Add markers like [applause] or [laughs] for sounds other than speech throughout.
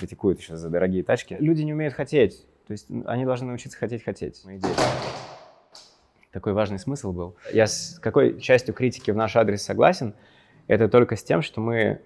критикуют еще за дорогие тачки. Люди не умеют хотеть. То есть они должны научиться хотеть хотеть. Такой важный смысл был. Я с какой частью критики в наш адрес согласен, это только с тем, что мы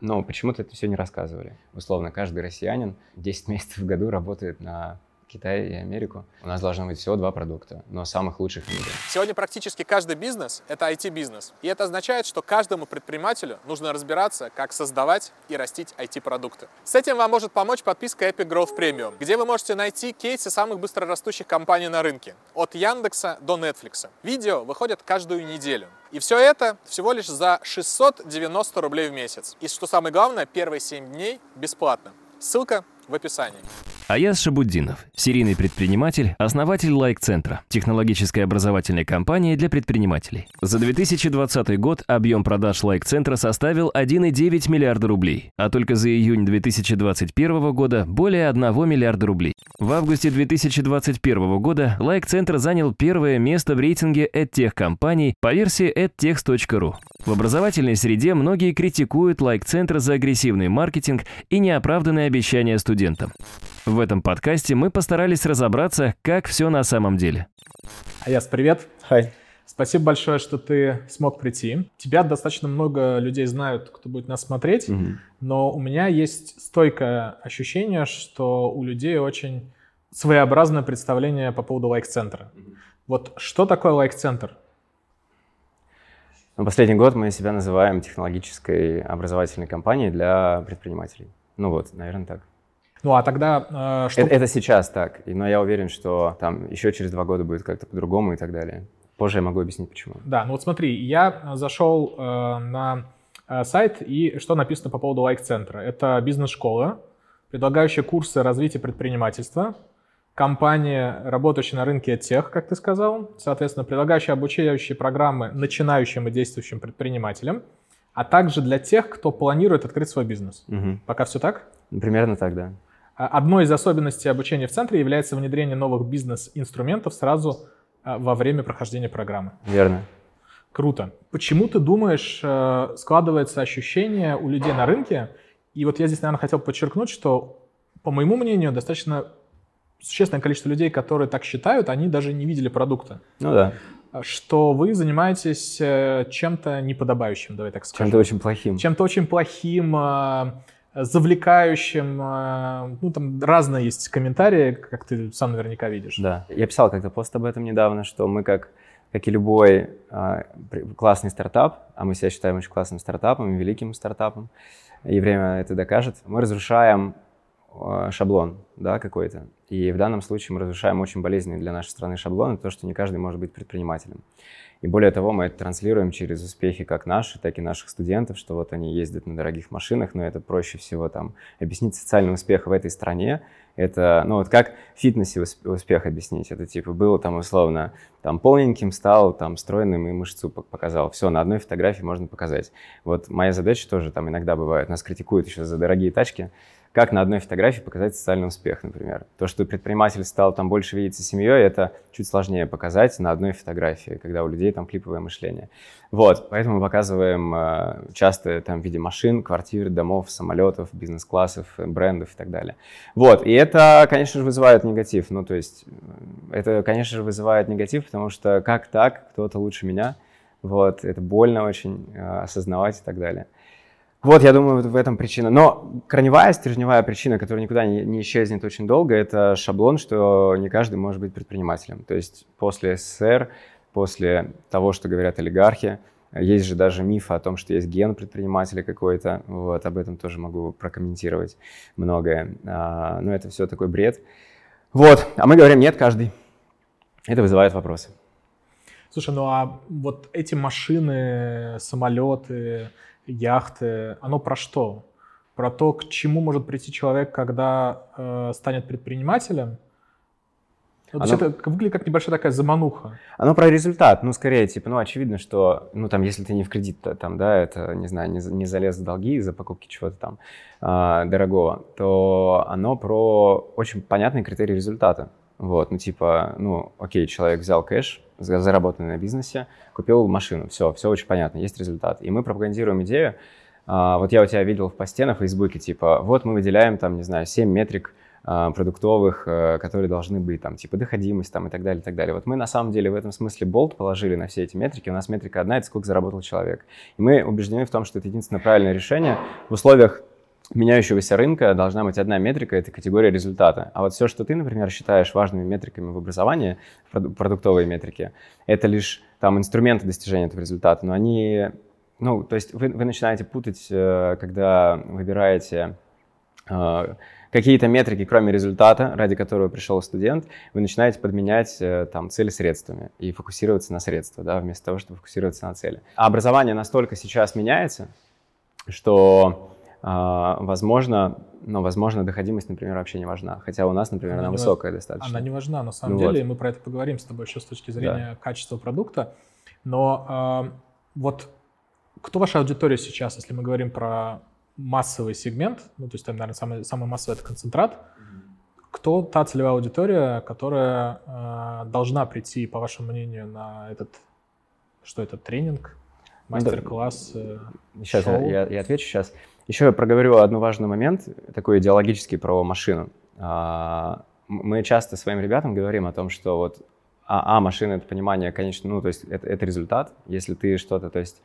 ну, почему-то это все не рассказывали. Условно, каждый россиянин 10 месяцев в году работает на Китай и Америку. У нас должно быть всего два продукта, но самых лучших в мире. Сегодня практически каждый бизнес — это IT-бизнес. И это означает, что каждому предпринимателю нужно разбираться, как создавать и растить IT-продукты. С этим вам может помочь подписка Epic Growth Premium, где вы можете найти кейсы самых быстрорастущих компаний на рынке, от Яндекса до Netflix. Видео выходят каждую неделю. И все это всего лишь за 690 рублей в месяц. И что самое главное, первые 7 дней бесплатно. Ссылка в описании. Аяз Шабуддинов, серийный предприниматель, основатель Лайк-центра, технологической образовательной компании для предпринимателей. За 2020 год объем продаж Лайк-центра составил 1,9 миллиарда рублей, а только за июнь 2021 года более 1 миллиарда рублей. В августе 2021 года Лайк-центр занял первое место в рейтинге EdTech-компаний по версии edtext.ru. В образовательной среде многие критикуют Лайк-центр за агрессивный маркетинг и неоправданные обещания студентам. В этом подкасте мы постарались разобраться, как все на самом деле. Аяс, привет. Хай. Спасибо большое, что ты смог прийти. Тебя достаточно много людей знают, кто будет нас смотреть, угу. но у меня есть стойкое ощущение, что у людей очень своеобразное представление по поводу лайк-центра. Угу. Вот что такое лайк-центр? Ну, последний год мы себя называем технологической образовательной компанией для предпринимателей. Ну вот, наверное, так. Ну а тогда э, что? Это, это сейчас так, но я уверен, что там еще через два года будет как-то по-другому и так далее. Позже я могу объяснить, почему. Да, ну вот смотри, я зашел э, на э, сайт, и что написано по поводу лайк-центра? Это бизнес-школа, предлагающая курсы развития предпринимательства, компания, работающая на рынке тех, как ты сказал, соответственно, предлагающая обучающие программы начинающим и действующим предпринимателям, а также для тех, кто планирует открыть свой бизнес. Угу. Пока все так? Примерно так, да. А, одной из особенностей обучения в центре является внедрение новых бизнес-инструментов сразу а, во время прохождения программы. Верно. Круто. Почему ты думаешь, э, складывается ощущение у людей на рынке, и вот я здесь, наверное, хотел подчеркнуть, что, по моему мнению, достаточно существенное количество людей, которые так считают, они даже не видели продукта. Ну да. Что вы занимаетесь э, чем-то неподобающим, давай так скажем. Чем-то очень плохим. Чем-то очень плохим, завлекающим. Э, ну, там разные есть комментарии, как ты сам наверняка видишь. Да. Я писал как-то пост об этом недавно, что мы как как и любой э, классный стартап, а мы себя считаем очень классным стартапом, великим стартапом, и время это докажет, мы разрушаем э, шаблон да, какой-то. И в данном случае мы разрушаем очень болезненный для нашей страны шаблон, то, что не каждый может быть предпринимателем. И более того, мы это транслируем через успехи как наши, так и наших студентов, что вот они ездят на дорогих машинах, но это проще всего там объяснить социальный успех в этой стране. Это, ну вот как в фитнесе успех объяснить? Это типа был там условно там полненьким стал, там стройным и мышцу показал. Все, на одной фотографии можно показать. Вот моя задача тоже там иногда бывает. Нас критикуют еще за дорогие тачки как на одной фотографии показать социальный успех, например. То, что предприниматель стал там больше видеться семьей, это чуть сложнее показать на одной фотографии, когда у людей там клиповое мышление. Вот, поэтому мы показываем э, часто там в виде машин, квартир, домов, самолетов, бизнес-классов, брендов и так далее. Вот, и это, конечно же, вызывает негатив. Ну, то есть, э, это, конечно же, вызывает негатив, потому что как так, кто-то лучше меня, вот, это больно очень э, осознавать и так далее. Вот, я думаю, в этом причина. Но корневая, стержневая причина, которая никуда не, не исчезнет очень долго, это шаблон, что не каждый может быть предпринимателем. То есть после СССР, после того, что говорят олигархи, есть же даже миф о том, что есть ген предпринимателя какой-то. Вот, об этом тоже могу прокомментировать многое. А, но это все такой бред. Вот, а мы говорим, нет, каждый. Это вызывает вопросы. Слушай, ну а вот эти машины, самолеты, яхты, оно про что? Про то, к чему может прийти человек, когда э, станет предпринимателем? Ну, оно... Это выглядит как небольшая такая замануха. Оно про результат, ну, скорее, типа, ну, очевидно, что, ну, там, если ты не в кредит, то, там, да, это, не знаю, не, не залез в долги из-за покупки чего-то там э, дорогого, то оно про очень понятный критерий результата. Вот, ну, типа, ну, окей, человек взял кэш, заработанный на бизнесе, купил машину, все, все очень понятно, есть результат. И мы пропагандируем идею, а, вот я у тебя видел в посте на Фейсбуке, типа, вот мы выделяем там, не знаю, 7 метрик а, продуктовых, э, которые должны быть, там, типа доходимость там, и так далее, и так далее. Вот мы на самом деле в этом смысле болт положили на все эти метрики. У нас метрика одна — это сколько заработал человек. И мы убеждены в том, что это единственное правильное решение в условиях меняющегося рынка должна быть одна метрика, это категория результата. А вот все, что ты, например, считаешь важными метриками в образовании, продуктовые метрики, это лишь там инструменты достижения этого результата, но они, ну, то есть вы, вы начинаете путать, э, когда выбираете э, какие-то метрики, кроме результата, ради которого пришел студент, вы начинаете подменять э, там цели средствами и фокусироваться на средства, да, вместо того, чтобы фокусироваться на цели. А образование настолько сейчас меняется, что возможно, но, возможно, доходимость, например, вообще не важна. Хотя у нас, например, она, она высокая не, достаточно. Она не важна на самом ну деле, вот. мы про это поговорим с тобой еще с точки зрения да. качества продукта. Но э, вот кто ваша аудитория сейчас, если мы говорим про массовый сегмент, ну, то есть там, наверное, самый, самый массовый — это концентрат, кто та целевая аудитория, которая э, должна прийти, по вашему мнению, на этот, что это, тренинг, ну мастер-класс, э, Сейчас шоу? Я, я отвечу сейчас. Еще я проговорю один важный момент, такой идеологический про машину. А, мы часто своим ребятам говорим о том, что вот а, а машина — это понимание, конечно, ну, то есть это, это результат. Если ты что-то, то есть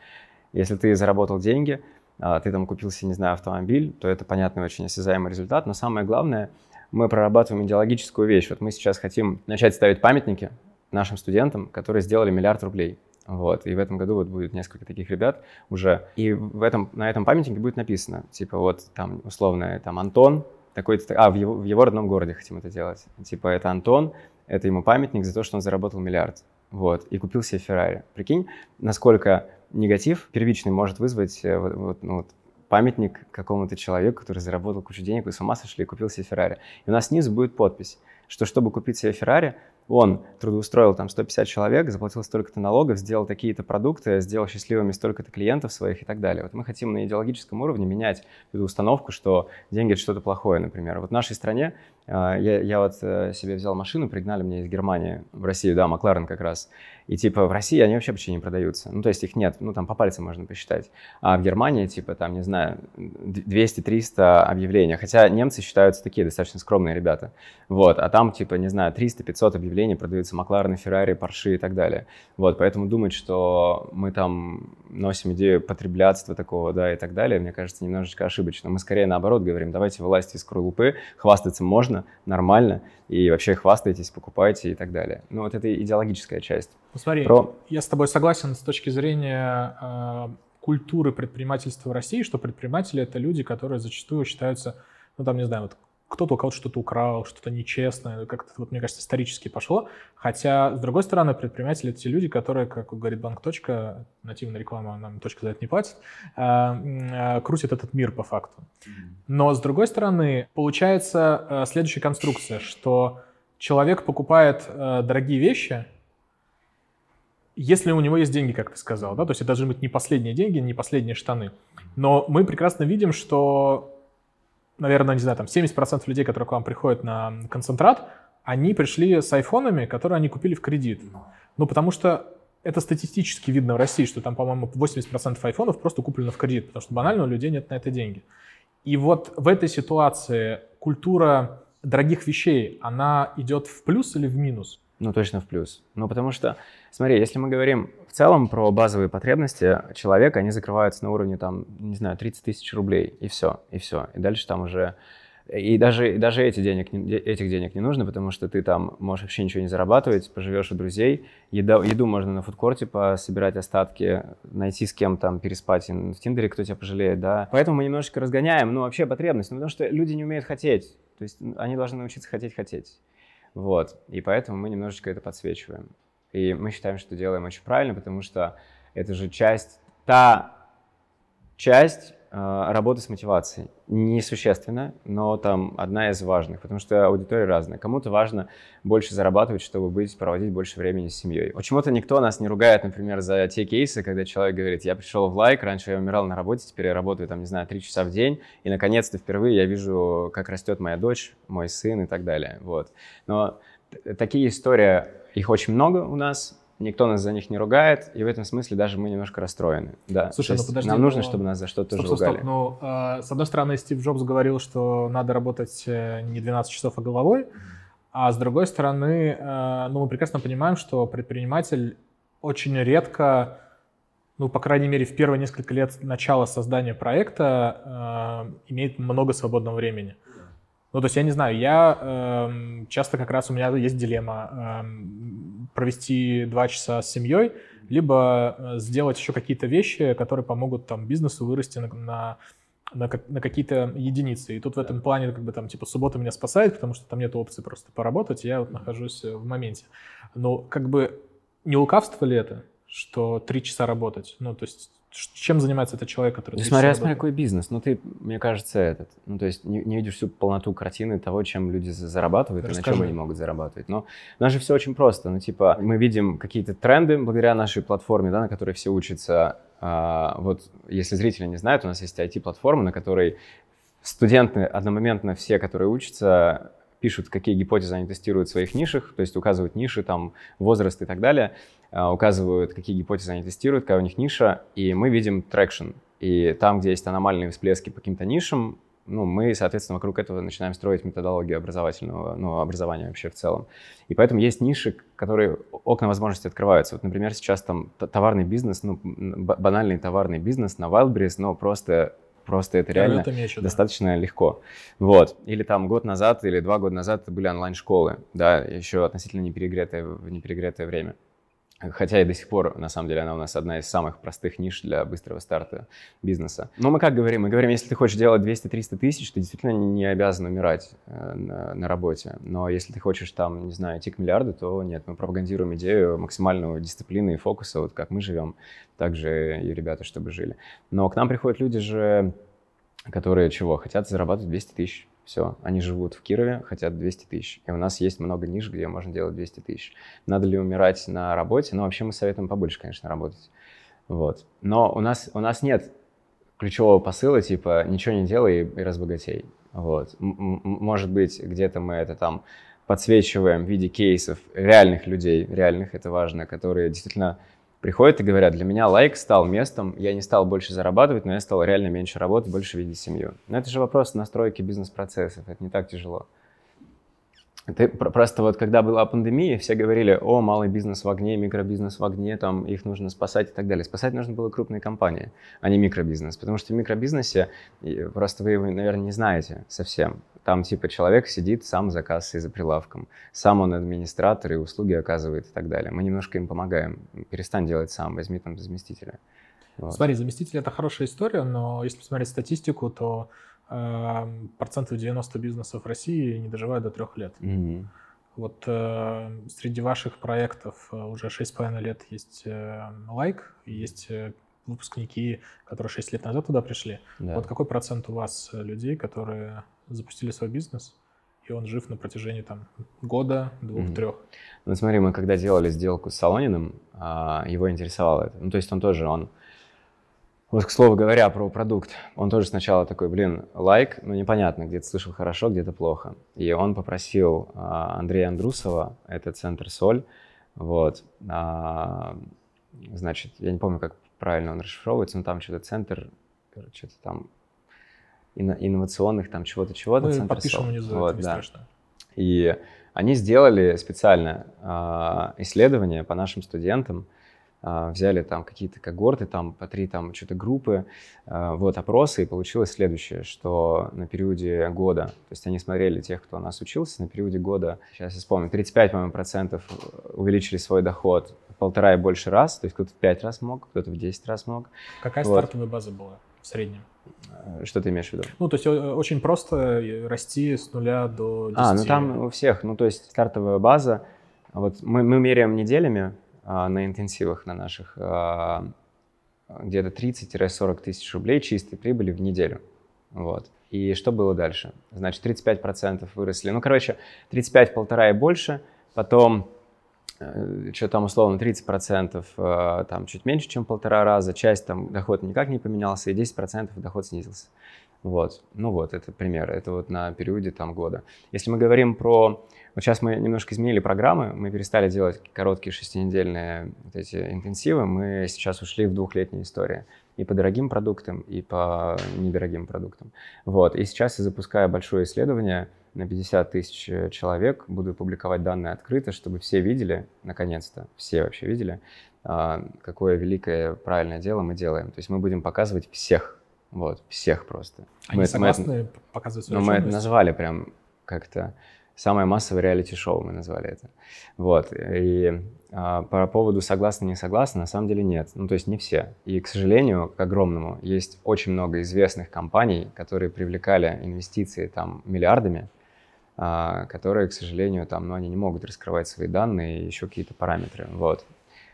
если ты заработал деньги — а, ты там купил себе, не знаю, автомобиль, то это понятный, очень осязаемый результат. Но самое главное, мы прорабатываем идеологическую вещь. Вот мы сейчас хотим начать ставить памятники нашим студентам, которые сделали миллиард рублей. Вот. И в этом году вот будет несколько таких ребят уже. И в этом, на этом памятнике будет написано, типа вот там условно, там Антон, такой-то, а, в его, в его родном городе хотим это делать. Типа это Антон, это ему памятник за то, что он заработал миллиард. Вот. И купил себе Феррари. Прикинь, насколько негатив первичный может вызвать э, вот, вот, ну, вот, памятник какому-то человеку, который заработал кучу денег, вы с ума сошли и купил себе Феррари. И у нас снизу будет подпись, что чтобы купить себе Феррари, он трудоустроил там 150 человек, заплатил столько-то налогов, сделал такие-то продукты, сделал счастливыми столько-то клиентов своих и так далее. Вот мы хотим на идеологическом уровне менять эту установку, что деньги — это что-то плохое, например. Вот в нашей стране я, я вот э, себе взял машину, пригнали мне из Германии в Россию, да, Макларен как раз. И типа в России они вообще почти не продаются. Ну, то есть их нет, ну, там по пальцам можно посчитать. А в Германии, типа, там, не знаю, 200-300 объявлений. Хотя немцы считаются такие достаточно скромные ребята. Вот, а там, типа, не знаю, 300-500 объявлений продаются Макларены, Феррари, Порши и так далее. Вот, поэтому думать, что мы там носим идею потреблятства такого, да, и так далее, мне кажется, немножечко ошибочно. Мы скорее наоборот говорим, давайте вылазьте из скорлупы, хвастаться можно, нормально, и вообще хвастайтесь, покупайте и так далее. Ну, вот это идеологическая часть. Ну, смотри, Про... я с тобой согласен с точки зрения э, культуры предпринимательства в России, что предприниматели — это люди, которые зачастую считаются, ну, там, не знаю, вот кто-то у кого-то что-то украл, что-то нечестное, как-то, вот, мне кажется, исторически пошло. Хотя, с другой стороны, предприниматели — это те люди, которые, как говорит банк «Точка», нативная реклама нам «Точка» за это не платит, э, э, крутят этот мир по факту. Но, с другой стороны, получается э, следующая конструкция, что человек покупает э, дорогие вещи, если у него есть деньги, как ты сказал, да, то есть это должны быть не последние деньги, не последние штаны. Но мы прекрасно видим, что наверное, не знаю, там 70% людей, которые к вам приходят на концентрат, они пришли с айфонами, которые они купили в кредит. Ну, потому что это статистически видно в России, что там, по-моему, 80% айфонов просто куплено в кредит, потому что банально у людей нет на это деньги. И вот в этой ситуации культура дорогих вещей, она идет в плюс или в минус? Ну, точно в плюс. Ну, потому что, смотри, если мы говорим в целом про базовые потребности человека, они закрываются на уровне, там, не знаю, 30 тысяч рублей, и все, и все. И дальше там уже... И даже, даже эти денег, этих денег не нужно, потому что ты там можешь вообще ничего не зарабатывать, поживешь у друзей, еда, еду можно на фудкорте пособирать остатки, найти с кем там переспать в Тиндере, кто тебя пожалеет, да. Поэтому мы немножечко разгоняем, ну, вообще потребность, ну, потому что люди не умеют хотеть, то есть они должны научиться хотеть-хотеть. Вот. И поэтому мы немножечко это подсвечиваем. И мы считаем, что делаем очень правильно, потому что это же часть, та часть э, работы с мотивацией. Несущественно, но там одна из важных, потому что аудитория разная. Кому-то важно больше зарабатывать, чтобы быть, проводить больше времени с семьей. Почему-то никто нас не ругает, например, за те кейсы, когда человек говорит, я пришел в лайк, раньше я умирал на работе, теперь я работаю, там, не знаю, три часа в день, и наконец-то впервые я вижу, как растет моя дочь, мой сын и так далее. Вот. Но такие истории, их очень много у нас, никто нас за них не ругает, и в этом смысле даже мы немножко расстроены. Да. Слушай, ну подожди, нам нужно, но... чтобы нас за что-то стоп, тоже стоп, ругали. Стоп, ну, э, с одной стороны, Стив Джобс говорил, что надо работать э, не 12 часов, а головой, а с другой стороны, э, ну, мы прекрасно понимаем, что предприниматель очень редко, ну, по крайней мере, в первые несколько лет начала создания проекта э, имеет много свободного времени. Ну, то есть, я не знаю, я э, часто как раз у меня есть дилемма э, провести два часа с семьей, либо э, сделать еще какие-то вещи, которые помогут там бизнесу вырасти на, на, на, на какие-то единицы. И тут в этом плане как бы там типа суббота меня спасает, потому что там нет опции просто поработать, я вот нахожусь в моменте. Но как бы не лукавство ли это, что три часа работать? Ну, то есть чем занимается этот человек, который... Ну, смотря, смотря какой бизнес. Ну, ты, мне кажется, этот... Ну, то есть не, не видишь всю полноту картины того, чем люди зарабатывают Расскажи. и на чем они могут зарабатывать. Но у нас же все очень просто. Ну, типа, мы видим какие-то тренды благодаря нашей платформе, да, на которой все учатся. А, вот, если зрители не знают, у нас есть IT-платформа, на которой студенты одномоментно все, которые учатся, пишут, какие гипотезы они тестируют в своих нишах, то есть указывают ниши, там, возраст и так далее, а, указывают, какие гипотезы они тестируют, какая у них ниша, и мы видим traction. И там, где есть аномальные всплески по каким-то нишам, ну, мы, соответственно, вокруг этого начинаем строить методологию образовательного, ну, образования вообще в целом. И поэтому есть ниши, которые, окна возможностей открываются. Вот, например, сейчас там товарный бизнес, ну, банальный товарный бизнес на Wildberries, но просто Просто это реально мечу, достаточно да. легко. Вот. Или там год назад или два года назад были онлайн-школы, да, еще относительно неперегретое, неперегретое время. Хотя и до сих пор, на самом деле, она у нас одна из самых простых ниш для быстрого старта бизнеса. Но мы как говорим? Мы говорим, если ты хочешь делать 200-300 тысяч, ты действительно не обязан умирать э, на, на работе. Но если ты хочешь там, не знаю, идти к миллиарду, то нет. Мы пропагандируем идею максимального дисциплины и фокуса, вот как мы живем, так же и ребята, чтобы жили. Но к нам приходят люди же, которые чего? Хотят зарабатывать 200 тысяч все, они живут в Кирове, хотят 200 тысяч. И у нас есть много ниш, где можно делать 200 тысяч. Надо ли умирать на работе? Ну, вообще мы советуем побольше, конечно, работать. Вот. Но у нас, у нас нет ключевого посыла, типа, ничего не делай и, разбогатей. Вот. Может быть, где-то мы это там подсвечиваем в виде кейсов реальных людей, реальных, это важно, которые действительно приходят и говорят, для меня лайк стал местом, я не стал больше зарабатывать, но я стал реально меньше работать, больше видеть семью. Но это же вопрос настройки бизнес-процессов, это не так тяжело. Ты, просто вот когда была пандемия, все говорили, о, малый бизнес в огне, микробизнес в огне, там их нужно спасать и так далее. Спасать нужно было крупные компании, а не микробизнес. Потому что в микробизнесе, просто вы его, наверное, не знаете совсем. Там типа человек сидит сам за кассой, за прилавком. Сам он администратор и услуги оказывает и так далее. Мы немножко им помогаем. Перестань делать сам, возьми там заместителя. Вот. Смотри, заместитель это хорошая история, но если посмотреть статистику, то процентов 90 бизнесов России не доживают до трех лет. Mm-hmm. Вот э, среди ваших проектов э, уже 6,5 лет есть э, лайк, есть э, выпускники, которые 6 лет назад туда пришли. Да. Вот какой процент у вас людей, которые запустили свой бизнес, и он жив на протяжении там года, двух-трех? Mm-hmm. Ну смотри, мы когда делали сделку с Солониным, а, его интересовало это. Ну то есть он тоже, он вот, к слову говоря, про продукт. Он тоже сначала такой, блин, лайк, ну непонятно, где-то слышал хорошо, где-то плохо. И он попросил а, Андрея Андрусова, это центр Соль, вот, а, значит, я не помню, как правильно он расшифровывается, но там что-то центр, что-то там инновационных, там чего-то, чего-то. Мы центр подпишем Соль. внизу, вот, это не да. страшно. И они сделали специально а, исследование по нашим студентам, взяли там какие-то когорты, там по три там что-то группы, а, вот опросы, и получилось следующее, что на периоде года, то есть они смотрели тех, кто у нас учился, на периоде года, сейчас я вспомню, 35, по-моему, процентов увеличили свой доход полтора и больше раз, то есть кто-то в пять раз мог, кто-то в 10 раз мог. Какая вот. стартовая база была в среднем? А, что ты имеешь в виду? Ну, то есть э, очень просто расти с нуля до 10. А, ну там у всех, ну то есть стартовая база, вот мы, мы меряем неделями, а, на интенсивах на наших а, где-то 30-40 тысяч рублей чистой прибыли в неделю. Вот. И что было дальше? Значит, 35% выросли. Ну, короче, 35 полтора и больше, потом э, что там условно 30% э, там чуть меньше, чем полтора раза, часть там доход никак не поменялся, и 10% доход снизился. Вот, ну вот, это пример, это вот на периоде там года. Если мы говорим про Вот сейчас мы немножко изменили программы, мы перестали делать короткие шестинедельные вот эти интенсивы, мы сейчас ушли в двухлетние истории и по дорогим продуктам, и по недорогим продуктам. Вот. И сейчас я запускаю большое исследование на 50 тысяч человек, буду публиковать данные открыто, чтобы все видели, наконец-то, все вообще видели, а, какое великое правильное дело мы делаем. То есть мы будем показывать всех, вот, всех просто. Они мы, согласны это, показывать свою Ну, мы это назвали прям как-то самое массовое реалити-шоу мы назвали это. Вот. И а, по поводу согласны, не согласны, на самом деле нет. Ну, то есть не все. И, к сожалению, к огромному, есть очень много известных компаний, которые привлекали инвестиции там миллиардами, а, которые, к сожалению, там, ну, они не могут раскрывать свои данные и еще какие-то параметры. Вот.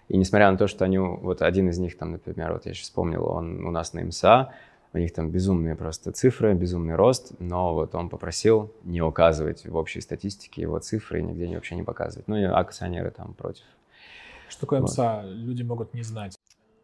И несмотря на то, что они, вот один из них, там, например, вот я сейчас вспомнил, он у нас на МСА, у них там безумные просто цифры, безумный рост, но вот он попросил не указывать в общей статистике его цифры и нигде вообще не показывать. Ну и акционеры там против. Что такое Вот. МСА? Люди могут не знать.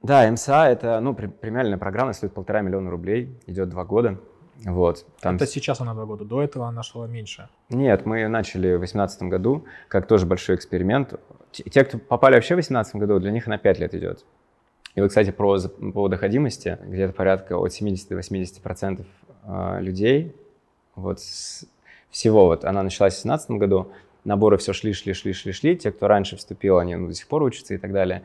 Да, МСА это, ну, пре- премиальная программа, стоит полтора миллиона рублей, идет два года. Вот. Там Это сейчас она два года. До этого она шла меньше. Нет, мы начали в 2018 году, как тоже большой эксперимент. Те, кто попали вообще в 2018 году, для них на 5 лет идет. И вот, кстати, про, по доходимости, где-то порядка от 70 до 80 процентов э, людей, вот с- всего вот, она началась в 2017 году, наборы все шли, шли, шли, шли, шли, те, кто раньше вступил, они ну, до сих пор учатся и так далее.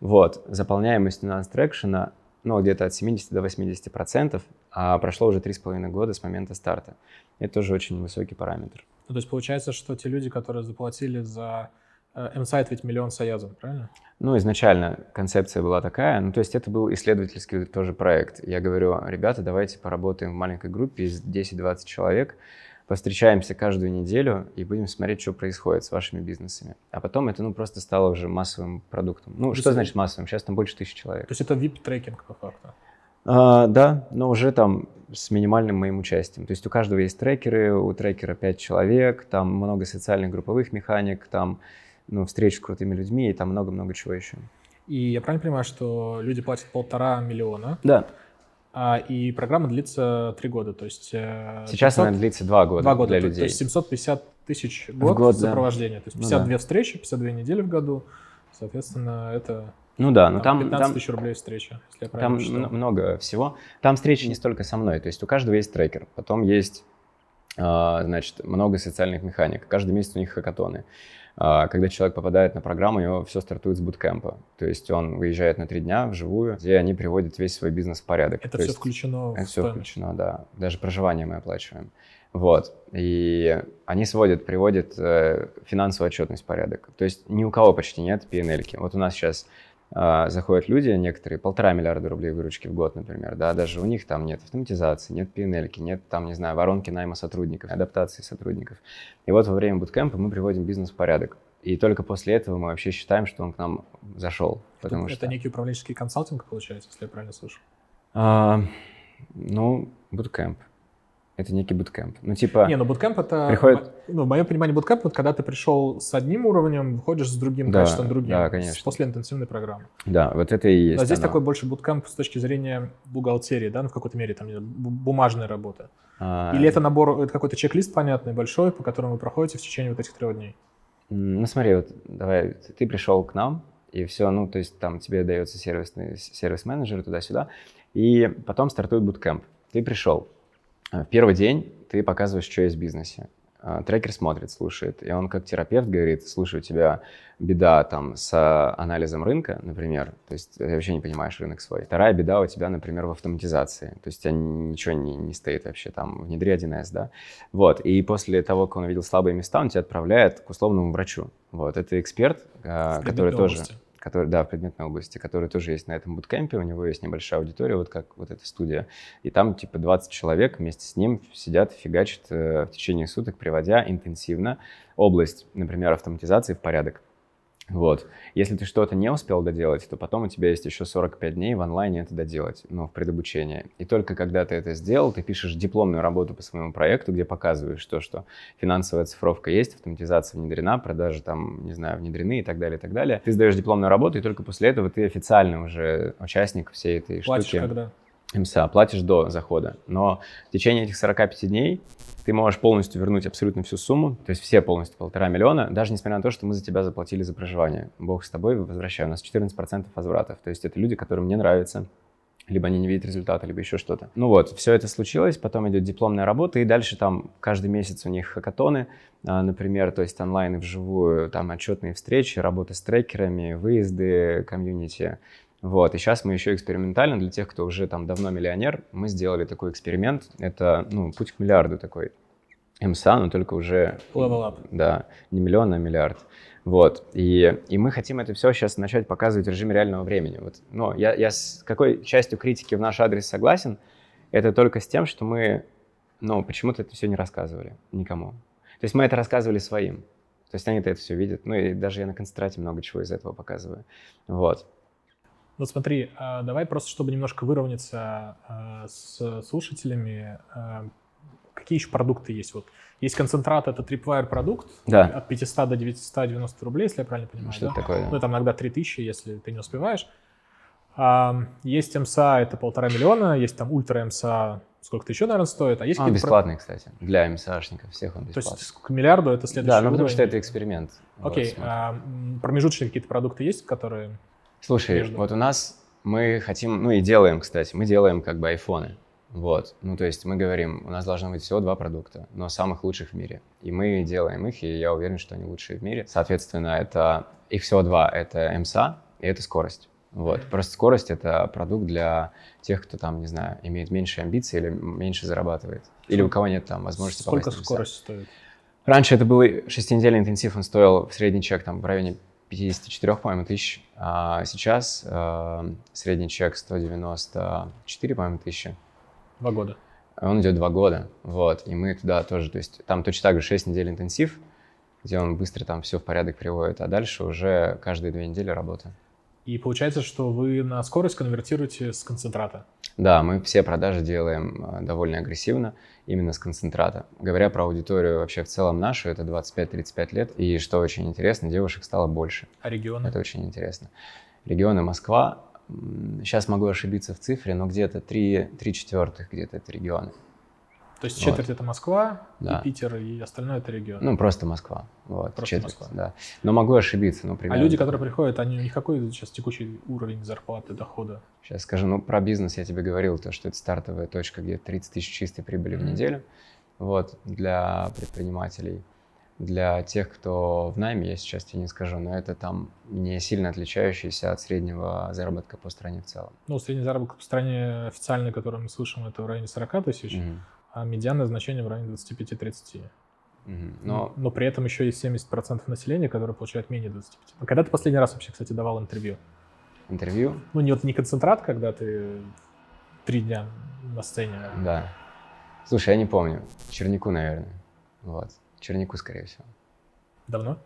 Вот, заполняемость у нас трекшена, ну, где-то от 70 до 80 процентов, а прошло уже 3,5 года с момента старта. Это тоже очень высокий параметр. Ну, то есть получается, что те люди, которые заплатили за э, МСА, это ведь миллион соязом, правильно? Ну, изначально концепция была такая, ну, то есть это был исследовательский тоже проект. Я говорю, ребята, давайте поработаем в маленькой группе из 10-20 человек, повстречаемся каждую неделю и будем смотреть, что происходит с вашими бизнесами. А потом это, ну, просто стало уже массовым продуктом. Ну, что значит массовым? Сейчас там больше тысячи человек. То есть это VIP-трекинг по факту. А, да, но уже там с минимальным моим участием. То есть у каждого есть трекеры, у трекера 5 человек, там много социальных групповых механик, там ну, встреч с крутыми людьми и там много-много чего еще. И я правильно понимаю, что люди платят полтора миллиона, Да, а, и программа длится три года, то есть... э, сейчас 500 она длится два года, Два года, для то, людей. то есть 750 тысяч в год, год, да. сопровождения, то есть Ну 52 да. встречи, 52 недели в году, соответственно, это Ну да, но там, там, 15 там, тысяч рублей встреча, если я там правильно м- много всего. Там встречи не столько со мной, то есть у каждого есть трекер, потом есть, а, значит, много социальных механик. Каждый месяц у них хакатоны. А, Когда человек попадает на программу, у него все стартует с буткемпа. То есть он выезжает на три дня вживую, где они приводят весь свой бизнес в порядок. Это То все включено Это все включено, да. Даже проживание мы оплачиваем. Вот. И они сводят, приводят э, финансовую отчетность в порядок. То есть ни у кого почти нет PNL-ки. Вот у нас сейчас заходят люди, некоторые, полтора миллиарда рублей выручки в год, например, да, даже у них там нет автоматизации, нет PNL, нет там, не знаю, воронки найма сотрудников, адаптации сотрудников. И вот во время буткемпа мы приводим бизнес в порядок. И только после этого мы вообще считаем, что он к нам зашел. Потому это, что... это некий управленческий консалтинг, получается, если я правильно слышу. А, ну, буткемп. Это некий буткемп. Ну, типа... Не, ну буткемп это... Приходит- Ну, в моем понимании буткемп, это когда ты пришел с одним уровнем, выходишь с другим Да, качеством другим. да, конечно. После интенсивной программы. Да, вот это и есть Но здесь оно. такой больше буткемп с точки зрения бухгалтерии, да, ну, в какой-то мере, там, бумажной работы. А, Или это набор, это какой-то чек-лист понятный, большой, по которому вы проходите в течение вот этих трех дней. Ну, смотри, вот давай, ты- пришел к нам, и все, ну, то есть там тебе дается сервисный сервис-менеджер туда-сюда, и потом стартует буткемп. Ты пришел. В первый день ты показываешь, что есть в бизнесе. А, Трекер смотрит, слушает, и он как терапевт говорит, слушай, у тебя беда там с а, анализом рынка, например, то есть ты вообще не понимаешь рынок свой. Вторая беда у тебя, например, в автоматизации, то есть у тебя ничего не, не стоит вообще там, внедри 1С, да. Вот, и после того, как он увидел слабые места, он тебя отправляет к условному врачу. Вот, это эксперт, который тоже. Который, да, в предметной области, который тоже есть на этом буткемпе, у него есть небольшая аудитория, вот как вот эта студия, и там типа 20 человек вместе с ним сидят, фигачат э, в течение суток, приводя интенсивно область, например, автоматизации в порядок. Вот. Если ты что-то не успел доделать, то потом у тебя есть еще 45 дней в онлайне это доделать, ну, в предобучении. И только когда ты это сделал, ты пишешь дипломную работу по своему проекту, где показываешь то, что финансовая цифровка есть, автоматизация внедрена, продажи там, не знаю, внедрены и так далее, и так далее. Ты сдаешь дипломную работу, и только после этого ты официально уже участник всей этой Платишь штуки. когда? МСА, платишь до захода. Но в течение этих 45 дней ты можешь полностью вернуть абсолютно всю сумму, то есть все полностью полтора миллиона, даже несмотря на то, что мы за тебя заплатили за проживание. Бог с тобой, возвращаю. У нас 14% возвратов. То есть это люди, которым не нравится либо они не видят результата, либо еще что-то. Ну вот, все это случилось, потом идет дипломная работа, и дальше там каждый месяц у них хакатоны, а, например, то есть онлайн и вживую, там отчетные встречи, работа с трекерами, выезды, комьюнити. Вот, и сейчас мы еще экспериментально для тех, кто уже там давно миллионер, мы сделали такой эксперимент. Это, ну, путь к миллиарду такой. МСА, но только уже... Level up. Да, не миллион, а миллиард. Вот. И, и мы хотим это все сейчас начать показывать в режиме реального времени. Вот. Но я, я с какой частью критики в наш адрес согласен, это только с тем, что мы, ну, почему-то это все не рассказывали никому. То есть мы это рассказывали своим. То есть они-то это все видят. Ну и даже я на концентрате много чего из этого показываю. Вот. Вот смотри, а, давай просто, чтобы немножко выровняться а, с слушателями, а, какие еще продукты есть? Вот есть концентрат, это Tripwire продукт, да. от 500 до 990 рублей, если я правильно понимаю. Что да? это такое? Да. Ну, там иногда 3000, если ты не успеваешь. Есть МСА, это полтора миллиона, есть там ультра МСА, сколько-то еще, наверное, стоит. А есть он бесплатный, про... кстати, для МСАшников, всех он бесплатный. То есть к миллиарду это следующий Да, ну потому что это эксперимент. Окей, вот, а, промежуточные какие-то продукты есть, которые Слушай, между... вот у нас мы хотим, ну и делаем, кстати, мы делаем как бы айфоны. Вот, ну то есть мы говорим, у нас должно быть всего два продукта, но самых лучших в мире. И мы делаем их, и я уверен, что они лучшие в мире. Соответственно, это их всего два, это МСА и это скорость. Вот. Просто скорость — это продукт для тех, кто там, не знаю, имеет меньше амбиций или меньше зарабатывает. Или у кого нет там возможности Сколько скорость стоит? Раньше это был шестинедельный интенсив, он стоил в средний чек там в районе 54, по-моему, тысяч. А сейчас э, средний чек 194, по-моему, тысячи. Два года. Он идет два года, вот, и мы туда тоже, то есть там точно так же 6 недель интенсив, где он быстро там все в порядок приводит, а дальше уже каждые две недели работа. И получается, что вы на скорость конвертируете с концентрата? Да, мы все продажи делаем э, довольно агрессивно, именно с концентрата. Говоря про аудиторию вообще в целом нашу, это 25-35 лет, и что очень интересно, девушек стало больше. А регионы? Это очень интересно. Регионы Москва, сейчас могу ошибиться в цифре, но где-то 3, 3 четвертых где-то это регионы. То есть четверть вот. это Москва, да. и Питер, и остальное это регион. Ну, просто Москва. Вот, просто четверть, Москва. Да. Но могу ошибиться. Ну, примерно. А люди, которые приходят, они, у них какой сейчас текущий уровень зарплаты, дохода? Сейчас скажу, ну, про бизнес я тебе говорил, то, что это стартовая точка, где 30 тысяч чистой прибыли mm-hmm. в неделю. Вот, для предпринимателей. Для тех, кто в найме, я сейчас тебе не скажу, но это там не сильно отличающийся от среднего заработка по стране в целом. Ну, средний заработок по стране официальный, который мы слышим, это в районе 40 тысяч. Mm-hmm а медианное значение в районе 25-30. Угу. Но... Но при этом еще есть 70% населения, которое получает менее 25. А когда ты последний раз вообще, кстати, давал интервью? Интервью? Ну, не, вот, не концентрат, когда ты три дня на сцене. Да. Слушай, я не помню. Чернику, наверное. Вот. Чернику, скорее всего. Давно?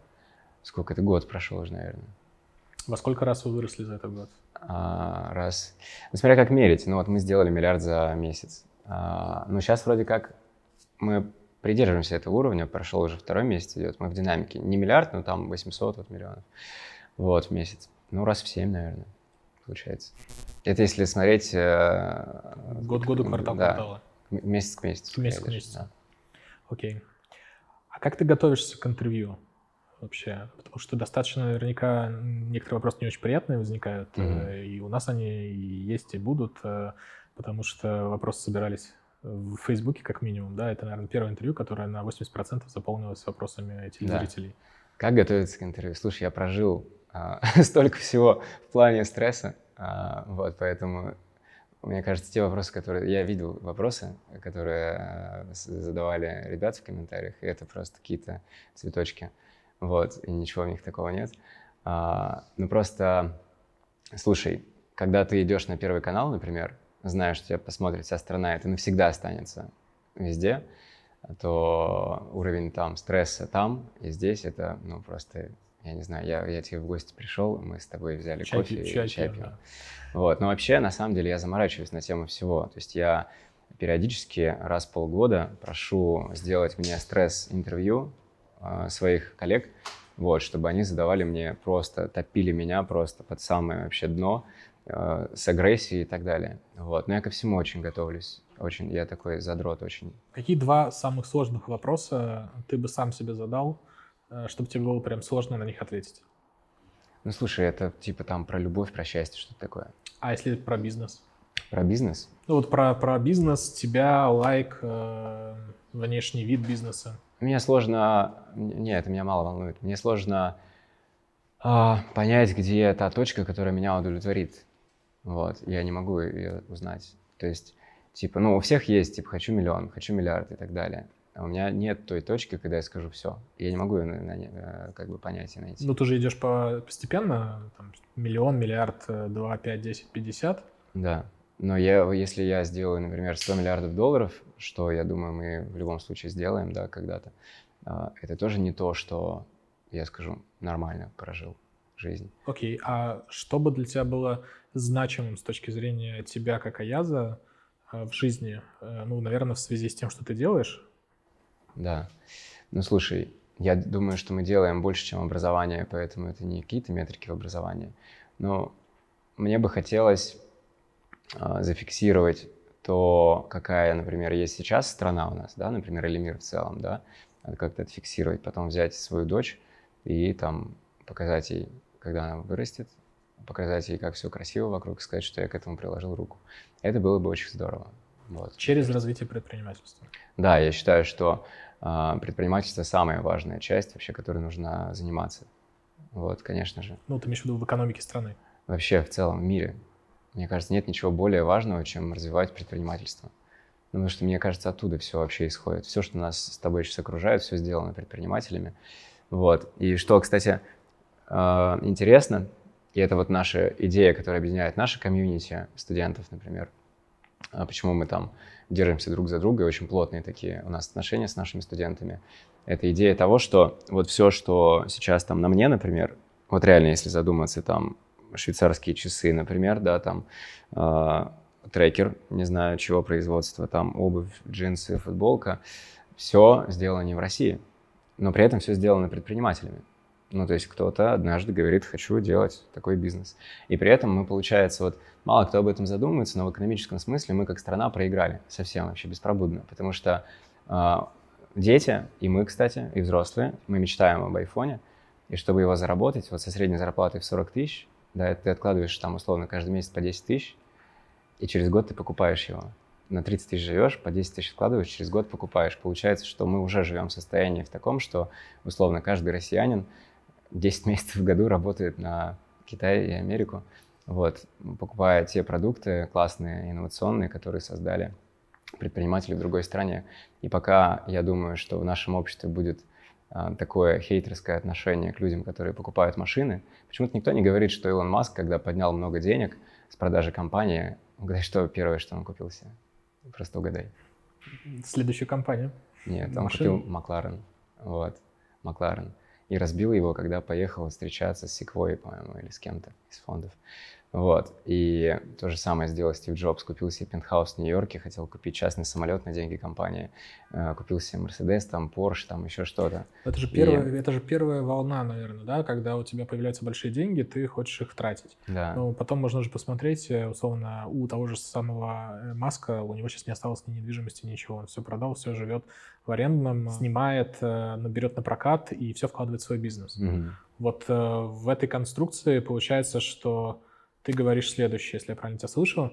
Сколько это год прошел уже, наверное. Во сколько раз вы выросли за этот год? А, раз. Ну, смотря как мерить. Ну, вот мы сделали миллиард за месяц. А, но сейчас вроде как мы придерживаемся этого уровня, прошел уже второй месяц идет, мы в динамике. Не миллиард, но там 800 вот, миллионов вот, в месяц. Ну, раз в 7, наверное, получается. Это если смотреть... Э, Год году, квартал да, квартала. Месяц к месяцу. Месяц к месяцу. Да. Окей. А как ты готовишься к интервью вообще? Потому что достаточно наверняка некоторые вопросы не очень приятные возникают, mm-hmm. и у нас они и есть, и будут. Э, потому что вопросы собирались в Фейсбуке как минимум, да, это, наверное, первое интервью, которое на 80% заполнилось вопросами телезрителей. Да. Как готовиться к интервью? Слушай, я прожил а, [laughs] столько всего в плане стресса, а, вот, поэтому мне кажется, те вопросы, которые... Я видел вопросы, которые а, задавали ребята в комментариях, и это просто какие-то цветочки, вот, и ничего в них такого нет. А, ну, просто, слушай, когда ты идешь на Первый канал, например, знаешь, что тебя посмотрит вся страна, это навсегда останется везде, то уровень там стресса там и здесь это, ну, просто, я не знаю, я, я тебе в гости пришел, мы с тобой взяли чай, кофе чай, и чай пьем. Да. Вот, но вообще, на самом деле, я заморачиваюсь на тему всего, то есть я периодически раз в полгода прошу сделать мне стресс-интервью э, своих коллег, вот, чтобы они задавали мне просто, топили меня просто под самое вообще дно, э, с агрессией и так далее. Вот. Но я ко всему очень готовлюсь. Очень, я такой задрот очень. Какие два самых сложных вопроса ты бы сам себе задал, э, чтобы тебе было прям сложно на них ответить? Ну, слушай, это типа там про любовь, про счастье, что-то такое. А если про бизнес? Про бизнес? Ну вот про, про бизнес, тебя, лайк, э, внешний вид бизнеса. Мне сложно... Нет, это меня мало волнует. Мне сложно э, понять, где та точка, которая меня удовлетворит. Вот, я не могу ее узнать. То есть, типа, ну, у всех есть, типа, хочу миллион, хочу миллиард и так далее. А у меня нет той точки, когда я скажу все. Я не могу ее на, на, э, как бы понять и найти. Ну, ты же идешь по, постепенно, там, миллион, миллиард, э, два, пять, десять, пятьдесят. Да. Но я, если я сделаю, например, 100 миллиардов долларов, что, я думаю, мы в любом случае сделаем, да, когда-то, а, это тоже не то, что, я скажу, нормально прожил жизнь. Окей, okay. а что бы для тебя было значимым с точки зрения тебя как Аяза э, в жизни? Ну, наверное, в связи с тем, что ты делаешь, да. Ну, слушай, я думаю, что мы делаем больше, чем образование, поэтому это не какие-то метрики в образовании. Но мне бы хотелось э, зафиксировать то, какая, например, есть сейчас страна у нас, да, например, или мир в целом, да, как-то это фиксировать, потом взять свою дочь и там показать ей, когда она вырастет, показать ей, как все красиво вокруг, сказать, что я к этому приложил руку. Это было бы очень здорово. Вот. Через развитие предпринимательства. Да, я считаю, что э, предпринимательство самая важная часть вообще, которой нужно заниматься. Вот, конечно же. Ну, ты имеешь в виду в экономике страны? Вообще, в целом, в мире. Мне кажется, нет ничего более важного, чем развивать предпринимательство. Потому что, мне кажется, оттуда все вообще исходит. Все, что нас с тобой сейчас окружает, все сделано предпринимателями. Вот. И что, кстати, э, интересно, и это вот наша идея, которая объединяет наше комьюнити студентов, например, а почему мы там держимся друг за друга, очень плотные такие у нас отношения с нашими студентами. Это идея того, что вот все, что сейчас там на мне, например, вот реально, если задуматься, там швейцарские часы, например, да, там э, трекер, не знаю чего производства, там обувь, джинсы, футболка, все сделано не в России, но при этом все сделано предпринимателями. Ну, то есть кто-то однажды говорит, хочу делать такой бизнес. И при этом мы, получается, вот мало кто об этом задумывается, но в экономическом смысле мы как страна проиграли совсем вообще беспробудно, потому что э, дети, и мы, кстати, и взрослые, мы мечтаем об айфоне, и чтобы его заработать, вот со средней зарплатой в 40 тысяч, да, ты откладываешь там условно каждый месяц по 10 тысяч, и через год ты покупаешь его. На 30 тысяч живешь, по 10 тысяч вкладываешь, через год покупаешь. Получается, что мы уже живем в состоянии в таком, что условно каждый россиянин 10 [laughs] месяцев в году работает на Китай и Америку, вот, покупая те продукты классные, инновационные, которые создали предприниматели в другой стране. И пока я думаю, что в нашем обществе будет а, такое хейтерское отношение к людям, которые покупают машины, почему-то никто не говорит, что Илон Маск, когда поднял много денег с продажи компании, угадай, что первое, что он купил себе? Просто угадай. Следующую компанию. Нет, он Машину? купил Макларен. Вот, Макларен и разбил его, когда поехал встречаться с Секвой, по-моему, или с кем-то из фондов. Вот. И то же самое сделал Стив Джобс. Купил себе пентхаус в Нью-Йорке, хотел купить частный самолет на деньги компании. Э, купил себе Мерседес, там, Порш, там еще что-то. Это же, первая, и... это же первая волна, наверное, да? Когда у тебя появляются большие деньги, ты хочешь их тратить. Да. Но потом можно же посмотреть, э, условно, у того же самого э, Маска, у него сейчас не осталось ни недвижимости, ничего. Он все продал, все живет в арендном, снимает, наберет на прокат и все вкладывает в свой бизнес. Угу. Вот в этой конструкции получается, что ты говоришь следующее, если я правильно тебя слышал.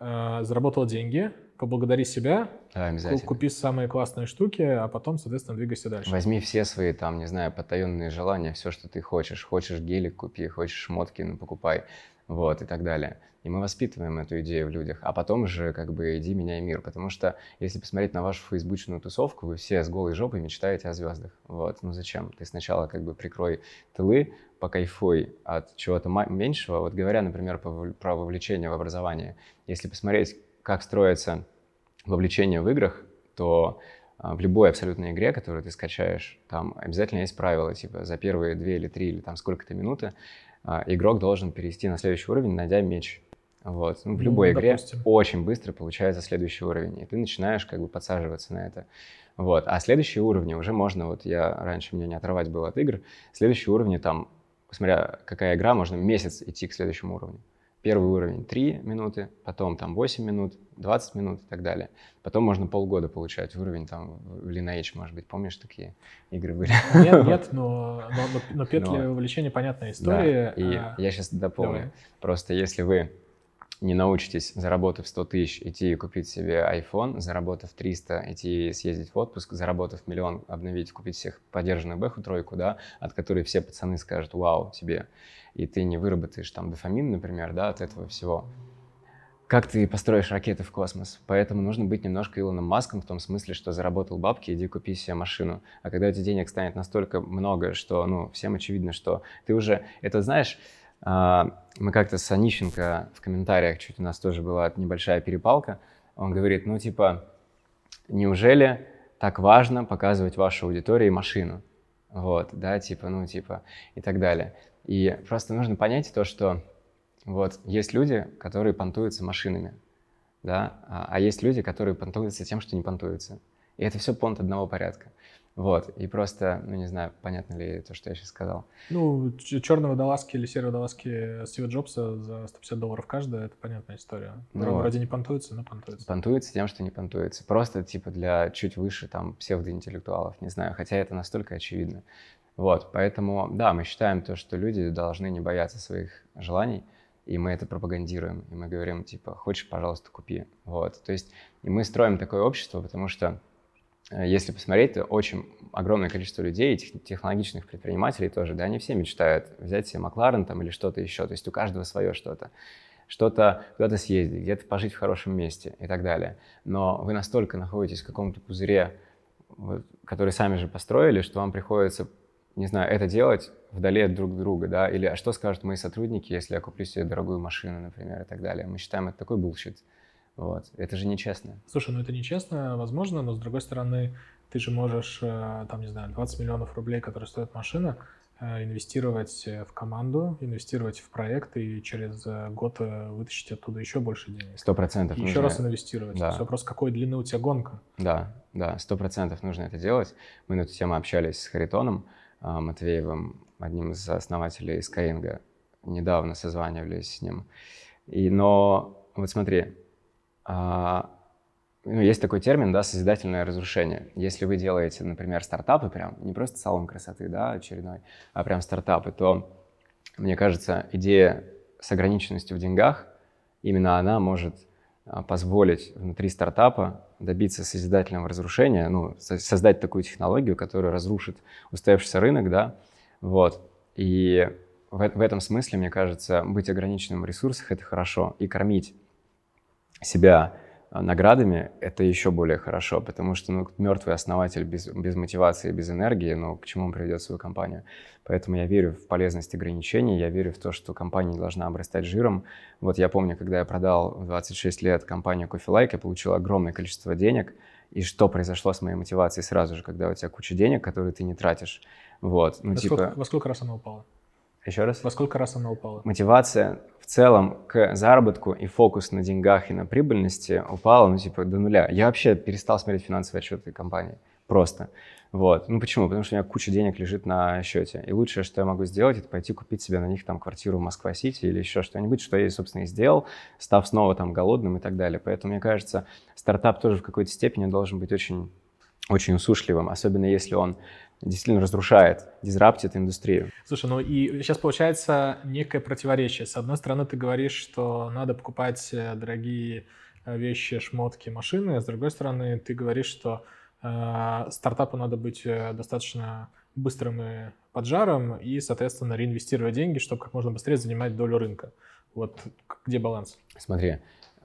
Э, заработал деньги, поблагодари себя, да, купи самые классные штуки, а потом, соответственно, двигайся дальше. Возьми все свои, там, не знаю, потаенные желания, все, что ты хочешь. Хочешь гелик, купи, хочешь шмотки, ну, покупай, вот, и так далее. И мы воспитываем эту идею в людях. А потом уже как бы иди меняй мир. Потому что если посмотреть на вашу фейсбучную тусовку, вы все с голой жопой мечтаете о звездах. Вот. Ну зачем? Ты сначала как бы прикрой тылы, покайфуй от чего-то меньшего. Вот говоря, например, про вовлечение в образование. Если посмотреть, как строится вовлечение в играх, то а, в любой абсолютной игре, которую ты скачаешь, там обязательно есть правила, типа за первые две или три или там сколько-то минуты игрок должен перейти на следующий уровень, найдя меч. Вот. Ну, в ну, любой ну, игре допустим. очень быстро получается следующий уровень, и ты начинаешь как бы подсаживаться на это. Вот. А следующие уровни уже можно, вот я раньше меня не отрывать было от игр, следующие уровни там, смотря какая игра, можно месяц идти к следующему уровню. Первый уровень 3 минуты, потом там 8 минут, 20 минут и так далее. Потом можно полгода получать уровень там в Lineage, может быть, помнишь, такие игры были? Нет, [laughs] нет, но, но, но, но петли но, вовлечения понятная история. Да, и а... я сейчас дополню. Давай. Просто если вы не научитесь, заработав 100 тысяч, идти и купить себе iPhone, заработав 300, идти съездить в отпуск, заработав миллион, обновить, купить всех поддержанную бэху тройку, да, от которой все пацаны скажут, вау, тебе, и ты не выработаешь там дофамин, например, да, от этого всего, как ты построишь ракеты в космос. Поэтому нужно быть немножко Илоном Маском в том смысле, что заработал бабки, иди купи себе машину. А когда у тебя денег станет настолько много, что, ну, всем очевидно, что ты уже, это знаешь, мы как-то с Онищенко в комментариях, чуть у нас тоже была небольшая перепалка, он говорит, ну типа, неужели так важно показывать вашей аудитории машину? Вот, да, типа, ну типа, и так далее. И просто нужно понять то, что вот есть люди, которые понтуются машинами, да, а, а есть люди, которые понтуются тем, что не понтуются. И это все понт одного порядка. Вот, и просто, ну не знаю, понятно ли то, что я сейчас сказал. Ну, черные водолазки или серые водолазки Стива Джобса за 150 долларов каждая, это понятная история. Ну, Вроде не понтуется, но понтуется. Понтуется тем, что не понтуется. Просто, типа, для чуть выше, там, псевдоинтеллектуалов, не знаю, хотя это настолько очевидно. Вот, поэтому, да, мы считаем то, что люди должны не бояться своих желаний, и мы это пропагандируем, и мы говорим, типа, хочешь, пожалуйста, купи. Вот, то есть, и мы строим такое общество, потому что если посмотреть, то очень огромное количество людей, технологичных предпринимателей тоже, да, они все мечтают взять себе Макларен там или что-то еще, то есть у каждого свое что-то. Что-то куда-то съездить, где-то пожить в хорошем месте и так далее. Но вы настолько находитесь в каком-то пузыре, который сами же построили, что вам приходится, не знаю, это делать вдали от друг друга, да, или а что скажут мои сотрудники, если я куплю себе дорогую машину, например, и так далее. Мы считаем это такой bullshit. Вот. Это же нечестно. Слушай, ну это нечестно, возможно, но с другой стороны, ты же можешь, э, там, не знаю, 20 миллионов рублей, которые стоит машина, э, инвестировать в команду, инвестировать в проект и через э, год вытащить оттуда еще больше денег. Сто процентов. Еще раз инвестировать. Да. вопрос, какой длины у тебя гонка. Да, да, сто процентов нужно это делать. Мы на эту тему общались с Харитоном Матвеевым, одним из основателей Skyeng. Недавно созванивались с ним. И, но вот смотри, ну, есть такой термин, да, созидательное разрушение. Если вы делаете, например, стартапы, прям не просто салон красоты, да, очередной, а прям стартапы, то, мне кажется, идея с ограниченностью в деньгах, именно она может а, позволить внутри стартапа добиться созидательного разрушения, ну, создать такую технологию, которая разрушит устоявшийся рынок, да, вот. И в, в этом смысле, мне кажется, быть ограниченным в ресурсах — это хорошо. И кормить себя а, наградами, это еще более хорошо, потому что ну, мертвый основатель без, без мотивации, без энергии, ну, к чему он приведет свою компанию. Поэтому я верю в полезность ограничений, я верю в то, что компания не должна обрастать жиром. Вот я помню, когда я продал в 26 лет компанию Coffee Like, я получил огромное количество денег, и что произошло с моей мотивацией сразу же, когда у тебя куча денег, которые ты не тратишь. Вот, ну, во, типа... сколько, во сколько раз она упала? Еще раз? Во сколько раз она упала? Мотивация в целом к заработку и фокус на деньгах и на прибыльности упала, ну, типа, до нуля. Я вообще перестал смотреть финансовые отчеты компании. Просто. Вот. Ну, почему? Потому что у меня куча денег лежит на счете. И лучшее, что я могу сделать, это пойти купить себе на них там квартиру в Москва-Сити или еще что-нибудь, что я, собственно, и сделал, став снова там голодным и так далее. Поэтому, мне кажется, стартап тоже в какой-то степени должен быть очень очень усушливым, особенно если он действительно разрушает, дизраптит индустрию. Слушай, ну и сейчас получается некое противоречие. С одной стороны, ты говоришь, что надо покупать э, дорогие э, вещи, шмотки, машины, а с другой стороны, ты говоришь, что э, стартапу надо быть э, достаточно быстрым и поджаром и, соответственно, реинвестировать деньги, чтобы как можно быстрее занимать долю рынка. Вот где баланс? Смотри,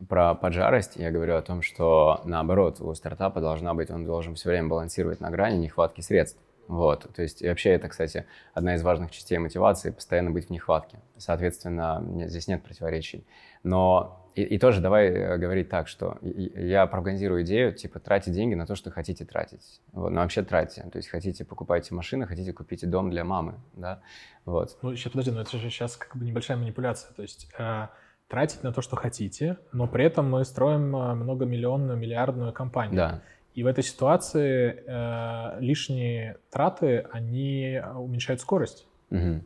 про поджарость я говорю о том, что наоборот, у стартапа должна быть, он должен все время балансировать на грани нехватки средств. Вот, то есть, и вообще это, кстати, одна из важных частей мотивации, постоянно быть в нехватке. Соответственно, здесь нет противоречий. Но и, и тоже давай э, говорить так, что я пропагандирую идею, типа, тратить деньги на то, что хотите тратить. Вот, но вообще тратьте. То есть, хотите, покупайте машину, хотите, купите дом для мамы, да, вот. Ну, сейчас, подожди, но это же сейчас как бы небольшая манипуляция. То есть, э, тратить на то, что хотите, но при этом мы строим э, многомиллионную, миллиардную компанию. Да. И в этой ситуации э, лишние траты, они уменьшают скорость. Угу.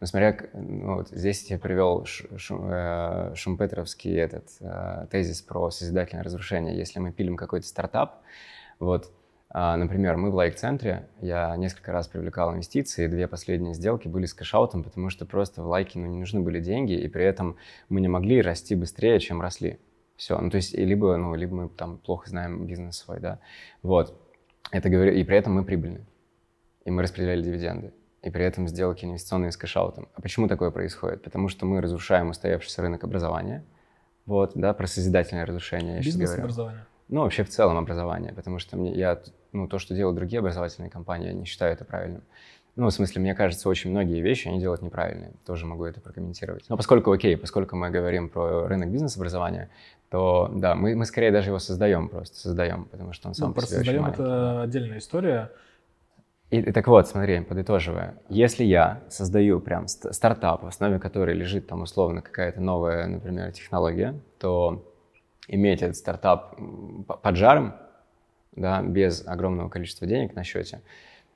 Но смотря, ну, вот здесь я привел шум, э, шумпетровский этот э, тезис про созидательное разрушение. Если мы пилим какой-то стартап, вот, э, например, мы в лайк-центре, я несколько раз привлекал инвестиции, две последние сделки были с кэшаутом, потому что просто в лайке ну, не нужны были деньги, и при этом мы не могли расти быстрее, чем росли. Все, ну то есть либо, ну, либо мы там плохо знаем бизнес свой, да, вот. Это говорю, и при этом мы прибыльны, и мы распределяли дивиденды и при этом сделки инвестиционные с кэшаутом. А почему такое происходит? Потому что мы разрушаем устоявшийся рынок образования. Вот, да, про созидательное разрушение. Бизнес-образование? Ну, вообще в целом образование, потому что мне, я, ну, то, что делают другие образовательные компании, я не считаю это правильным. Ну, в смысле, мне кажется, очень многие вещи они делают неправильные. Тоже могу это прокомментировать. Но поскольку, окей, поскольку мы говорим про рынок бизнес-образования, то да, мы, мы скорее даже его создаем просто, создаем, потому что он сам ну, по себе создаем очень это отдельная история. И, и так вот, смотри, подытоживая, если я создаю прям стартап, в основе которой лежит там условно какая-то новая, например, технология, то иметь этот стартап под жаром, да, без огромного количества денег на счете,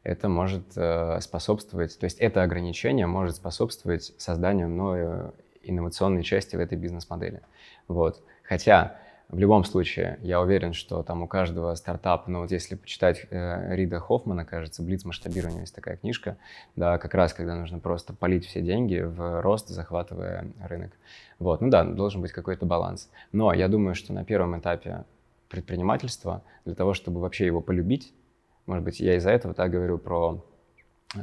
это может э, способствовать, то есть это ограничение может способствовать созданию мною инновационной части в этой бизнес-модели. Вот. Хотя в любом случае, я уверен, что там у каждого стартапа, ну вот если почитать э, Рида Хоффмана, кажется, «Блиц масштабирования» есть такая книжка, да, как раз когда нужно просто полить все деньги в рост, захватывая рынок. Вот, ну да, должен быть какой-то баланс. Но я думаю, что на первом этапе предпринимательства, для того, чтобы вообще его полюбить, может быть, я из-за этого так говорю про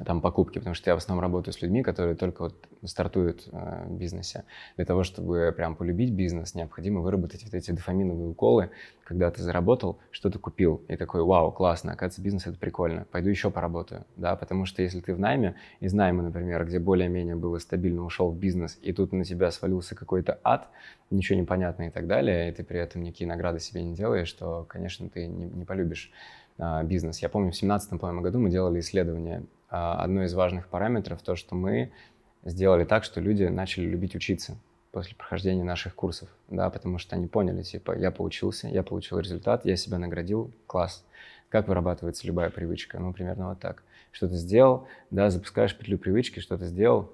там покупки, потому что я в основном работаю с людьми, которые только вот стартуют э, в бизнесе. Для того, чтобы прям полюбить бизнес, необходимо выработать вот эти дофаминовые уколы, когда ты заработал, что-то купил, и такой, вау, классно, оказывается, бизнес это прикольно, пойду еще поработаю, да, потому что если ты в найме, из найма, например, где более-менее было стабильно, ушел в бизнес, и тут на тебя свалился какой-то ад, ничего не понятно и так далее, и ты при этом никакие награды себе не делаешь, то, конечно, ты не, не полюбишь бизнес. Я помню, в 2017 году мы делали исследование а, одно из важных параметров то, что мы сделали так, что люди начали любить учиться после прохождения наших курсов, да, потому что они поняли, типа, я поучился, я получил результат, я себя наградил, класс. Как вырабатывается любая привычка? Ну, примерно вот так. Что-то сделал, да, запускаешь петлю привычки, что-то сделал,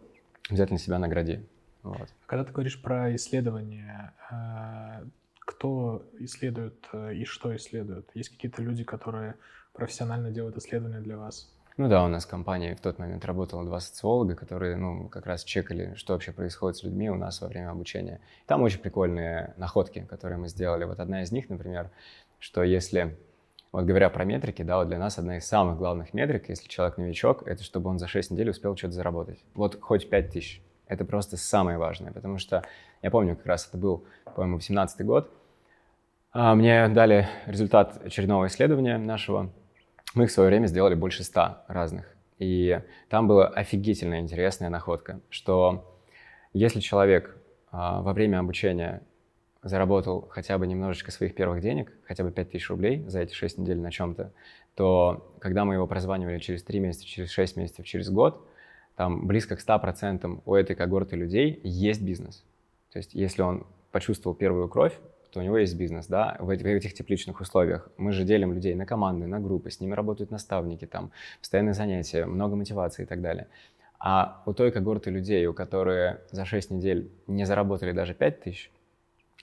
обязательно себя награди. Вот. Когда ты говоришь про исследования, э, кто исследует э, и что исследует? Есть какие-то люди, которые профессионально делают исследования для вас? Ну да, у нас в компании в тот момент работало два социолога, которые, ну, как раз чекали, что вообще происходит с людьми у нас во время обучения. Там очень прикольные находки, которые мы сделали. Вот одна из них, например, что если, вот говоря про метрики, да, вот для нас одна из самых главных метрик, если человек новичок, это чтобы он за 6 недель успел что-то заработать. Вот хоть 5 тысяч. Это просто самое важное, потому что я помню, как раз это был, по-моему, 18 год. А, мне дали результат очередного исследования нашего, мы их в свое время сделали больше ста разных. И там была офигительно интересная находка, что если человек а, во время обучения заработал хотя бы немножечко своих первых денег, хотя бы 5000 рублей за эти 6 недель на чем-то, то когда мы его прозванивали через 3 месяца, через 6 месяцев, через год, там близко к 100% у этой когорты людей есть бизнес. То есть если он почувствовал первую кровь, то у него есть бизнес, да, в, в этих тепличных условиях. Мы же делим людей на команды, на группы, с ними работают наставники, там, постоянные занятия, много мотивации и так далее. А у той когорты людей, у которых за 6 недель не заработали даже 5 тысяч,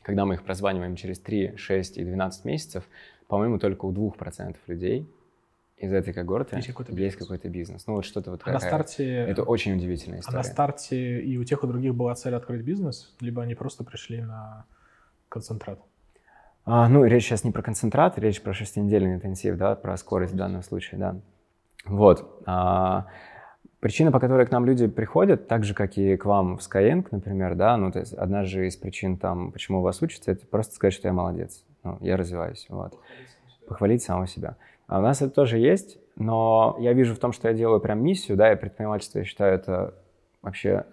когда мы их прозваниваем через 3, 6 и 12 месяцев, по-моему, только у 2% людей из этой когорты есть какой-то бизнес. Есть какой-то бизнес. Ну вот что-то вот а на старте... Это очень удивительная история. А на старте и у тех, и у других была цель открыть бизнес? Либо они просто пришли на концентрат? А, ну, речь сейчас не про концентрат, речь про шестинедельный интенсив, да, про скорость в данном случае, да. Вот. А, причина, по которой к нам люди приходят, так же, как и к вам в Skyeng, например, да, ну, то есть одна же из причин, там, почему у вас учатся, это просто сказать, что я молодец, ну, я развиваюсь, вот. Похвалить самого себя. А у нас это тоже есть, но я вижу в том, что я делаю прям миссию, да, и предпринимательство, я считаю, это вообще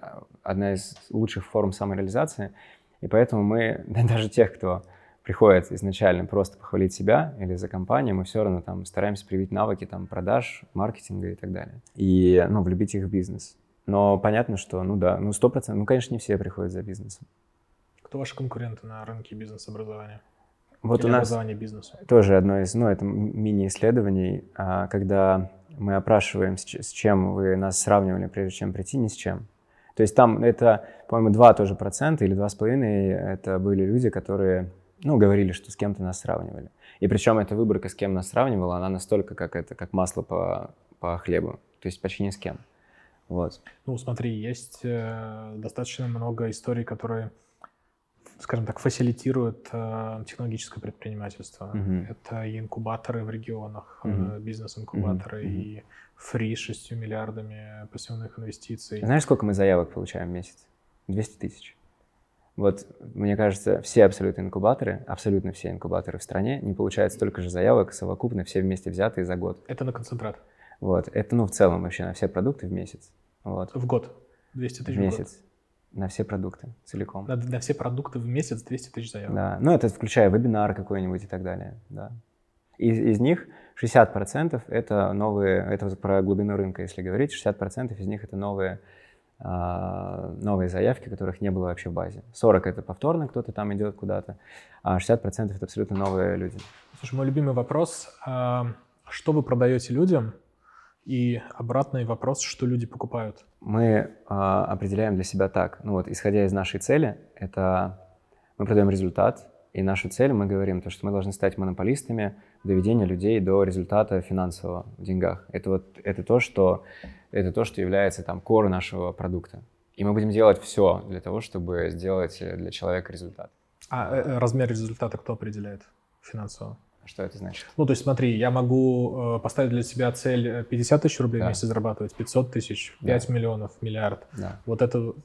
одна из лучших форм самореализации – и поэтому мы, [laughs] даже тех, кто приходит изначально просто похвалить себя или за компанию, мы все равно там стараемся привить навыки там продаж, маркетинга и так далее. И, ну, влюбить их в бизнес. Но понятно, что, ну да, ну сто процентов, ну, конечно, не все приходят за бизнесом. Кто ваши конкуренты на рынке бизнес-образования? Вот Или у нас бизнесу? тоже одно из, ну, это мини-исследований, а, когда мы опрашиваем, с чем вы нас сравнивали, прежде чем прийти, ни с чем. То есть там это, по-моему, 2 тоже процента или 2,5 это были люди, которые, ну, говорили, что с кем-то нас сравнивали. И причем эта выборка, с кем нас сравнивала, она настолько как это, как масло по, по хлебу. То есть почти ни с кем. Вот. Ну, смотри, есть э, достаточно много историй, которые, скажем так, фасилитируют э, технологическое предпринимательство. Мгм. Это и инкубаторы в регионах, э, Мгм. бизнес-инкубаторы, Мгм. и фри с 6 миллиардами пассивных инвестиций. Знаешь, сколько мы заявок получаем в месяц? 200 тысяч. Вот, мне кажется, все абсолютно инкубаторы, абсолютно все инкубаторы в стране не получают столько же заявок совокупно, все вместе взятые за год. Это на концентрат. Вот, это, ну, в целом вообще на все продукты в месяц. Вот, В год. 200 в тысяч в год. месяц. На все продукты целиком. На, на все продукты в месяц 200 тысяч заявок. Да, ну это включая вебинар какой-нибудь и так далее, да. Из, из них 60% это новые, это про глубину рынка, если говорить, 60% из них это новые, а, новые заявки, которых не было вообще в базе. 40 это повторно, кто-то там идет куда-то, а 60% это абсолютно новые люди. Слушай, мой любимый вопрос. а, Что вы продаете людям? И обратный вопрос, что люди покупают? Мы а, определяем для себя так, ну вот, исходя из нашей цели, это мы продаем результат, и нашу цель мы говорим, то, что мы должны стать монополистами доведения людей до результата финансового в деньгах. Это вот это то, что это то, что является там core нашего продукта. И мы будем делать все для того, чтобы сделать для человека результат. А э, размер результата кто определяет финансово? Что это значит? Ну, то есть смотри, я могу э, поставить для себя цель э, 50 тысяч рублей Да. в месяц зарабатывать, 500 тысяч, 5 миллионов, миллиард. Да. Вот эту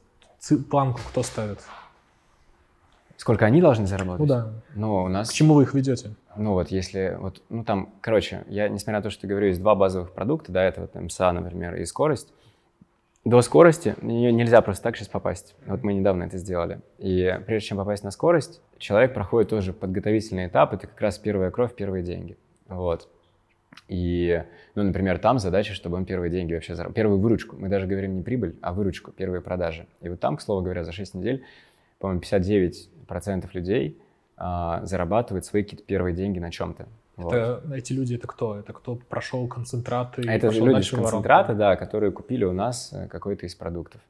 планку кто ставит? Сколько они должны заработать? Ну да. Ну, у нас К чему вы их ведете? Ну вот если, вот, ну там, короче, я, несмотря на то, что говорю, есть два базовых продукта, да, это вот МСА, например, и скорость. До скорости нее нельзя просто так сейчас попасть. Вот мы недавно это сделали. И прежде чем попасть на скорость, человек проходит тоже подготовительный этап, это как раз первая кровь, первые деньги. Вот. И, ну, например, там задача, чтобы он первые деньги вообще заработал. Первую выручку. Мы даже говорим не прибыль, а выручку, первые продажи. И вот там, к слову говоря, за 6 недель, по-моему, 59% людей а, зарабатывают свои какие-то первые деньги на чем-то. Вот. Это, эти люди это кто? Это кто прошел концентраты? это же люди с воронку? концентрата, да, которые купили у нас э, какой-то из продуктов.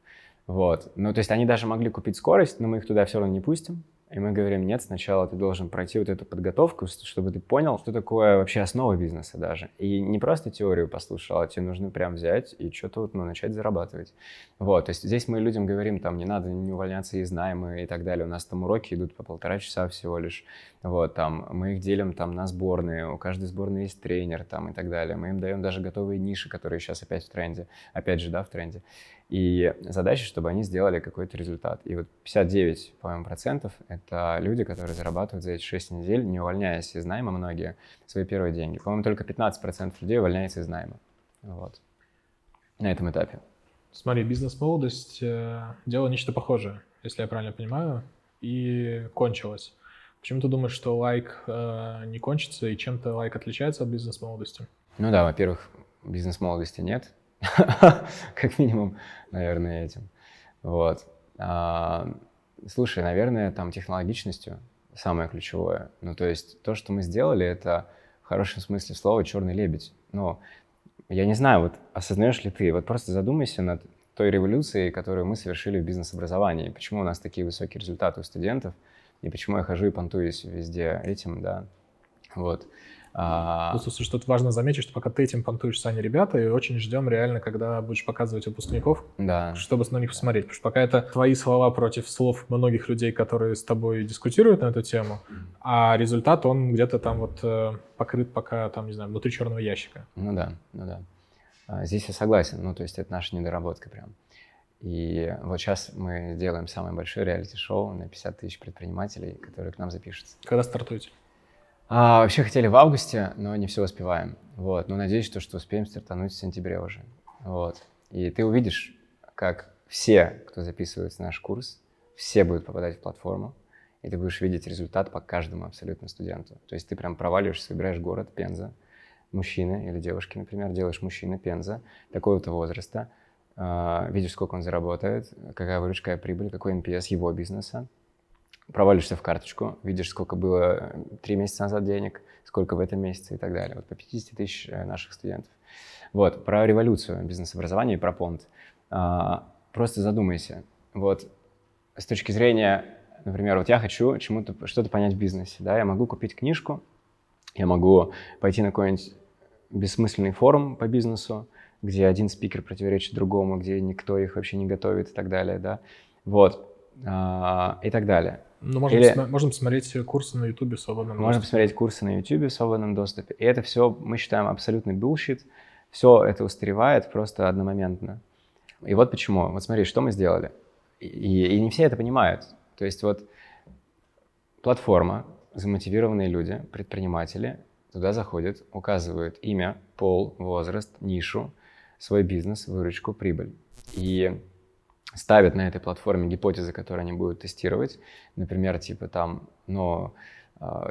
Вот. Ну, то есть они даже могли купить скорость, но мы их туда все равно не пустим. И мы говорим, нет, сначала ты должен пройти вот эту подготовку, чтобы ты понял, что такое вообще основа бизнеса даже. И не просто теорию послушал, а тебе нужно прям взять и что-то вот, ну, начать зарабатывать. Вот, то есть здесь мы людям говорим, там, не надо не увольняться из найма и так далее. У нас там уроки идут по полтора часа всего лишь. Вот, там, мы их делим там на сборные, у каждой сборной есть тренер там и так далее. Мы им даем даже готовые ниши, которые сейчас опять в тренде, опять же, да, в тренде. И задача, чтобы они сделали какой-то результат. И вот 59, по-моему, процентов — это люди, которые зарабатывают за эти 6 недель, не увольняясь из найма многие, свои первые деньги. По-моему, только 15 процентов людей увольняется из найма. Вот. На этом этапе. Смотри, бизнес-молодость э, делала нечто похожее, если я правильно понимаю, и кончилось. Почему ты думаешь, что лайк э, не кончится, и чем-то лайк отличается от бизнес-молодости? Ну да, во-первых, бизнес-молодости нет. [laughs] Как минимум, наверное, этим. Вот. А, Слушай, наверное, там технологичностью самое ключевое. Ну, то есть то, что мы сделали, это в хорошем смысле слова черный лебедь. Ну, я не знаю, вот осознаешь ли ты, вот просто задумайся над той революцией, которую мы совершили в бизнес-образовании. Почему у нас такие высокие результаты у студентов, и почему я хожу и понтуюсь везде этим, да. Вот. А, Ну, слушай, тут важно заметить, что пока ты этим понтуешь, Саня, ребята, и очень ждем реально, когда будешь показывать выпускников, да. чтобы на них посмотреть. Потому что пока это твои слова против слов многих людей, которые с тобой дискутируют на эту тему, а результат, он где-то там вот э, покрыт пока, там, не знаю, внутри черного ящика. Ну да, ну да. А, Здесь я согласен, ну то есть это наша недоработка прям. И вот сейчас мы делаем самое большое реалити-шоу на 50 тысяч предпринимателей, которые к нам запишутся. Когда стартуете? А, вообще хотели в августе, но не все успеваем. Вот, но надеюсь, что, что успеем стартануть в сентябре уже. Вот. И ты увидишь, как все, кто записывается на наш курс, все будут попадать в платформу, и ты будешь видеть результат по каждому абсолютно студенту. То есть ты прям проваливаешься, выбираешь город Пенза, мужчина или девушки, например, делаешь мужчина Пенза такого-то возраста, а, видишь, сколько он заработает, какая выручка, какая прибыль, какой NPS его бизнеса, провалишься в карточку, видишь, сколько было три месяца назад денег, сколько в этом месяце и так далее. Вот по 50 тысяч э, наших студентов. Вот, про революцию бизнес-образования и про понт. А, просто задумайся. Вот с точки зрения, например, вот я хочу чему-то, что-то понять в бизнесе, да, я могу купить книжку, я могу пойти на какой-нибудь бессмысленный форум по бизнесу, где один спикер противоречит другому, где никто их вообще не готовит и так далее, да, вот, а, и так далее. Ну, можно, Или... посмотри, можно посмотреть курсы на YouTube в свободном доступе. Можно посмотреть курсы на YouTube в свободном доступе. И это все, мы считаем, абсолютный bullshit. Все это устаревает просто одномоментно. И вот почему. Вот смотри, что мы сделали. И, и не все это понимают. То есть вот платформа, замотивированные люди, предприниматели, туда заходят, указывают имя, пол, возраст, нишу, свой бизнес, выручку, прибыль. И ставят на этой платформе гипотезы, которые они будут тестировать. Например, типа там, ну,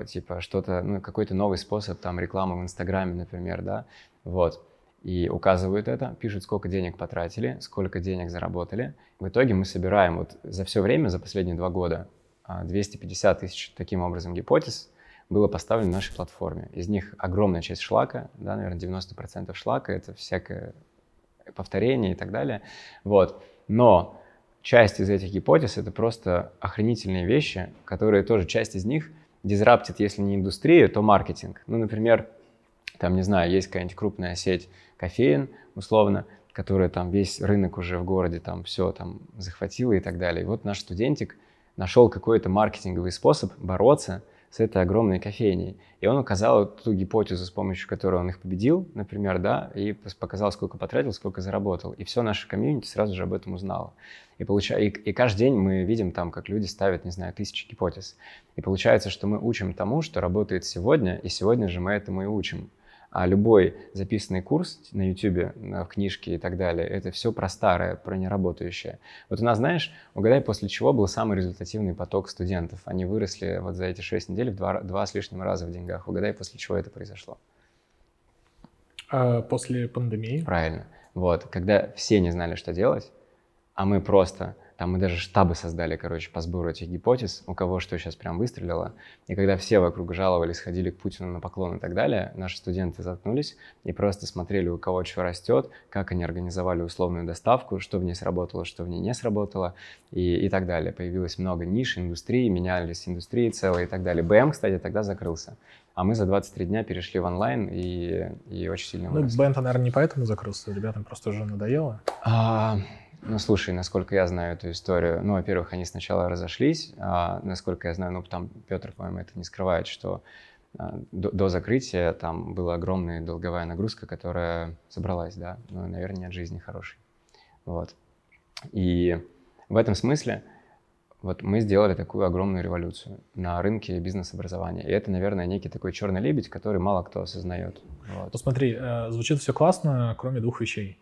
типа что-то, ну, какой-то новый способ там рекламы в Инстаграме, например, да, вот. И указывают это, пишут, сколько денег потратили, сколько денег заработали. В итоге мы собираем вот за все время, за последние два года, 250 а, тысяч таким образом гипотез было поставлено на нашей платформе. Из них огромная часть шлака, да, наверное, 90% шлака, это всякое повторение и так далее. Вот. Но часть из этих гипотез — это просто охренительные вещи, которые тоже, часть из них дизраптит, если не индустрию, то маркетинг. Ну, например, там, не знаю, есть какая-нибудь крупная сеть кофеин, условно, которая там весь рынок уже в городе там все там захватила и так далее. И вот наш студентик нашел какой-то маркетинговый способ бороться с этой огромной кофейней. И он указал ту гипотезу, с помощью которой он их победил, например, да, и показал, сколько потратил, сколько заработал. И все наше комьюнити сразу же об этом узнало. И, получа... и, и каждый день мы видим там, как люди ставят, не знаю, тысячи гипотез. И получается, что мы учим тому, что работает сегодня, и сегодня же мы этому и учим. А любой записанный курс на YouTube, в книжке и так далее, это все про старое, про неработающее. Вот у нас, знаешь, угадай, после чего был самый результативный поток студентов. Они выросли вот за эти шесть недель в два, два с лишним раза в деньгах. Угадай, после чего это произошло. А после пандемии? Правильно. Вот, когда все не знали, что делать, а мы просто там мы даже штабы создали, короче, по сбору этих гипотез, у кого что сейчас прям выстрелило. И когда все вокруг жаловались, ходили к Путину на поклон и так далее, наши студенты заткнулись и просто смотрели, у кого что растет, как они организовали условную доставку, что в ней сработало, что в ней не сработало и, и так далее. Появилось много ниш, индустрии, менялись индустрии целые и так далее. БМ, кстати, тогда закрылся. А мы за 23 дня перешли в онлайн и, и очень сильно Ну, БМ, наверное, не поэтому закрылся, ребятам просто уже надоело. А, ну, слушай, насколько я знаю эту историю, ну, во-первых, они сначала разошлись, а, насколько я знаю, ну, там Петр, по-моему, это не скрывает, что а, до, до закрытия там была огромная долговая нагрузка, которая собралась, да, ну, наверное, не от жизни хорошей. Вот. И в этом смысле вот мы сделали такую огромную революцию на рынке бизнес-образования. И это, наверное, некий такой черный лебедь, который мало кто осознает. Вот. Ну э, звучит все классно, кроме двух вещей.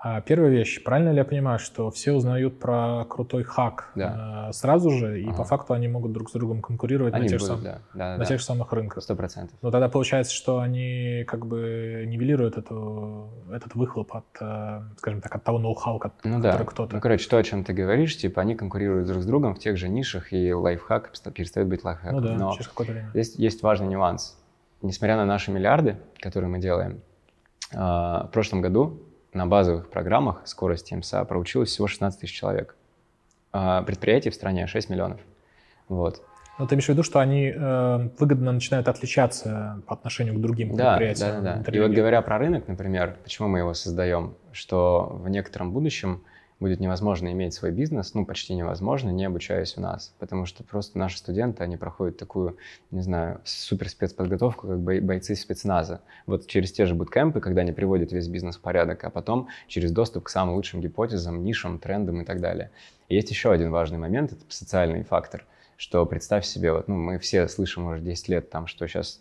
А первая вещь, правильно ли я понимаю, что все узнают про крутой хак да. э, сразу же, и ага. по факту они могут друг с другом конкурировать они на, тех, будут, сам... да. Да, на да. тех же самых рынках? Сто процентов. Но тогда получается, что они как бы нивелируют эту, этот выхлоп от, э, скажем так, от того ноу-хау, ну, который да. кто-то... Ну, короче, то, о чем ты говоришь, типа они конкурируют друг с другом в тех же нишах, и лайфхак перестает быть лайфхаком. Ну да, Но через какое-то время. Здесь есть важный нюанс. Несмотря на наши миллиарды, которые мы делаем, э, в прошлом году на базовых программах скорости МСА проучилось всего 16 тысяч человек. А предприятий в стране 6 миллионов. Вот. Но ты имеешь в виду, что они э, выгодно начинают отличаться по отношению к другим да, предприятиям? Да, да, да. И вот говоря про рынок, например, почему мы его создаем, что в некотором будущем будет невозможно иметь свой бизнес, ну, почти невозможно, не обучаясь у нас, потому что просто наши студенты, они проходят такую, не знаю, супер спецподготовку, как бойцы спецназа. Вот через те же буткемпы, когда они приводят весь бизнес в порядок, а потом через доступ к самым лучшим гипотезам, нишам, трендам и так далее. И есть еще один важный момент, это социальный фактор, что представь себе, вот, ну, мы все слышим уже 10 лет там, что сейчас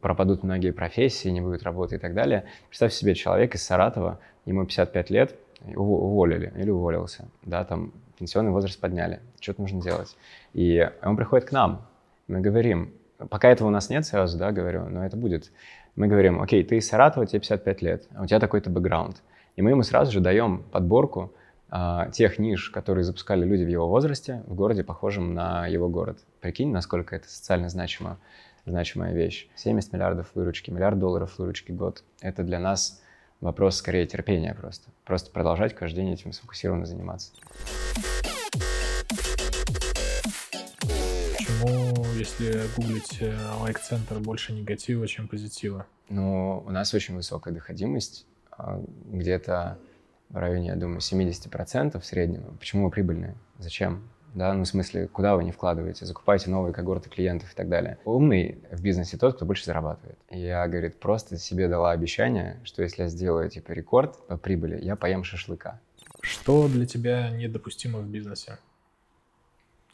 пропадут многие профессии, не будет работы и так далее. Представь себе человек из Саратова, ему 55 лет, уволили или уволился, да, там пенсионный возраст подняли, что-то нужно делать. И он приходит к нам, мы говорим, пока этого у нас нет сразу, да, говорю, но это будет. Мы говорим, окей, ты из Саратова, тебе 55 лет, а у тебя такой-то бэкграунд. И мы ему сразу же даем подборку а, тех ниш, которые запускали люди в его возрасте, в городе, похожем на его город. Прикинь, насколько это социально значимо, значимая вещь. 70 миллиардов выручки, миллиард долларов выручки год. Это для нас Вопрос скорее терпения просто. Просто продолжать каждый день этим сфокусированно заниматься. Почему, если гуглить э, лайк-центр, больше негатива, чем позитива? Ну, у нас очень высокая доходимость, а, где-то в районе, я думаю, 70% в среднем. Почему вы прибыльные? Зачем? Да, ну, в смысле, куда вы не вкладываете, закупаете новые когорты клиентов и так далее. Умный в бизнесе тот, кто больше зарабатывает. И я, говорит, просто себе дала обещание, что если я сделаю, типа, рекорд по прибыли, я поем шашлыка. Что для тебя недопустимо в бизнесе?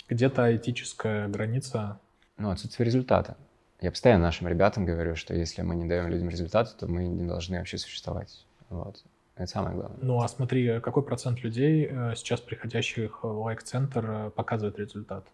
Где-то этическая граница? Ну, отсутствие результата. Я постоянно нашим ребятам говорю, что если мы не даем людям результата, то мы не должны вообще существовать. Вот. Это самое главное. Ну а смотри, какой процент людей э, сейчас приходящих в лайк-центр э, показывает результат?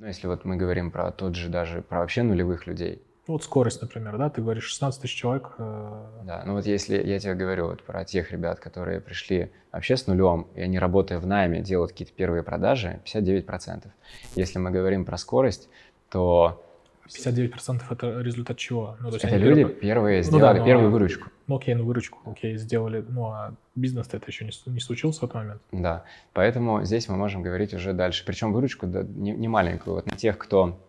Ну, если вот мы говорим про тот же даже, про вообще нулевых людей. Ну, вот скорость, например, да, ты говоришь 16 тысяч человек. Э... Да, ну вот если я тебе говорю вот про тех ребят, которые пришли вообще с нулем, и они, работая в найме, делают какие-то первые продажи, 59%. Если мы говорим про скорость, то 59% это результат чего? Ну, то есть это люди первые, первые сделали ну, да, но, первую выручку. Ну окей, ну выручку, окей, сделали, ну а бизнес-то это еще не, не случился в этот момент. Да, поэтому здесь мы можем говорить уже дальше. Причем выручку да, не, не маленькую. Вот на тех, кто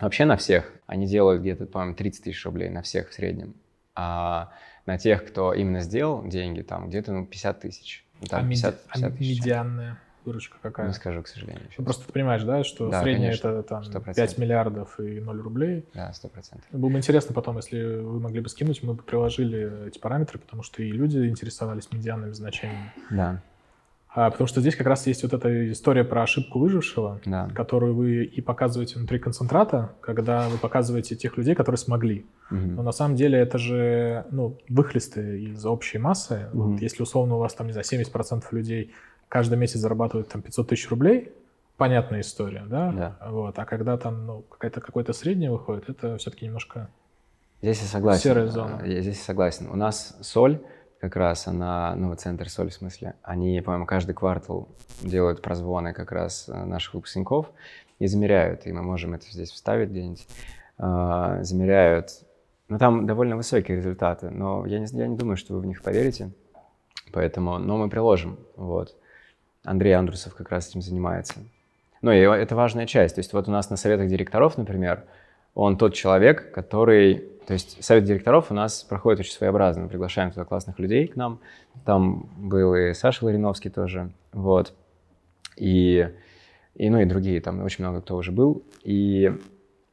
вообще на всех, они делают где-то, по-моему, 30 тысяч рублей на всех в среднем. А на тех, кто именно сделал деньги, там где-то ну, 50 тысяч. Там а 50, 50 а тысяч. медианная? Выручка какая? Не скажу, к сожалению. Ну, просто ты понимаешь, да, что да, средняя конечно, это там 100%. 5 миллиардов и 0 рублей. Да, сто процентов. Было бы интересно потом, если вы могли бы скинуть, мы бы приложили эти параметры, потому что и люди интересовались медианными значениями. Да. А, потому что здесь как раз есть вот эта история про ошибку выжившего, да. которую вы и показываете внутри концентрата, когда вы показываете тех людей, которые смогли. Угу. Но на самом деле это же ну, выхлесты из общей массы. Угу. Вот если условно у вас там, не знаю, 70% людей каждый месяц зарабатывают там 500 тысяч рублей, понятная история, да? Да. Вот. А когда там ну, какая-то какое-то среднее выходит, это все-таки немножко Здесь я согласен. Серая зона. Я здесь согласен. У нас соль, как раз она, ну, центр соль в смысле, они, по-моему, каждый квартал делают прозвоны как раз э, наших выпускников и замеряют, и мы можем это здесь вставить где-нибудь, э, замеряют. Ну, там довольно высокие результаты, но я не, я не думаю, что вы в них поверите, поэтому, но мы приложим, вот. Андрей Андрусов как раз этим занимается. Ну, и это важная часть. То есть вот у нас на советах директоров, например, он тот человек, который... То есть совет директоров у нас проходит очень своеобразно. Мы приглашаем туда классных людей к нам. Там был и Саша Лариновский тоже. Вот. И, и, ну, и другие. Там очень много кто уже был. И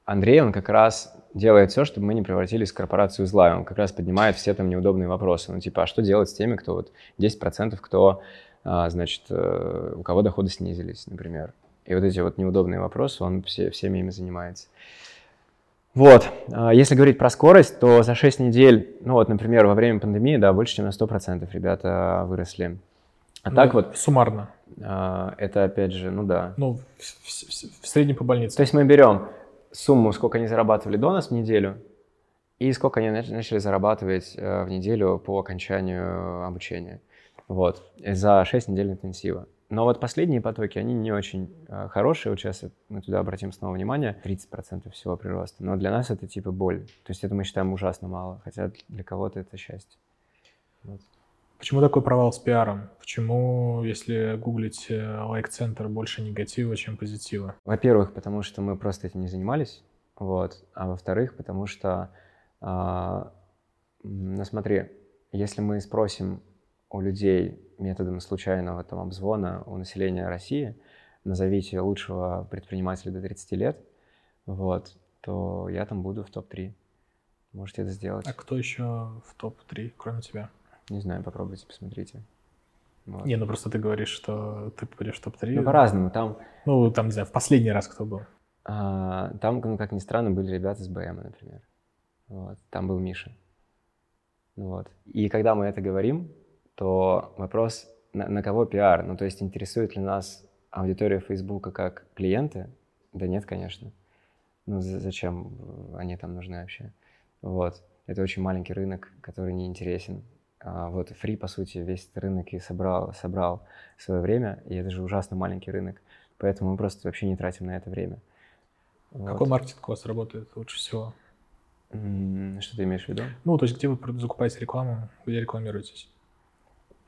Андрей, он как раз делает все, чтобы мы не превратились в корпорацию зла. Он как раз поднимает все там неудобные вопросы. Ну, типа, а что делать с теми, кто вот 10%, кто значит, э, у кого доходы снизились, например. И вот эти вот неудобные вопросы, он все, всеми ими занимается. Вот, а, если говорить про скорость, то за 6 недель, ну вот, например, во время пандемии, да, больше, чем на 100% ребята выросли. А ну, так вот... Суммарно. А, это, опять же, ну да. Ну, в, в, в среднем по больнице. То есть мы берем сумму, сколько они зарабатывали до нас в неделю, и сколько они начали зарабатывать э, в неделю по окончанию обучения. Вот, за 6 недель интенсива. Но вот последние потоки, они не очень э, хорошие. Вот сейчас мы туда обратим снова внимание. 30% всего прироста. Но для нас это типа боль. То есть это мы считаем ужасно мало. Хотя для кого-то это счастье. Вот. Почему такой провал с пиаром? Почему, если гуглить э, лайк-центр, больше негатива, чем позитива? Во-первых, потому что мы просто этим не занимались. Вот. А во-вторых, потому что, э, ну смотри, если мы спросим у людей методом случайного там, обзвона у населения России, назовите лучшего предпринимателя до 30 лет, вот, то я там буду в топ-3. Можете это сделать. А кто еще в топ-3, кроме тебя? Не знаю, попробуйте, посмотрите. Вот. Не, ну просто ты говоришь, что ты попадешь в топ-3. Ну, по-разному. Там... Ну, там, не знаю, в последний раз кто был? А, там, ну, как ни странно, были ребята с БМ, например. Вот. Там был Миша. Вот. И когда мы это говорим, то вопрос, на, на кого пиар? Ну, то есть интересует ли нас аудитория Фейсбука как клиенты? Да нет, конечно. Ну, зачем они там нужны вообще? Вот. Это очень маленький рынок, который не интересен. А вот Фри, по сути, весь этот рынок и собрал, собрал в свое время, и это же ужасно маленький рынок. Поэтому мы просто вообще не тратим на это время. Какой вот. маркетинг у вас работает лучше всего? Что ты имеешь в виду? Ну, то есть где вы закупаете рекламу, где рекламируетесь?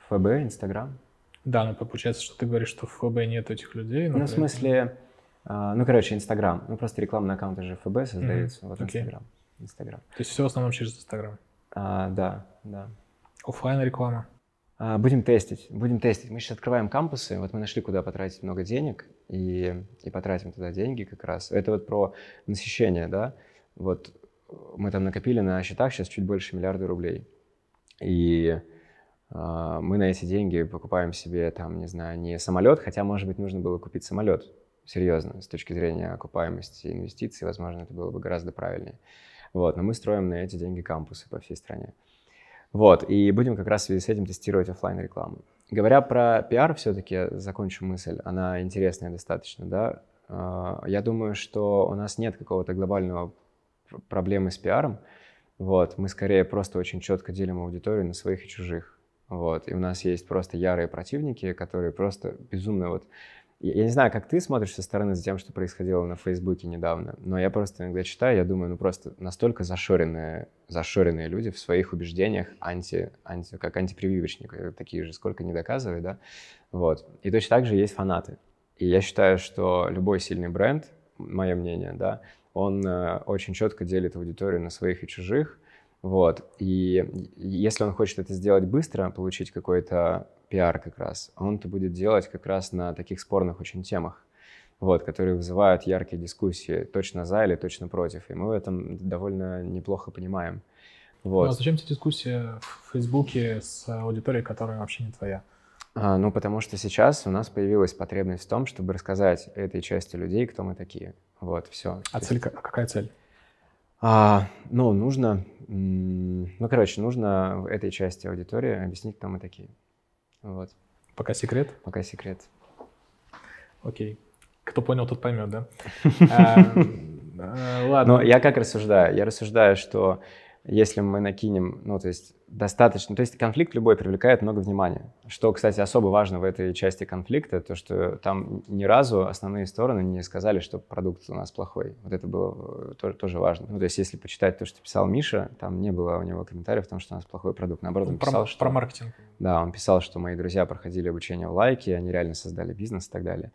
ФБ, Инстаграм. Да, но получается, что ты говоришь, что в ФБ нет этих людей. Ну, в смысле, а, ну, короче, Инстаграм. Ну, просто рекламные аккаунты же ФБ создаются. Вот Окей. Инстаграм. Инстаграм. То есть все в основном через Инстаграм. А, да, да. Оффлайн реклама. А, Будем тестить, будем тестить. Мы сейчас открываем кампусы, вот мы нашли, куда потратить много денег, и, и потратим туда деньги как раз. Это вот про насыщение, да. Вот мы там накопили на счетах сейчас чуть больше миллиарда рублей. И мы на эти деньги покупаем себе там, не знаю, не самолет, хотя, может быть, нужно было купить самолет, серьезно, с точки зрения окупаемости инвестиций, возможно, это было бы гораздо правильнее. Вот, но мы строим на эти деньги кампусы по всей стране. Вот, и будем как раз в связи с этим тестировать оффлайн рекламу. Говоря про пиар, все-таки закончу мысль, она интересная достаточно, да. А, Я думаю, что у нас нет какого-то глобального пр- проблемы с пиаром. Вот, мы скорее просто очень четко делим аудиторию на своих и чужих. Вот, и у нас есть просто ярые противники, которые просто безумно вот я не знаю, как ты смотришь со стороны за тем, что происходило на Фейсбуке недавно, но я просто иногда читаю, я думаю, ну просто настолько зашоренные, зашоренные люди в своих убеждениях, анти, анти, как антипрививочник, э, такие же, сколько не доказывай, да, вот. И точно так же есть фанаты. И я считаю, что любой сильный бренд, мое мнение, да, он э, очень четко делит аудиторию на своих и чужих, вот. И если он хочет это сделать быстро, получить какой-то пиар как раз, он это будет делать как раз на таких спорных очень темах, вот, которые вызывают яркие дискуссии, точно за или точно против. И мы в этом довольно неплохо понимаем. Ну, Вот. а зачем тебе дискуссия в Фейсбуке с аудиторией, которая вообще не твоя? А, ну, потому что сейчас у нас появилась потребность в том, чтобы рассказать этой части людей, кто мы такие. Вот, все. А цель, ка- какая цель? А, ну, нужно, ну, короче, нужно этой части аудитории объяснить, кто мы такие. Вот, Пока секрет? пока секрет. Окей. Кто понял, тот поймет, да? А, [laughs] э, Ладно. Но я как рассуждаю? Я рассуждаю, что если мы накинем, ну, то есть достаточно, то есть конфликт любой привлекает много внимания. Что, кстати, особо важно в этой части конфликта, то, что там ни разу основные стороны не сказали, что продукт у нас плохой. Вот это было э, тоже, тоже важно. Ну, то есть если почитать то, что писал Миша, там не было у него комментариев о том, что у нас плохой продукт. Наоборот, он про, писал, что... про маркетинг. Да, он писал, что мои друзья проходили обучение в лайке, они реально создали бизнес и так далее.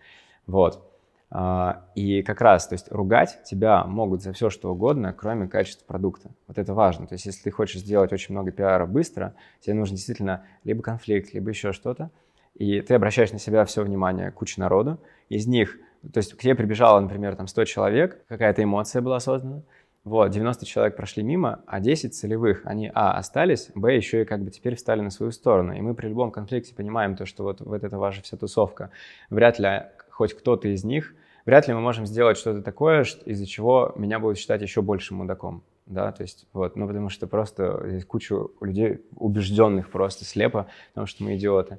Вот. А, И как раз, то есть ругать тебя могут за все, что угодно, кроме качества продукта. Вот это важно. То есть если ты хочешь сделать очень много пиара быстро, тебе нужно действительно либо конфликт, либо еще что-то, и ты обращаешь на себя все внимание кучи народу, из них, то есть к тебе прибежало, например, там 100 человек, какая-то эмоция была создана, вот, 90 человек прошли мимо, а 10 целевых, они, а, остались, б, еще и как бы теперь встали на свою сторону. И мы при любом конфликте понимаем то, что вот, вот эта ваша вся тусовка, вряд ли хоть кто-то из них, вряд ли мы можем сделать что-то такое, из-за чего меня будут считать еще большим мудаком. Да, то есть вот, ну потому что просто здесь куча людей убежденных просто слепо, потому что мы идиоты.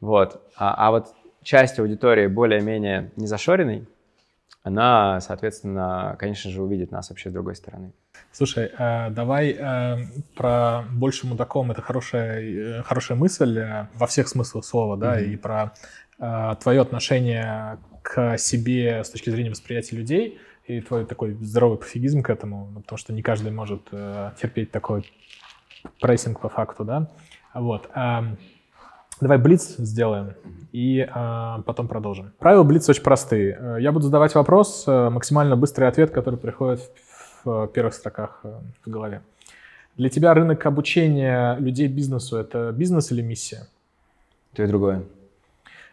Вот. А, а вот часть аудитории более-менее незашоренной, она, соответственно, конечно же, увидит нас вообще с другой стороны. Слушай, э, давай э, про больше мудаком. Это хорошая, э, хорошая мысль во всех смыслах слова, да, Мгм. и про твое отношение к себе с точки зрения восприятия людей и твой такой здоровый пофигизм к этому, ну, потому что не каждый может э, терпеть такой прессинг по факту, да. Вот. эм, Давай блиц сделаем и э, потом продолжим. Правила блиц очень простые. Э, Я буду задавать вопрос, э, максимально быстрый ответ, который приходит в, в первых строках в голове. Для тебя рынок обучения людей бизнесу – это бизнес или миссия? То и другое.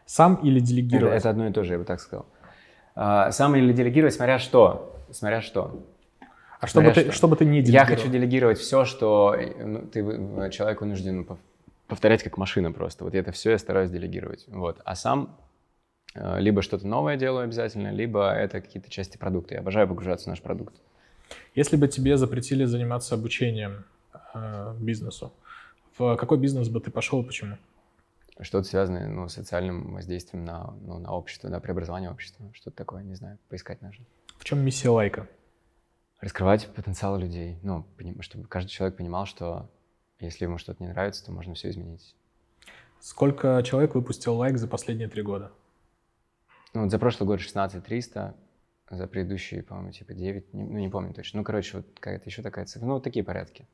Сам или Это, делегировать? это одно и то же, я бы так сказал. А, Сам или делегировать, смотря что. Смотря что. а что бы, ты, что. что бы ты не Я делегировал? хочу делегировать все, что ну, ты, человек вынужден пов- повторять как машина просто. Вот это все я стараюсь делегировать. Вот. А сам э, либо что-то новое делаю обязательно, либо это какие-то части продукта. Я обожаю погружаться в наш продукт. Если бы тебе запретили заниматься обучением э, бизнесу, в какой бизнес бы ты пошел и почему? Что-то связанное ну, с социальным воздействием на, ну, на общество, на преобразование общества. Что-то такое, не знаю, поискать нужно. В чем миссия лайка? Раскрывать потенциал людей. Ну, чтобы каждый человек понимал, что если ему что-то не нравится, то можно все изменить. Сколько человек выпустил лайк за последние три года? Ну, вот за прошлый год 16 300, за предыдущий, по-моему, типа 9, не- ну, не помню точно. Ну, короче, вот какая-то еще такая цифра. Ну, вот такие порядки.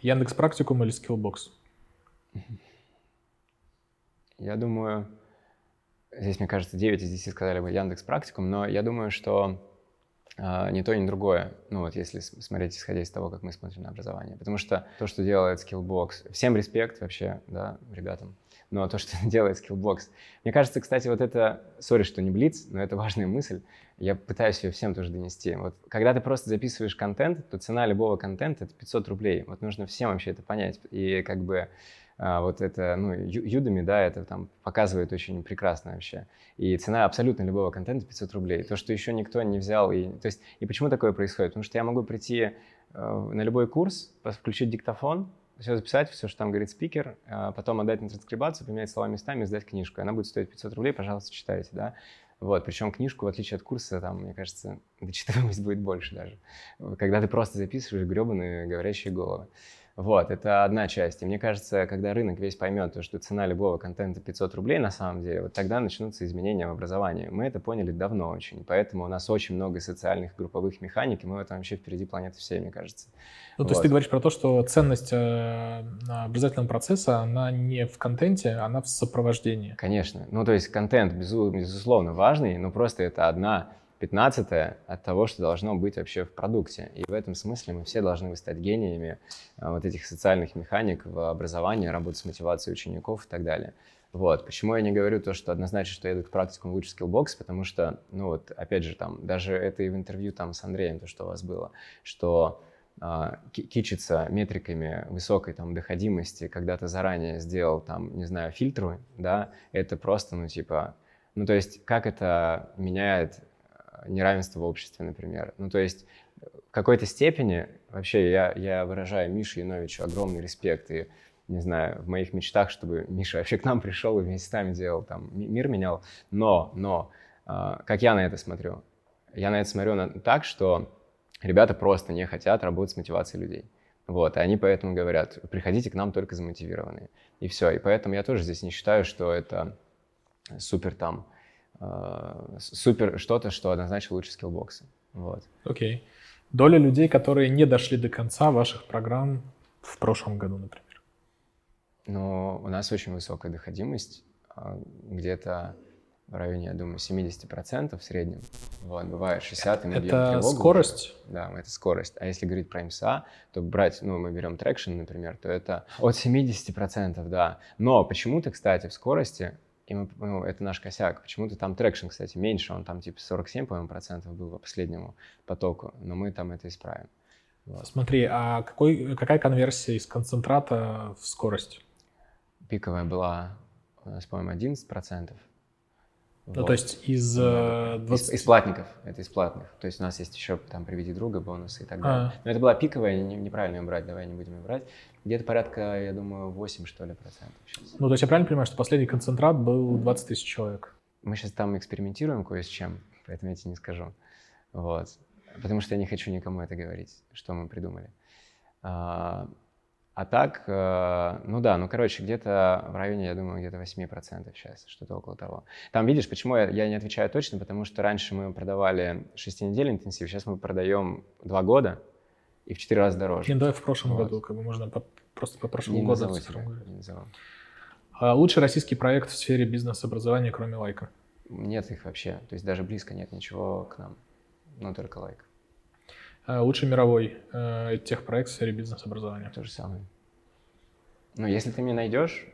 Яндекс Практикум или Skillbox? [laughs] Я думаю, здесь, мне кажется, 9 из 10 сказали бы Яндекс Практикум, но я думаю, что э, ни то, ни другое, ну вот если смотреть, исходя из того, как мы смотрим на образование. Потому что то, что делает Skillbox, всем респект вообще, да, ребятам, но то, что [laughs] делает Skillbox. Мне кажется, кстати, вот это, сори, что не блиц, но это важная мысль, я пытаюсь ее всем тоже донести. Вот когда ты просто записываешь контент, то цена любого контента — это 500 рублей. Вот нужно всем вообще это понять. И как бы вот это, ну, Udemy, да, это там показывает очень прекрасно вообще. И цена абсолютно любого контента 500 рублей. То, что еще никто не взял. И, то есть, и почему такое происходит? Потому что я могу прийти э, на любой курс, включить диктофон, все записать, все, что там говорит спикер, а потом отдать на транскрибацию, поменять слова местами, сдать книжку. Она будет стоить 500 рублей, пожалуйста, читайте, да. Вот, причем книжку, в отличие от курса, там, мне кажется, [laughs] дочитываемость будет больше даже. Когда ты просто записываешь гребаные говорящие головы. Вот, это одна часть. И мне кажется, когда рынок весь поймет, то, что цена любого контента 500 рублей на самом деле, вот тогда начнутся изменения в образовании. Мы это поняли давно очень, поэтому у нас очень много социальных групповых механик, и мы в этом вообще впереди планеты всей, мне кажется. Ну, вот. то есть ты говоришь про то, что ценность э, образовательного процесса, она не в контенте, она в сопровождении. Конечно. Ну, то есть контент, безусловно, важный, но просто это одна пятнадцатое от того, что должно быть вообще в продукте. И в этом смысле мы все должны стать гениями а, вот этих социальных механик в образовании, работы с мотивацией учеников и так далее. Вот. Почему я не говорю то, что однозначно, что я иду к практикуму лучше Skillbox, потому что, ну вот, опять же, там, даже это и в интервью там с Андреем, то, что у вас было, что э, кичиться метриками высокой там доходимости, когда ты заранее сделал там, не знаю, фильтры, да, это просто, ну, типа, ну, то есть, как это меняет неравенство в обществе, например. Ну, то есть в какой-то степени вообще я, я выражаю Мише Яновичу огромный респект и не знаю, в моих мечтах, чтобы Миша вообще к нам пришел и вместе с нами делал, там, мир менял. Но, но, э, как я на это смотрю? Я на это смотрю на, так, что ребята просто не хотят работать с мотивацией людей. Вот, и они поэтому говорят, приходите к нам только замотивированные. И все. И поэтому я тоже здесь не считаю, что это супер там Э, супер что-то, что однозначно лучше скиллбокса. Вот. Окей. Okay. Доля людей, которые не дошли до конца ваших программ в прошлом году, например? Ну, у нас очень высокая доходимость, а, где-то в районе, я думаю, 70% в среднем. Вот, бывает 60, и мы Это скорость? Уже. Да, это скорость. А если говорить про МСА, то брать, ну, мы берем traction, например, то это от 70%, да. Но почему-то, кстати, в скорости и мы, ну, это наш косяк. Почему-то там traction, кстати, меньше, он там типа 47, по-моему, процентов был по последнему потоку, но мы там это исправим. Вот. Смотри, а какой, какая конверсия из концентрата в скорость? Пиковая была у нас, по-моему, 11 процентов. Ну, вот. то есть из 20... Из, из платников, это из платных. То есть у нас есть еще там «Приведи друга», бонусы и так далее. А. Но это была пиковая, не, неправильно ее брать, давай не будем ее брать. Где-то порядка, я думаю, 8, что ли, процентов сейчас. Ну, то есть я правильно понимаю, что последний концентрат был 20 тысяч человек? Мы сейчас там экспериментируем кое с чем, поэтому я тебе не скажу. Вот. Потому что я не хочу никому это говорить, что мы придумали. А, а так, э, ну да, ну короче, где-то в районе, я думаю, где-то 8% сейчас, что-то около того. Там, видишь, почему я, я не отвечаю точно, потому что раньше мы продавали 6 недель интенсив, сейчас мы продаем 2 года и в 4 раза дороже. Не, давай в прошлом вот. году, как бы можно по, просто по прошлому не году. Назову не назову. А лучший российский проект в сфере бизнес-образования, кроме лайка? Нет их вообще, то есть даже близко нет ничего к нам, но только лайк. А лучший мировой э, техпроект в сфере бизнес-образования. То же самое. Ну, если ты мне найдешь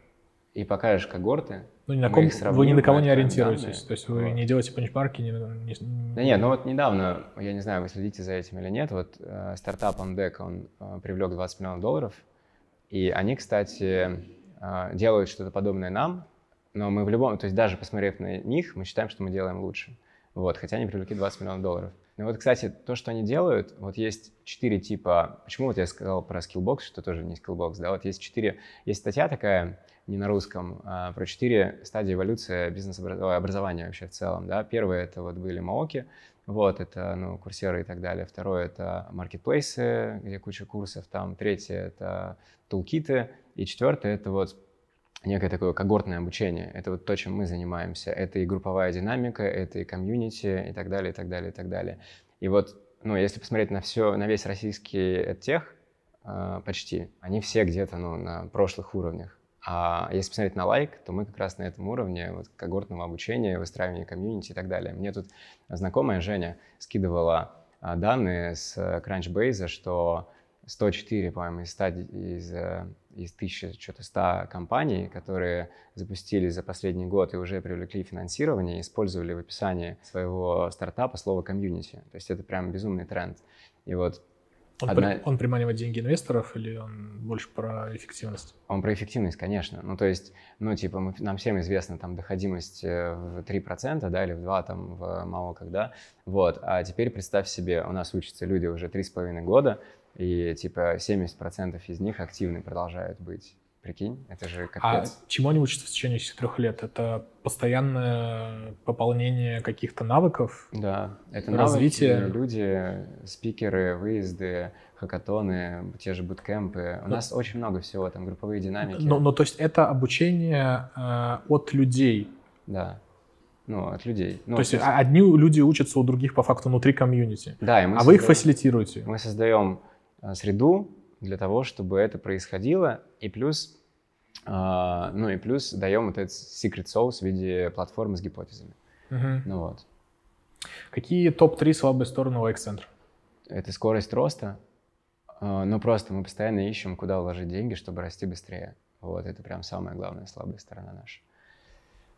и покажешь когорты, ну, ни на ком, вы ни на кого не ориентируетесь, данные. то есть вы вот. не делаете панчмарки, не, не... Да нет, ну вот недавно, я не знаю, вы следите за этим или нет, вот э, стартап OnDeck, он э, привлек 20 миллионов долларов, и они, кстати, э, делают что-то подобное нам, но мы в любом, то есть даже посмотрев на них, мы считаем, что мы делаем лучше, вот, хотя они привлекли 20 миллионов долларов. Ну вот, кстати, то, что они делают, вот есть четыре типа, почему вот я сказал про Skillbox, что тоже не Skillbox, да, вот есть четыре, есть статья такая, не на русском, а про четыре стадии эволюции бизнес-образования вообще в целом, да. Первое это вот были Маоки, вот, это, ну, курсеры и так далее. Второе — это маркетплейсы, где куча курсов там. Третье — это тулкиты. И четвертое — это вот некое такое когортное обучение. Это вот то, чем мы занимаемся. Это и групповая динамика, это и комьюнити и так далее, и так далее, и так далее. И вот, ну, если посмотреть на все, на весь российский тех, э, почти, они все где-то, ну, на прошлых уровнях. А если посмотреть на лайк, то мы как раз на этом уровне вот, когортного обучения, выстраивания комьюнити и так далее. Мне тут знакомая Женя скидывала а, данные с Crunchbase, что 104, по-моему, из, 100, из, э, из 1100 компаний, которые запустили за последний год и уже привлекли финансирование, использовали в описании своего стартапа слово комьюнити. То есть это прям безумный тренд. И вот он, Одна... при, он приманивает деньги инвесторов или он больше про эффективность? Он про эффективность, конечно. Ну, то есть, ну, типа, мы, нам всем известна там доходимость э, в 3%, да, или в 2, там, в мало когда. Вот. А теперь представь себе, у нас учатся люди уже 3,5 года, и, типа, 70% из них активны продолжают быть Прикинь, это же а капец. А чему они учатся в течение этих трех лет? Это постоянное пополнение каких-то навыков? Да, это развитие. Навыки, люди, спикеры, выезды, хакатоны, те же буткемпы. У но, нас очень много всего, там групповые динамики. Но, но то есть это обучение э, от людей? Да. Ну, от людей. Ну, то есть, есть одни люди учатся у других по факту внутри комьюнити. Да, и мы а создаем, вы их фасилитируете? Мы создаем среду, для того, чтобы это происходило. И плюс, э, ну и плюс даем вот этот secret sauce в виде платформы с гипотезами. Угу. Ну вот. Какие топ-3 слабые стороны у X-центра? Это скорость роста. Э, ну просто мы постоянно ищем, куда вложить деньги, чтобы расти быстрее. Вот, это прям самая главная слабая сторона наша.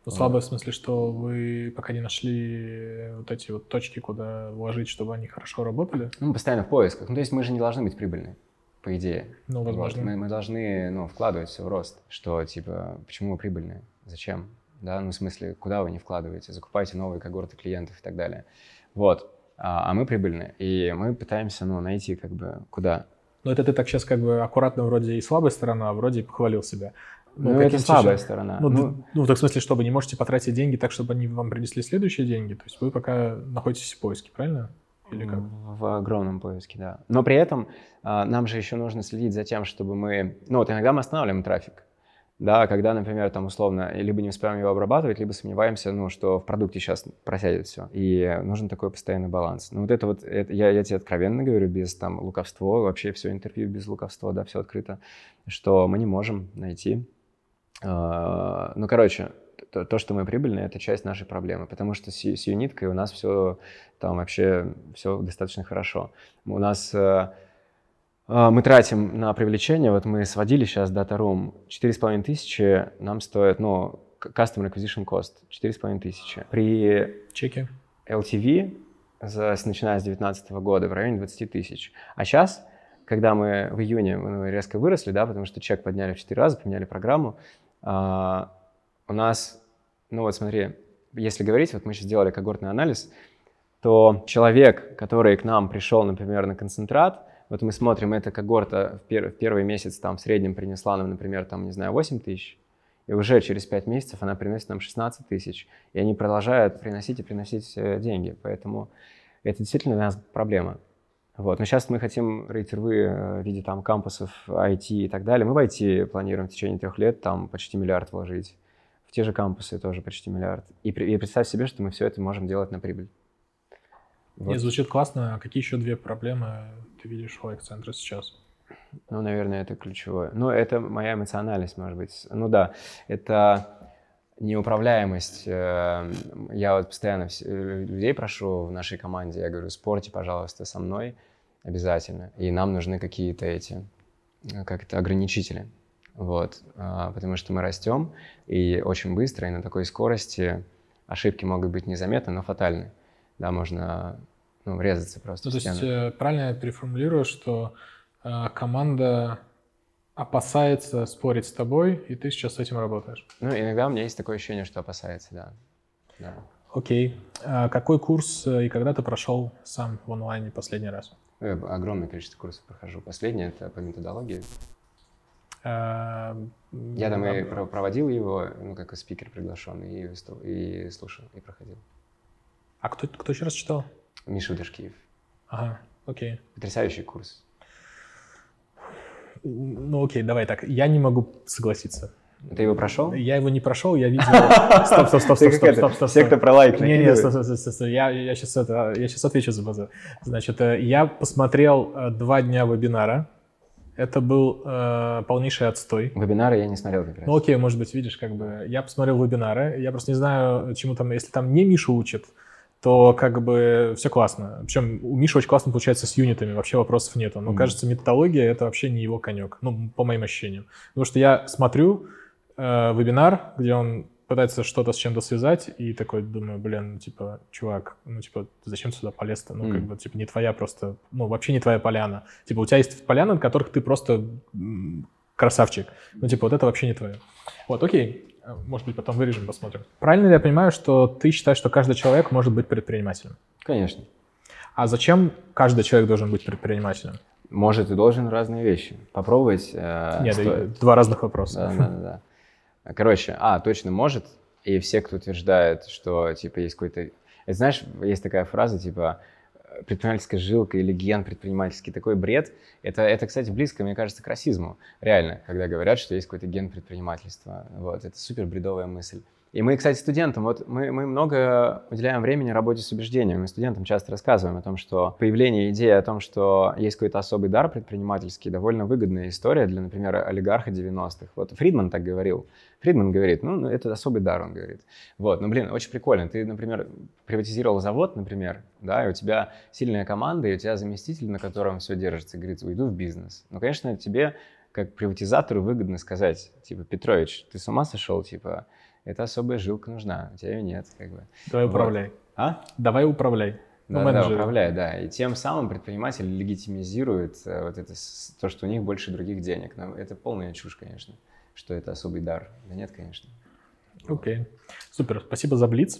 Ну, слабая в смысле, что вы пока не нашли вот эти вот точки, куда вложить, чтобы они хорошо работали? Ну, постоянно в поисках. Ну, то есть мы же не должны быть прибыльны по идее. Ну, возможно. Вот, мы, мы должны ну, вкладывать в рост. Что, типа, почему вы прибыльные? Зачем? Да, ну, в смысле, куда вы не вкладываете? Закупайте новые когорты клиентов и так далее. Вот. А, а мы прибыльные. И мы пытаемся, ну, найти, как бы, куда. Ну, это ты так сейчас, как бы, аккуратно вроде и слабая сторона, а вроде и похвалил себя. Ну, ну это слабая сейчас... сторона. Ну, ну, ну, так в смысле, что вы не можете потратить деньги так, чтобы они вам принесли следующие деньги. То есть вы пока находитесь в поиске, правильно? Или как? В огромном поиске, да. Но при этом а, нам же еще нужно следить за тем, чтобы мы... Ну вот иногда мы останавливаем трафик. Да, когда, например, там условно, либо не успеваем его обрабатывать, либо сомневаемся, ну, что в продукте сейчас просядет все. И нужен такой постоянный баланс. Ну, вот это вот, это, я, я тебе откровенно говорю, без там лукавства, вообще все интервью без лукавства, да, все открыто, что мы не можем найти. Uh, ну, короче, то, то, что мы прибыльные, это часть нашей проблемы, потому что с, с юниткой у нас все там вообще все достаточно хорошо. У нас э, э, мы тратим на привлечение, вот мы сводили сейчас Data Room, 4,5 тысячи нам стоит, ну, Customer Acquisition Cost, 4,5 тысячи. При чеке LTV, за, начиная с 2019 года, в районе 20 тысяч. А сейчас, когда мы в июне мы резко выросли, да, потому что чек подняли в 4 раза, поменяли программу, э, у нас, ну вот смотри, если говорить, вот мы сейчас сделали когортный анализ, то человек, который к нам пришел, например, на концентрат, вот мы смотрим, эта когорта в, пер, в первый месяц там в среднем принесла нам, например, там, не знаю, 8 тысяч, и уже через 5 месяцев она приносит нам 16 тысяч, и они продолжают приносить и приносить э, деньги, поэтому это действительно для нас проблема. Вот. Но сейчас мы хотим рейтинг э, в виде там кампусов IT и так далее. Мы в IT планируем в течение трех лет там почти миллиард вложить в те же кампусы тоже почти миллиард. И, и представь себе, что мы все это можем делать на прибыль. Вот. Нет, звучит классно. А какие еще две проблемы ты видишь у центра сейчас? Ну, наверное, это ключевое. Ну, это моя эмоциональность, может быть. Ну да, это неуправляемость. Э, я вот постоянно людей прошу в нашей команде, я говорю, спорьте, пожалуйста, со мной обязательно. И нам нужны какие-то эти, как это, ограничители. Вот, а, потому что мы растем, и очень быстро, и на такой скорости ошибки могут быть незаметны, но фатальны. Да, можно ну, врезаться просто. Ну, то есть э, правильно я переформулирую, что э, команда опасается спорить с тобой, и ты сейчас с этим работаешь? Ну, иногда у меня есть такое ощущение, что опасается, да. да. Окей. А какой курс э, и когда ты прошел сам в онлайне последний раз? Я э, огромное количество курсов прохожу. Последний — это по методологии. Эм, Я там и проводил его, ну, как спикер приглашенный, и, и слушал, и проходил. А кто, кто еще раз читал? Миша Удашкиев. Ага, окей. Потрясающий курс. Ну окей, давай так. Я не могу согласиться. Ты его прошел? Я его не прошел, я видел... [laughs] Стоп, стоп, стоп, стоп, стоп, стоп, стоп. Все, кто про лайк Не, не, стоп, стоп, стоп, стоп. Я, я, сейчас это, я сейчас отвечу за базар. Значит, э, я посмотрел э, два дня вебинара Это был э, полнейший отстой. Вебинары я не смотрел как раз. Ну окей, может быть, видишь, как бы я посмотрел вебинары, я просто не знаю, чему там, если там не Миша учит, то как бы все классно. Причем у Миши очень классно получается с юнитами, вообще вопросов нету. Но, mm. кажется, методология — это вообще не его конек, ну, по моим ощущениям. Потому что я смотрю э, вебинар, где он пытается что-то с чем-то связать, и такой думаю, блин, ну, типа, чувак, ну, типа, зачем сюда полез-то? Ну, mm. как бы, типа, не твоя просто, ну, вообще не твоя поляна. Типа, у тебя есть поляна, на которых ты просто красавчик. Ну, типа, вот это вообще не твое. Вот, окей, может быть, потом вырежем, посмотрим. Правильно ли я понимаю, что ты считаешь, что каждый человек может быть предпринимателем? Конечно. А зачем каждый человек должен быть предпринимателем? Может и должен разные вещи. Попробовать. Э, Нет, стоит. два разных вопроса. Да, да, да. Короче, а, точно может. И все, кто утверждает, что, типа, есть какой-то... Знаешь, есть такая фраза, типа, предпринимательская жилка или ген предпринимательский, такой бред. Это, это, кстати, близко, мне кажется, к расизму. Реально, когда говорят, что есть какой-то ген предпринимательства. Вот, это супер бредовая мысль. И мы, кстати, студентам, вот мы, мы много уделяем времени работе с убеждениями. Мы студентам часто рассказываем о том, что появление идеи о том, что есть какой-то особый дар предпринимательский, довольно выгодная история для, например, олигарха 90-х. Вот Фридман так говорил. Фридман говорит, ну, это особый дар, он говорит. Вот, ну, блин, очень прикольно. Ты, например, приватизировал завод, например, да, и у тебя сильная команда, и у тебя заместитель, на котором все держится, говорит, уйду в бизнес. Ну, конечно, тебе как приватизатору выгодно сказать, типа, Петрович, ты с ума сошел, типа, это особая жилка нужна, у тебя ее нет, как бы. Давай вот. управляй. А? Давай управляй. Да, ну, да, управляй, да. И тем самым предприниматель легитимизирует э, вот это, то, что у них больше других денег. Но это полная чушь, конечно, что это особый дар. Да нет, конечно. Окей. Okay. Супер. Спасибо за блиц.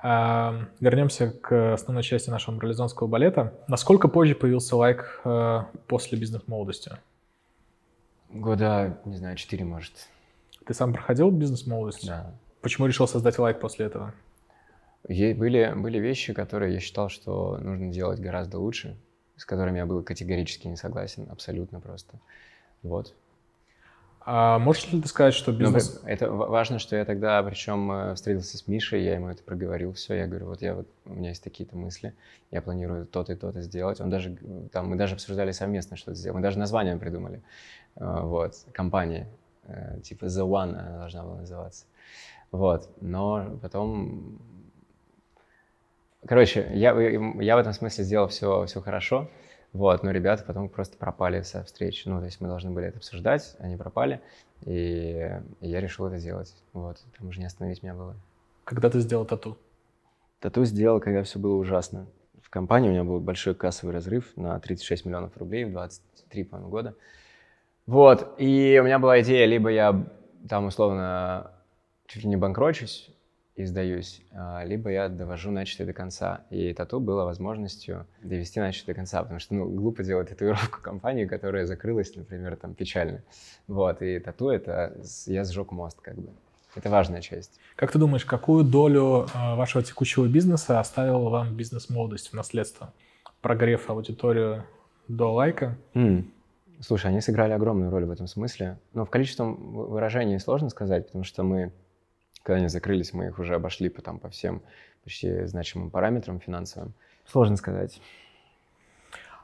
А, вернемся к основной части нашего морализонского балета. Насколько позже появился лайк а, после бизнес-молодости? Года, не знаю, четыре, может. Ты сам проходил бизнес-молодость? Да. Почему решил создать лайк после этого? Были, были вещи, которые я считал, что нужно делать гораздо лучше, с которыми я был категорически не согласен, абсолютно просто. Вот. А можешь ли ты сказать, что бизнес... Но это важно, что я тогда, причем, э, встретился с Мишей, я ему это проговорил, все, я говорю, вот я вот, у меня есть такие-то мысли, я планирую то-то и то-то сделать. Он даже, там, мы даже обсуждали совместно что-то сделать, мы даже название придумали, э, вот, компании. Э, типа The One она должна была называться. Вот, но потом... Короче, я, я в этом смысле сделал все, все хорошо, вот, но ребята потом просто пропали со встреч. Ну, то есть мы должны были это обсуждать, они пропали, и, и я решил это сделать. Вот, там уже не остановить меня было. Когда ты сделал тату? Тату сделал, когда все было ужасно. В компании у меня был большой кассовый разрыв на 36 миллионов рублей в 23, по-моему, года. Вот, и у меня была идея, либо я там условно чуть ли не банкрочусь и сдаюсь, а, либо я довожу начатое до конца. И тату было возможностью довести начатое до конца, потому что, ну, глупо делать татуировку [laughs] компании, которая закрылась, например, там, печально. Вот, и тату — это я сжег мост, как бы. Это важная часть. Как ты думаешь, какую долю э, вашего текущего бизнеса оставил вам бизнес-молодость в наследство? Прогрев аудиторию до лайка? Mm. Слушай, они сыграли огромную роль в этом смысле. Но в количественном выражении сложно сказать, потому что мы, когда они закрылись, мы их уже обошли по, там, по всем почти значимым параметрам финансовым. Сложно сказать.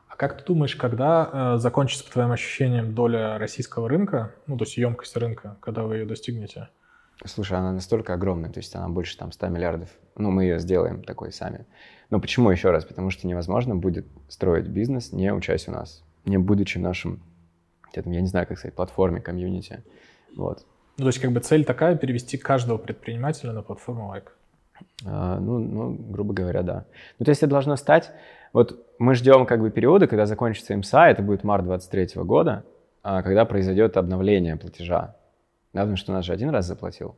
А как ты думаешь, когда э, закончится, по твоим ощущениям, доля российского рынка, ну, то есть емкость рынка, когда вы ее достигнете? Слушай, она настолько огромная, то есть она больше там 100 миллиардов. Ну, мы ее сделаем такой сами. Но почему еще раз? Потому что невозможно будет строить бизнес, не учась у нас не будучи нашим, я не знаю, как сказать, платформе, комьюнити. Вот. Ну, то есть как бы цель такая перевести каждого предпринимателя на платформу Like? А, ну, ну, грубо говоря, да. Ну, то есть это должно стать... Вот мы ждем как бы периода, когда закончится МСА, это будет март 23 года, а, когда произойдет обновление платежа. Да, потому что у нас же один раз заплатил.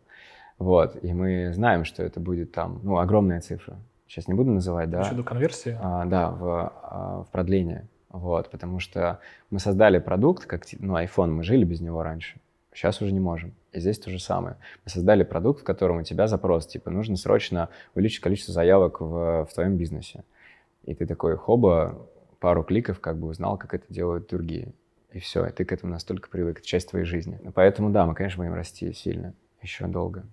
Вот, и мы знаем, что это будет там, ну, огромная цифра. Сейчас не буду называть, да. Еще до конверсии? А, да, в, а, в продление. Вот, потому что мы создали продукт, как ну, iPhone, мы жили без него раньше. Сейчас уже не можем. И здесь то же самое. Мы создали продукт, в котором у тебя запрос, типа, нужно срочно увеличить количество заявок в, в твоем бизнесе. И ты такой, хоба, пару кликов, как бы узнал, как это делают другие. И все, и ты к этому настолько привык, это часть твоей жизни. Поэтому, да, мы, конечно, будем расти сильно, еще долго.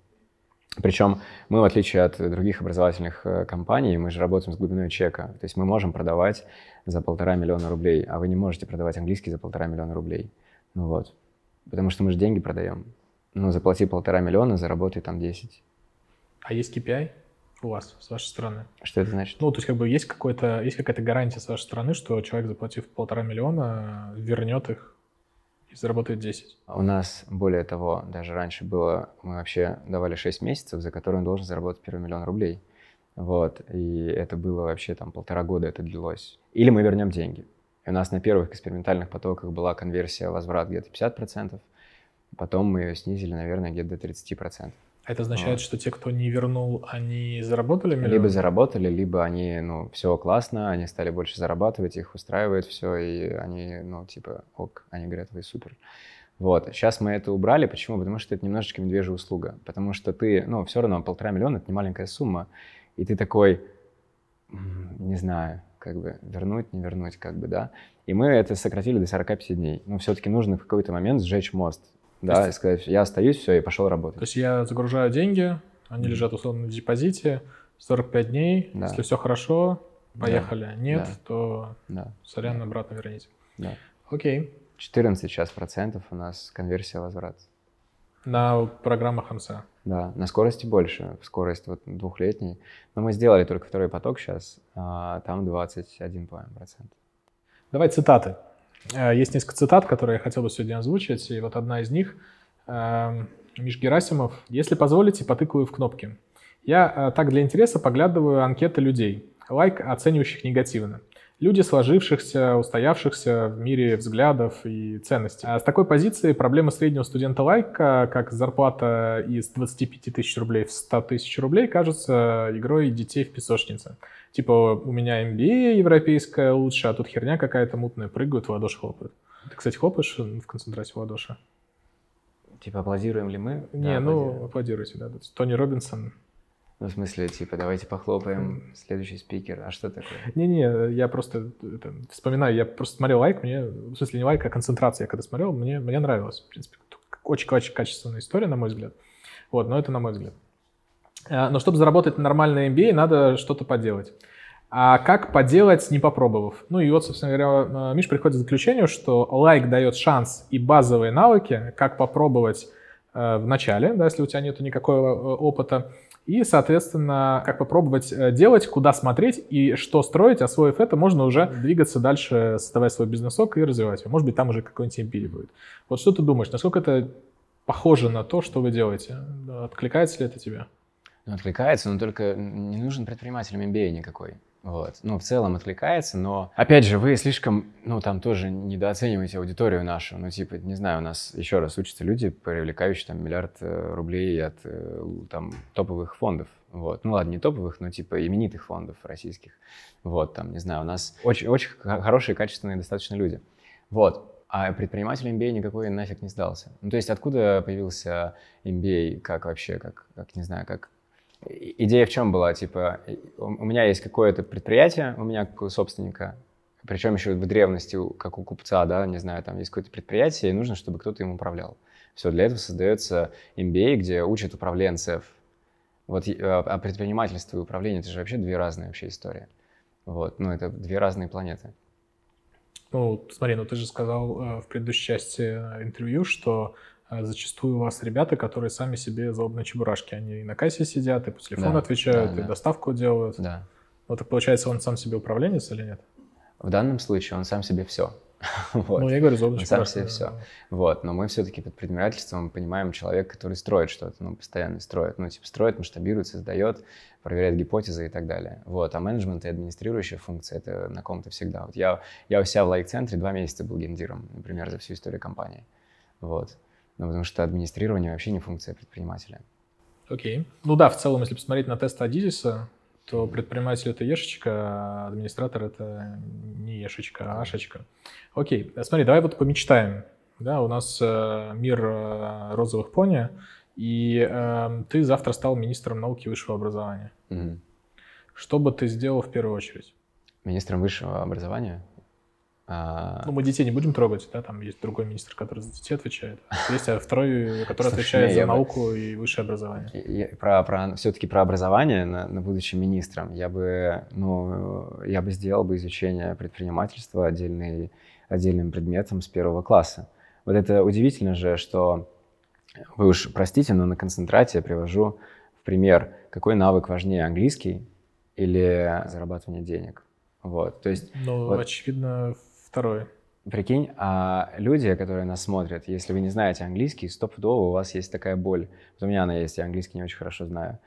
Причем мы, в отличие от других образовательных э, компаний, мы же работаем с глубиной чека. То есть мы можем продавать за полтора миллиона рублей, а вы не можете продавать английский за полтора миллиона рублей. Ну вот. Потому что мы же деньги продаем. Ну, заплати полтора миллиона, заработай там 10. А есть KPI у вас, с вашей стороны? Что это значит? Ну, то есть как бы есть, какой-то, есть какая-то гарантия с вашей стороны, что человек, заплатив полтора миллиона, вернет их и заработает 10? У нас, более того, даже раньше было, мы вообще давали 6 месяцев, за которые он должен заработать первый миллион рублей. Вот, и это было вообще там полтора года это длилось. Или мы вернем деньги. И у нас на первых экспериментальных потоках была конверсия возврат где-то 50%, потом мы ее снизили, наверное, где-то до 30%. А это означает, вот. что те, кто не вернул, они заработали миллион? Либо заработали, либо они, ну, все классно, они стали больше зарабатывать, их устраивает все, и они, ну, типа, ок, они говорят, вы супер. Вот, сейчас мы это убрали, почему? Потому что это немножечко медвежья услуга, потому что ты, ну, все равно полтора миллиона — это не маленькая сумма, и ты такой, не знаю, как бы вернуть, не вернуть, как бы, да. И мы это сократили до 45 дней. Но все-таки нужно в какой-то момент сжечь мост, да, есть... и сказать, я остаюсь, все, и пошел работать. То есть я загружаю деньги, они mm. лежат условно в депозите, 45 дней, да. если все хорошо, поехали. Да. Нет, да. то да. сорян, обратно верните. Да. Окей. 14 сейчас процентов у нас конверсия возврат. На программах МСА? Да, на скорости больше, скорость вот двухлетней. Но мы сделали только второй поток сейчас, а там 21, по-моему, процент. Давай цитаты. Э, есть несколько цитат, которые я хотел бы сегодня озвучить, и вот одна из них. Эм, Миш Герасимов. «Если позволите, потыкаю в кнопки. Я э, так для интереса поглядываю анкеты людей, лайк оценивающих негативно. Люди сложившихся, устоявшихся в мире взглядов и ценностей. А с такой позиции проблема среднего студента лайка, как зарплата из 25 тысяч рублей в 100 тысяч рублей, кажется игрой детей в песочнице. Типа, у меня MBA европейская лучше, а тут херня какая-то мутная, прыгают, в ладоши хлопают. Ты, кстати, хлопаешь в концентрате в ладоши? Типа, аплодируем ли мы? Не, да, ну, аплодируйте, да. Тони Робинсон. Ну, в смысле, типа, давайте похлопаем, следующий спикер. А что такое? Не-не, я просто это, вспоминаю, я просто смотрел лайк, мне, в смысле, не лайк, а концентрация, я когда смотрел, мне, мне нравилось, в принципе. Очень-очень качественная история, на мой взгляд. Вот, но это на мой взгляд. А, но чтобы заработать нормальный MBA, надо что-то поделать. А как поделать, не попробовав? Ну и вот, собственно говоря, Миш приходит к заключению, что лайк дает шанс и базовые навыки, как попробовать э, в начале, да, если у тебя нет никакого опыта, и, соответственно, как попробовать э, делать, куда смотреть и что строить, освоив это, можно уже двигаться дальше, создавать свой бизнесок и развивать его. Может быть, там уже какой-нибудь MBA будет. Вот что ты думаешь, насколько это похоже на то, что вы делаете? Откликается ли это тебе? Откликается, но только не нужен предпринимателям MBA никакой. Вот. Ну, в целом откликается, но, опять же, вы слишком, ну, там тоже недооцениваете аудиторию нашу. Ну, типа, не знаю, у нас еще раз учатся люди, привлекающие там миллиард э, рублей от э, там топовых фондов. Вот. Ну, ладно, не топовых, но типа именитых фондов российских. Вот, там, не знаю, у нас очень, очень хорошие, качественные достаточно люди. Вот. А предприниматель MBA никакой нафиг не сдался. Ну, то есть откуда появился MBA, как вообще, как, как не знаю, как идея в чем была? Типа, у меня есть какое-то предприятие, у меня как у собственника, причем еще в древности, как у купца, да, не знаю, там есть какое-то предприятие, и нужно, чтобы кто-то им управлял. Все, для этого создается MBA, где учат управленцев. Вот, а, а предпринимательство и управление — это же вообще две разные вообще истории. Вот, ну, это две разные планеты. Ну, смотри, ну ты же сказал э, в предыдущей части э, интервью, что зачастую у вас ребята, которые сами себе злобные чебурашки. Они и на кассе сидят, и по телефону да, отвечают, да, и да. доставку делают. Да. Вот так получается, он сам себе управленец или нет? В данном случае он сам себе все. [laughs] вот. Ну, я говорю, злобный сам себе все. Вот. Но мы все-таки под предпринимательством понимаем человека, который строит что-то, ну, постоянно строит. Ну, типа, строит, масштабирует, создает, проверяет гипотезы и так далее. Вот. А менеджмент и администрирующая функция — это на ком-то всегда. Вот я, я у себя в лайк-центре два месяца был гендиром, например, за всю историю компании. Вот. Ну, потому что администрирование вообще не функция предпринимателя. Окей. Okay. Ну да, в целом, если посмотреть на тест Адизиса, то предприниматель — это ешечка, а администратор — это не ешечка, а ашечка. Окей, смотри, давай вот помечтаем. Да, у нас э, мир э, розовых пони, и э, ты завтра стал министром науки и высшего образования. Угу. Что бы ты сделал в первую очередь? Министром высшего образования? А, Ну, мы детей не будем трогать, да, там есть другой министр, который за детей отвечает. Есть а второй, который Слушай, отвечает за бы- науку и высшее образование. я- про, про, все-таки про образование, на, на будучи министром, я бы, ну, я бы сделал бы изучение предпринимательства отдельный, отдельным предметом с первого класса. Вот это удивительно же, что вы уж простите, но на концентрате я привожу в пример, какой навык важнее, английский или зарабатывание денег. Вот, то есть Ну, Вот. очевидно, второе. Прикинь, а люди, которые нас смотрят, если вы не знаете английский, стопудово у вас есть такая боль. Вот у меня она есть, я английский не очень хорошо знаю.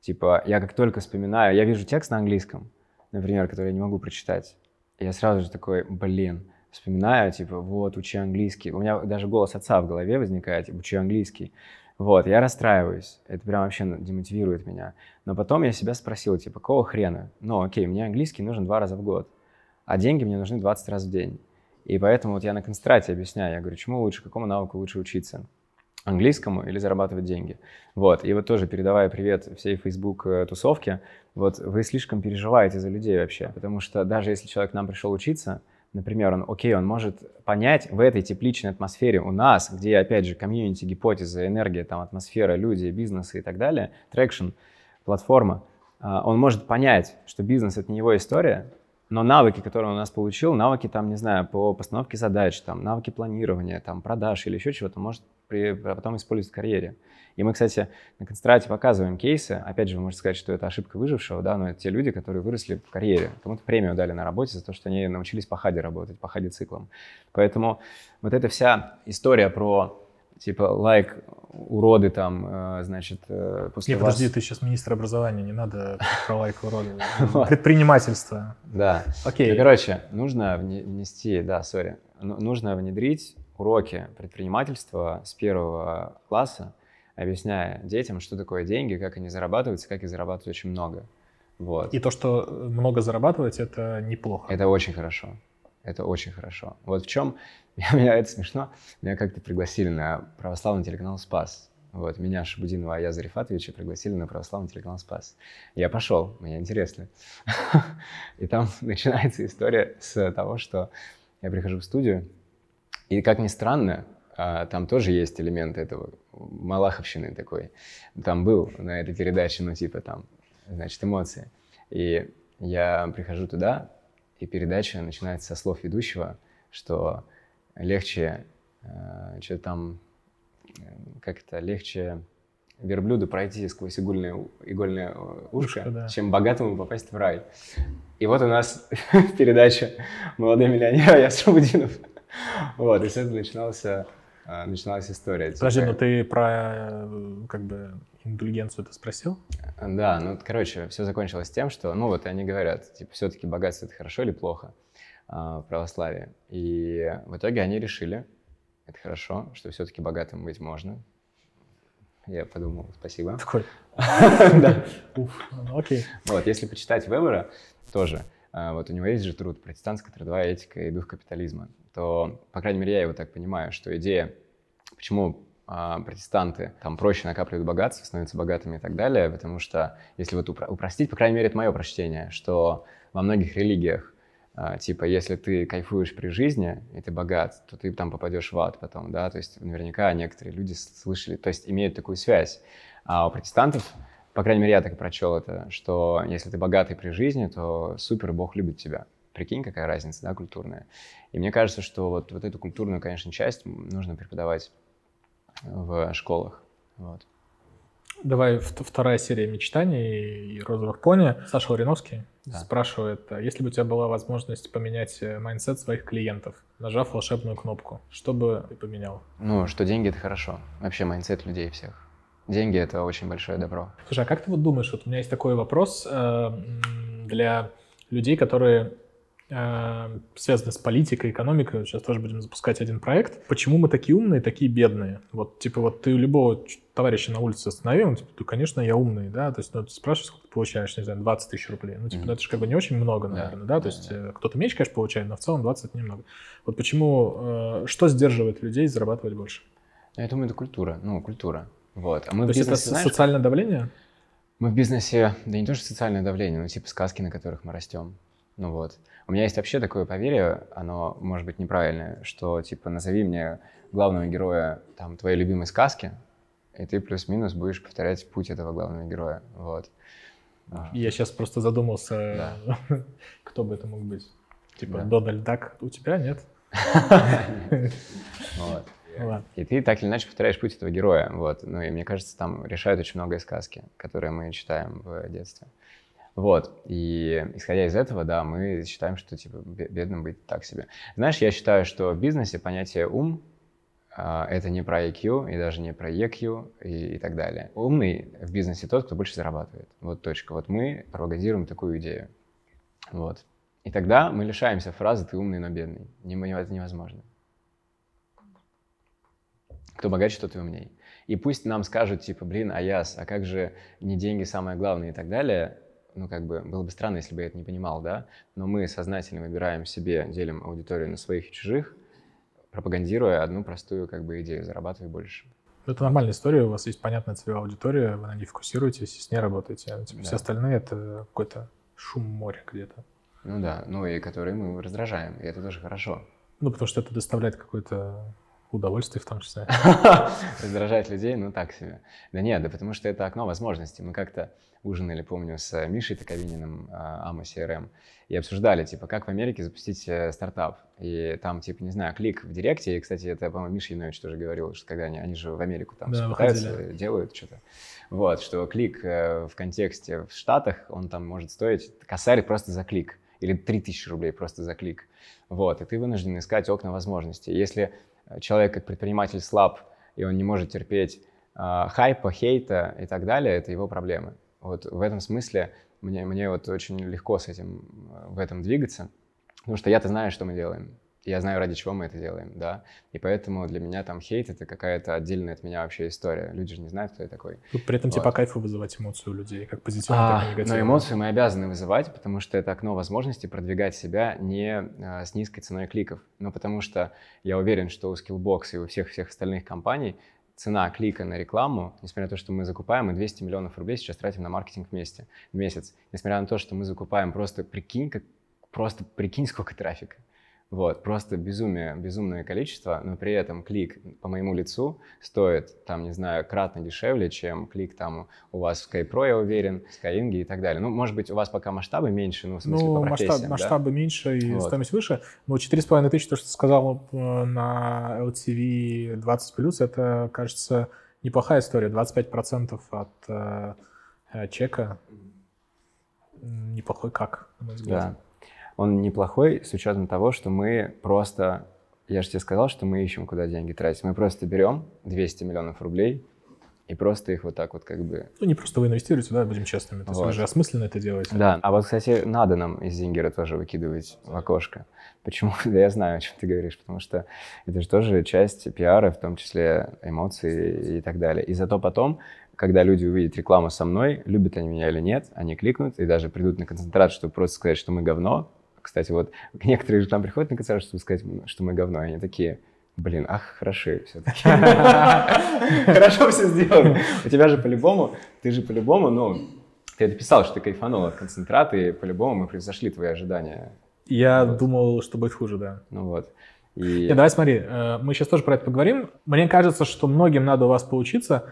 Типа, я как только вспоминаю, я вижу текст на английском, например, который я не могу прочитать, я сразу же такой, блин, вспоминаю, типа, вот, учи английский. У меня даже голос отца в голове возникает, типа, учи английский. Вот, я расстраиваюсь, это прям вообще демотивирует меня. Но потом я себя спросил, типа, какого хрена? Ну, окей, мне английский нужен два раза в год, а деньги мне нужны 20 раз в день. И поэтому вот я на концентрате объясняю, я говорю, чему лучше, какому навыку лучше учиться? Английскому или зарабатывать деньги? Вот, и вот тоже передавая привет всей Facebook э, тусовке, вот вы слишком переживаете за людей вообще, потому что даже если человек к нам пришел учиться, например, он, окей, он может понять в этой тепличной атмосфере у нас, где, опять же, комьюнити, гипотеза, энергия, там, атмосфера, люди, бизнесы и так далее, traction, платформа, а, он может понять, что бизнес — это не его история, но навыки, которые он у нас получил, навыки там, не знаю, по постановке задач, там, навыки планирования, там, продаж или еще чего-то, может при, а потом использовать в карьере. И мы, кстати, на концентрате показываем кейсы. Опять же, вы можете сказать, что это ошибка выжившего, да, но это те люди, которые выросли в карьере. Кому-то премию дали на работе за то, что они научились по хаде работать, по хаде циклам. Поэтому вот эта вся история про типа лайк, уроды там, э, значит, э, после Не, вас... подожди, ты сейчас министр образования, не надо [laughs] про лайк урода. [laughs] Вот. Предпринимательство. Да. Окей. Ну, короче, нужно вне- внести, да, сори, Ну, нужно внедрить уроки предпринимательства с первого класса, объясняя детям, что такое деньги, как они зарабатываются, как их зарабатывать очень много. Вот. И то, что много зарабатывать, это неплохо. Это очень хорошо. Это очень хорошо. Вот в чем, [laughs] меня это смешно, меня как-то пригласили на православный телеканал «Спас». Вот, меня, Шабудинова Аяза Рифатовича, пригласили на православный телеканал «Спас». Я пошел, мне интересно. [laughs] И там [laughs] начинается история с того, что я прихожу в студию, и, как ни странно, а, там тоже есть элемент этого малаховщины такой. Там был на этой передаче, ну, типа там, значит, эмоции. И я прихожу туда, и передача начинается со слов ведущего, что легче, э, что там, э, как это, легче верблюду пройти сквозь игольное, игольное э, ушко, Ушко, да. чем богатому попасть в рай. И вот у нас [laughs] передача «Молодой миллионер», я Сабудинов. Вот, и с этого начинался, начиналась история. Подожди, Типа, ну ты про как бы индульгенцию это спросил? Да, ну, короче, все закончилось тем, что, ну, вот они говорят, типа, все-таки богатство это хорошо или плохо а, в православии. И в итоге они решили, это хорошо, что все-таки богатым быть можно. Я подумал, спасибо. Такой, [laughs] Да. уф, ну, окей. Вот, если почитать Вебера, тоже, а, вот у него есть же труд «Протестантская трудовая этика и дух капитализма», то, по крайней мере, я его так понимаю, что идея, почему протестанты там проще накапливают богатство, становятся богатыми и так далее, потому что, если вот упро- упростить, по крайней мере, это мое прочтение, что во многих религиях, а, типа, если ты кайфуешь при жизни, и ты богат, то ты там попадешь в ад потом, да, то есть наверняка некоторые люди слышали, то есть имеют такую связь. А у протестантов, по крайней мере, я так и прочел это, что если ты богатый при жизни, то супер, Бог любит тебя. Прикинь, какая разница, да, культурная. И мне кажется, что вот, вот эту культурную, конечно, часть нужно преподавать в школах. Вот. Давай вторая серия мечтаний и розовых пони. Саша Лариновский Да. спрашивает, а если бы у тебя была возможность поменять э, mindset своих клиентов, нажав волшебную кнопку, что бы ты поменял? Ну, что деньги — это хорошо. Вообще, mindset людей всех. Деньги — это очень большое добро. Слушай, а как ты вот думаешь, вот у меня есть такой вопрос э, для людей, которые связаны с политикой, экономикой, сейчас тоже будем запускать один проект. Почему мы такие умные, такие бедные? Вот, типа, вот ты любого товарища на улице остановил, он, типа, «Да, конечно, я умный, да, то есть, ну, ты спрашиваешь, сколько ты получаешь, не знаю, 20 тысяч рублей. Ну, типа, ну, это же как бы не очень много, наверное, да, то да, есть да. э, кто-то меньше, конечно, получает, но в целом 20 это немного. Вот почему, э, что сдерживает людей зарабатывать больше? Я думаю, это культура. Ну, культура. Вот. А мы То в есть это бизнесе, со- знаешь, социальное давление? Мы в бизнесе, да не то, что социальное давление, но типа сказки, на которых мы растем. Ну вот. У меня есть вообще такое поверье, оно может быть неправильное, что типа назови мне главного героя там твоей любимой сказки, и ты плюс-минус будешь повторять путь этого главного героя. Вот. Я сейчас просто задумался, Да. [laughs] кто бы это мог быть. Типа Да. Дональд Дак у тебя нет? [laughs] И ты так или иначе повторяешь путь этого героя. Вот. Ну и мне кажется, там решают очень многое сказки, которые мы читаем в детстве. Вот. И исходя из этого, да, мы считаем, что типа бе- бедным быть так себе. Знаешь, я считаю, что в бизнесе понятие ум а, это не про IQ и даже не про EQ и, и так далее. Умный в бизнесе тот, кто больше зарабатывает. Вот точка. Вот мы пропагандируем такую идею. Вот. И тогда мы лишаемся фразы «ты умный, но бедный». Это невозможно. Кто богаче, тот и умней. И пусть нам скажут, типа, блин, Аяс, а как же не деньги самое главное и так далее, ну, как бы, было бы странно, если бы я это не понимал, да, но мы сознательно выбираем себе, делим аудиторию на своих и чужих, пропагандируя одну простую, как бы, идею, зарабатывай больше. Это нормальная история, у вас есть понятная целевая аудитория, вы на ней фокусируетесь и с ней работаете. А, типа, Все Да. остальные — это какой-то шум моря где-то. Ну да, ну и которые мы раздражаем, и это тоже хорошо. Ну, потому что это доставляет какое-то удовольствие в том числе. [laughs] Раздражать людей, ну так себе. Да нет, да потому что это окно возможностей. Мы как-то ужинали, помню, с Мишей Токовининым, а, Ама CRM, и обсуждали, типа, как в Америке запустить э, стартап. И там, типа, не знаю, клик в Директе, и, кстати, это, по-моему, Миша Янович тоже говорил, что когда они, они же в Америку там Да, выходили. пытаются, делают что-то. Вот, что клик э, в контексте в Штатах, он там может стоить косарь просто за клик. Или 3000 рублей просто за клик. Вот, и ты вынужден искать окна возможностей. Если э, человек как предприниматель слаб, и он не может терпеть а, хайпа, хейта и так далее, это его проблемы. Вот в этом смысле мне, мне вот очень легко с этим, э, в этом двигаться, потому что я-то знаю, что мы делаем. Я знаю, ради чего мы это делаем, да. И поэтому для меня там хейт — это какая-то отдельная от меня вообще история. Люди же не знают, кто я такой. Тут при этом тебе Вот. по кайфу вызывать эмоцию у людей, как позитивную, А, так и негативную. но эмоции мы обязаны вызывать, потому что это окно возможности продвигать себя не а, с низкой ценой кликов. Но потому что я уверен, что у Skillbox и у всех-всех остальных компаний цена клика на рекламу, несмотря на то, что мы закупаем, мы 200 миллионов рублей сейчас тратим на маркетинг вместе, в месяц. Несмотря на то, что мы закупаем просто, прикинь, как, просто прикинь, сколько трафика. Вот, просто безумие, безумное количество, но при этом клик по моему лицу стоит, там, не знаю, кратно дешевле, чем клик там у вас в SkyPro, я уверен, в Skyeng и так далее. Ну, может быть, у вас пока масштабы меньше, ну, в смысле, Ну, по масштаб- да? масштабы меньше и Вот. стоимость выше. Но 4,5 тысячи, то, что ты сказал э, на LTV 20+, это, кажется, неплохая история. 25% от э, э, чека. Неплохой как, на мой взгляд. Да. Он неплохой с учетом того, что мы просто... Я же тебе сказал, что мы ищем, куда деньги тратить. Мы просто берем 200 миллионов рублей и просто их вот так вот как бы... Ну, не просто вы инвестируете, да, будем честными. То есть вы же осмысленно это делаете. Да. А вот, кстати, надо нам из Зингера тоже выкидывать в окошко. Почему? [laughs] Да я знаю, о чем ты говоришь, потому что это же тоже часть пиара, в том числе эмоции и так далее. И зато потом, когда люди увидят рекламу со мной, любят они меня или нет, они кликнут и даже придут на концентрат, чтобы просто сказать, что мы говно. Кстати, вот [laughs] некоторые же там приходят на концентрат, чтобы сказать, что мы говно, они такие, блин, ах, хороши все-таки. [laughs] Хорошо все сделано. У тебя же по-любому, ты же по-любому, ну, ты это писал, что ты кайфанул от концентрата, и по-любому мы превзошли твои ожидания. Я Вот. думал, что будет хуже, да. Ну вот. И... Не, давай смотри, э, мы сейчас тоже про это поговорим. Мне кажется, что многим надо у вас поучиться,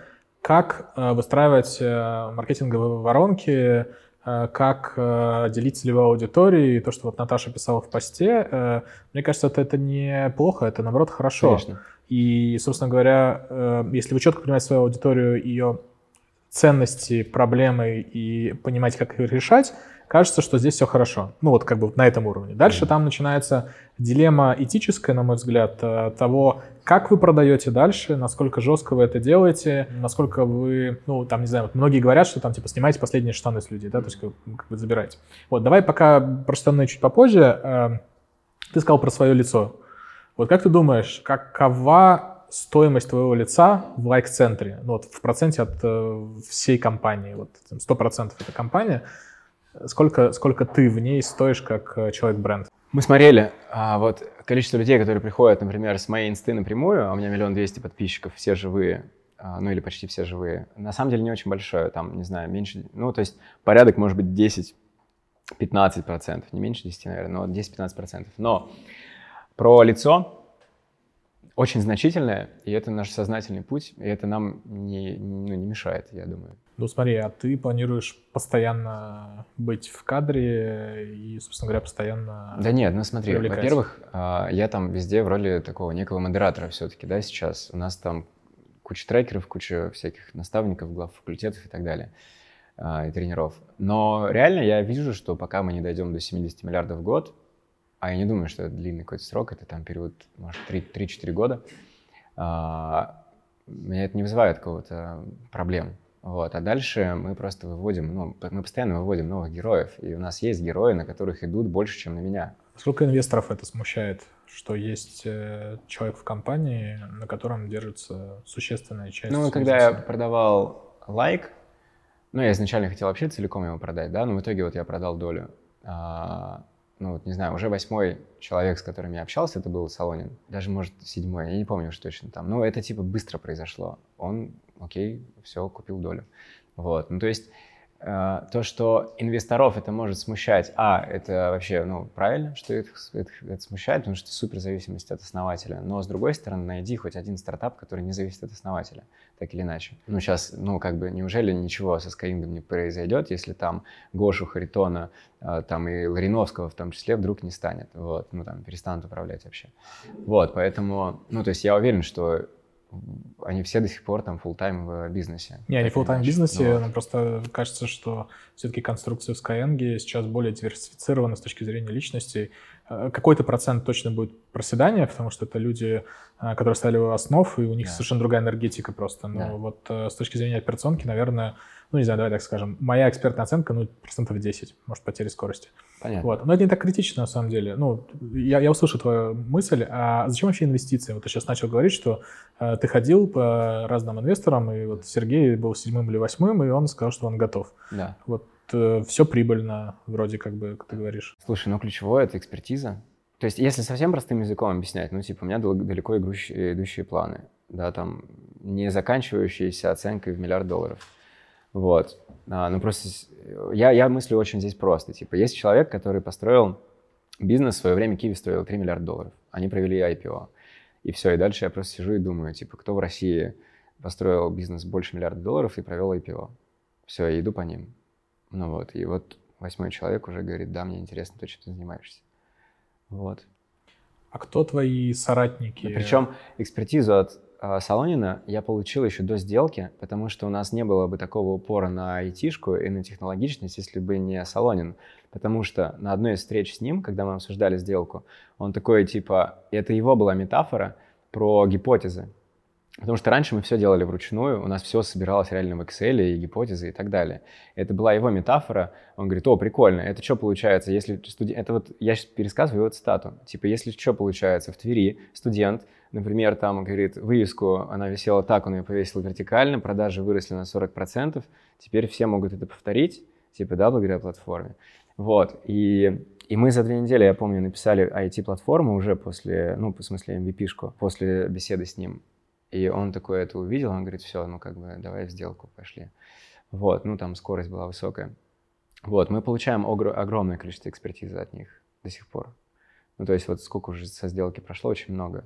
как э, выстраивать э, маркетинговые воронки, как э, делить целевую аудиторию, и то, что вот Наташа писала в посте, э, мне кажется, это, это не плохо, это наоборот хорошо. Конечно. И, собственно говоря, э, если вы четко понимаете свою аудиторию, ее ценности, проблемы и понимать, как их решать, кажется, что здесь все хорошо. Ну вот как бы на этом уровне. Дальше там начинается дилемма этическая, на мой взгляд, э, того, как вы продаете дальше, насколько жестко вы это делаете, насколько вы, ну там, не знаю, вот многие говорят, что там типа снимаете последние штаны с людей, да, то есть как, как бы забираете. Вот, давай пока про штаны чуть попозже. Э, Ты сказал про свое лицо. Вот как ты думаешь, какова стоимость твоего лица в лайк-центре? Ну, вот в проценте от э, всей компании. Вот там, 100% это компания. Сколько, сколько ты в ней стоишь как э, человек-бренд? Мы смотрели, а, вот количество людей, которые приходят, например, с моей инсты напрямую, а у меня миллион двести подписчиков, все живые, а, ну или почти все живые, на самом деле не очень большое, там, не знаю, меньше, ну то есть порядок может быть 10 15%, не меньше 10, наверное, но 10-15%. Но про лицо очень значительное, и это наш сознательный путь, и это нам не, ну, не мешает, я думаю. Ну смотри, а ты планируешь постоянно быть в кадре и, собственно говоря, постоянно Да нет, ну смотри, во-первых, а, я там везде в роли такого некого модератора все-таки, да, сейчас. У нас там куча трекеров, куча всяких наставников, глав факультетов и так далее, а, и тренеров. Но реально я вижу, что пока мы не дойдем до 70 миллиардов в год, а я не думаю, что это длинный какой-то срок, это там период, может, 3-4 года, а, меня это не вызывает какого-то проблем. Вот. А дальше мы просто выводим, ну, мы постоянно выводим новых героев, и у нас есть герои, на которых идут больше, чем на меня. Сколько инвесторов это смущает, что есть э, человек в компании, на котором держится существенная часть? Ну, когда я продавал лайк, ну, я изначально хотел вообще целиком его продать, да, но в итоге вот я продал долю. А, ну, вот, не знаю, уже восьмой человек, с которым я общался, это был Солонин. Даже, может, седьмой, я не помню уж точно там. Но это, типа, быстро произошло. Он, окей, все, купил долю. Вот, ну, то есть Э, то, что инвесторов это может смущать, а, это вообще, ну, правильно, что это, это, это смущает, потому что супер зависимость от основателя, но, с другой стороны, найди хоть один стартап, который не зависит от основателя, так или иначе. Ну, сейчас, ну, как бы, неужели ничего со Skyeng не произойдет, если там Гошу Харитона, э, там и Лариновского в том числе вдруг не станет, вот, ну, там, перестанут управлять вообще. Вот, поэтому, ну, то есть я уверен, что они все до сих пор там full тайм в бизнесе. Не, они full тайм в бизнесе, но... но просто кажется, что все-таки конструкция в Skyeng сейчас более диверсифицирована с точки зрения личности. Э, какой-то процент точно будет проседания, потому что это люди, э, которые стали у основ, и у них да. совершенно другая энергетика просто. Но да. вот э, с точки зрения операционки, наверное, ну, не знаю, давай так скажем, моя экспертная оценка, ну, процентов 10, может, потери скорости. Понятно. Вот. Но это не так критично, на самом деле. Ну, я, я услышал твою мысль, а зачем вообще инвестиции? Вот ты сейчас начал говорить, что э, ты ходил по разным инвесторам, и вот Сергей был седьмым или восьмым, и он сказал, что он готов. Да. Вот э, все прибыльно, вроде как бы, как ты говоришь. Слушай, ну, ключевое — это экспертиза. То есть, если совсем простым языком объяснять, ну, типа, у меня далеко идущие, идущие планы, да, там, не заканчивающиеся оценкой в миллиард долларов — вот. А, ну, просто я, я мыслю очень здесь просто. Типа, есть человек, который построил бизнес, в свое время Киви стоил 3 миллиарда долларов. Они провели IPO. И все, и дальше я просто сижу и думаю, типа, кто в России построил бизнес больше миллиарда долларов и провел IPO. Все, я иду по ним. Ну вот, и вот восьмой человек уже говорит, да, мне интересно то, чем ты занимаешься. Вот. А кто твои соратники? Ну, причем экспертизу от Солонина я получил еще до сделки, потому что у нас не было бы такого упора на айтишку и на технологичность, если бы не Солонин. Потому что на одной из встреч с ним, когда мы обсуждали сделку, он такой типа, это его была метафора про гипотезы. Потому что раньше мы все делали вручную, у нас все собиралось реально в Excel и гипотезы и так далее. Это была его метафора. Он говорит, о, прикольно, это что получается, если студент... Это вот я сейчас пересказываю его цитату. Типа, если что получается, в Твери студент, например, там, говорит, вывеску, она висела так, он ее повесил вертикально, продажи выросли на 40%, теперь все могут это повторить, типа, да, благодаря платформе. Вот, и и мы за две недели, я помню, написали IT-платформу уже после, ну, в смысле MVP-шку, после беседы с ним. И он такой это увидел, он говорит, все, ну как бы давай в сделку пошли. Вот, ну там скорость была высокая. Вот, мы получаем огр- огромное количество экспертизы от них до сих пор. Ну то есть вот сколько уже со сделки прошло, очень много.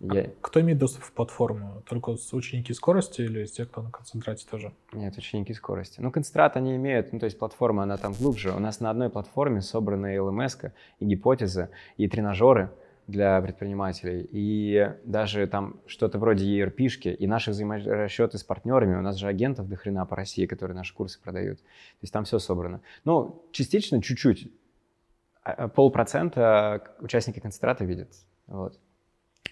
А Я... Кто имеет доступ в платформу? Только ученики скорости или те, кто на концентрате тоже? Нет, ученики скорости. Ну, концентрат они имеют, ну, то есть платформа, она там глубже. У нас на одной платформе собраны LMS и гипотезы, и тренажеры — для предпринимателей. И даже там что-то вроде ERP-шки, и наши взаиморасчеты с партнерами. У нас же агентов до хрена по России, которые наши курсы продают. То есть там все собрано. Ну, частично, чуть-чуть. А, а полпроцента участники концентрата видят. Вот.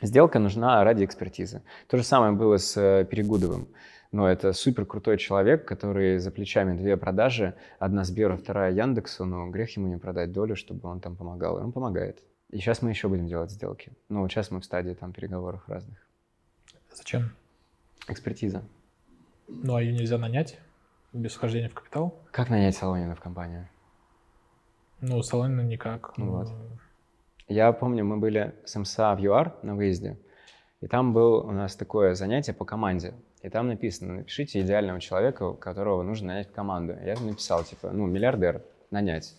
Сделка нужна ради экспертизы. То же самое было с э, Перегудовым. Но это супер крутой человек, который за плечами две продажи, одна Сберу, вторая Яндексу, но грех ему не продать долю, чтобы он там помогал. И он помогает. И сейчас мы еще будем делать сделки. Ну, вот сейчас мы в стадии там переговоров разных. Зачем? Экспертиза. Ну, а ее нельзя нанять без вхождения в капитал? Как нанять Солонина в компанию? Ну, Солонина никак. Ну, вот. Я помню, мы были с МСА в ЮАР на выезде, и там было у нас такое занятие по команде. И там написано, напишите идеального человека, которого нужно нанять в команду. Я написал, типа, ну, миллиардер нанять.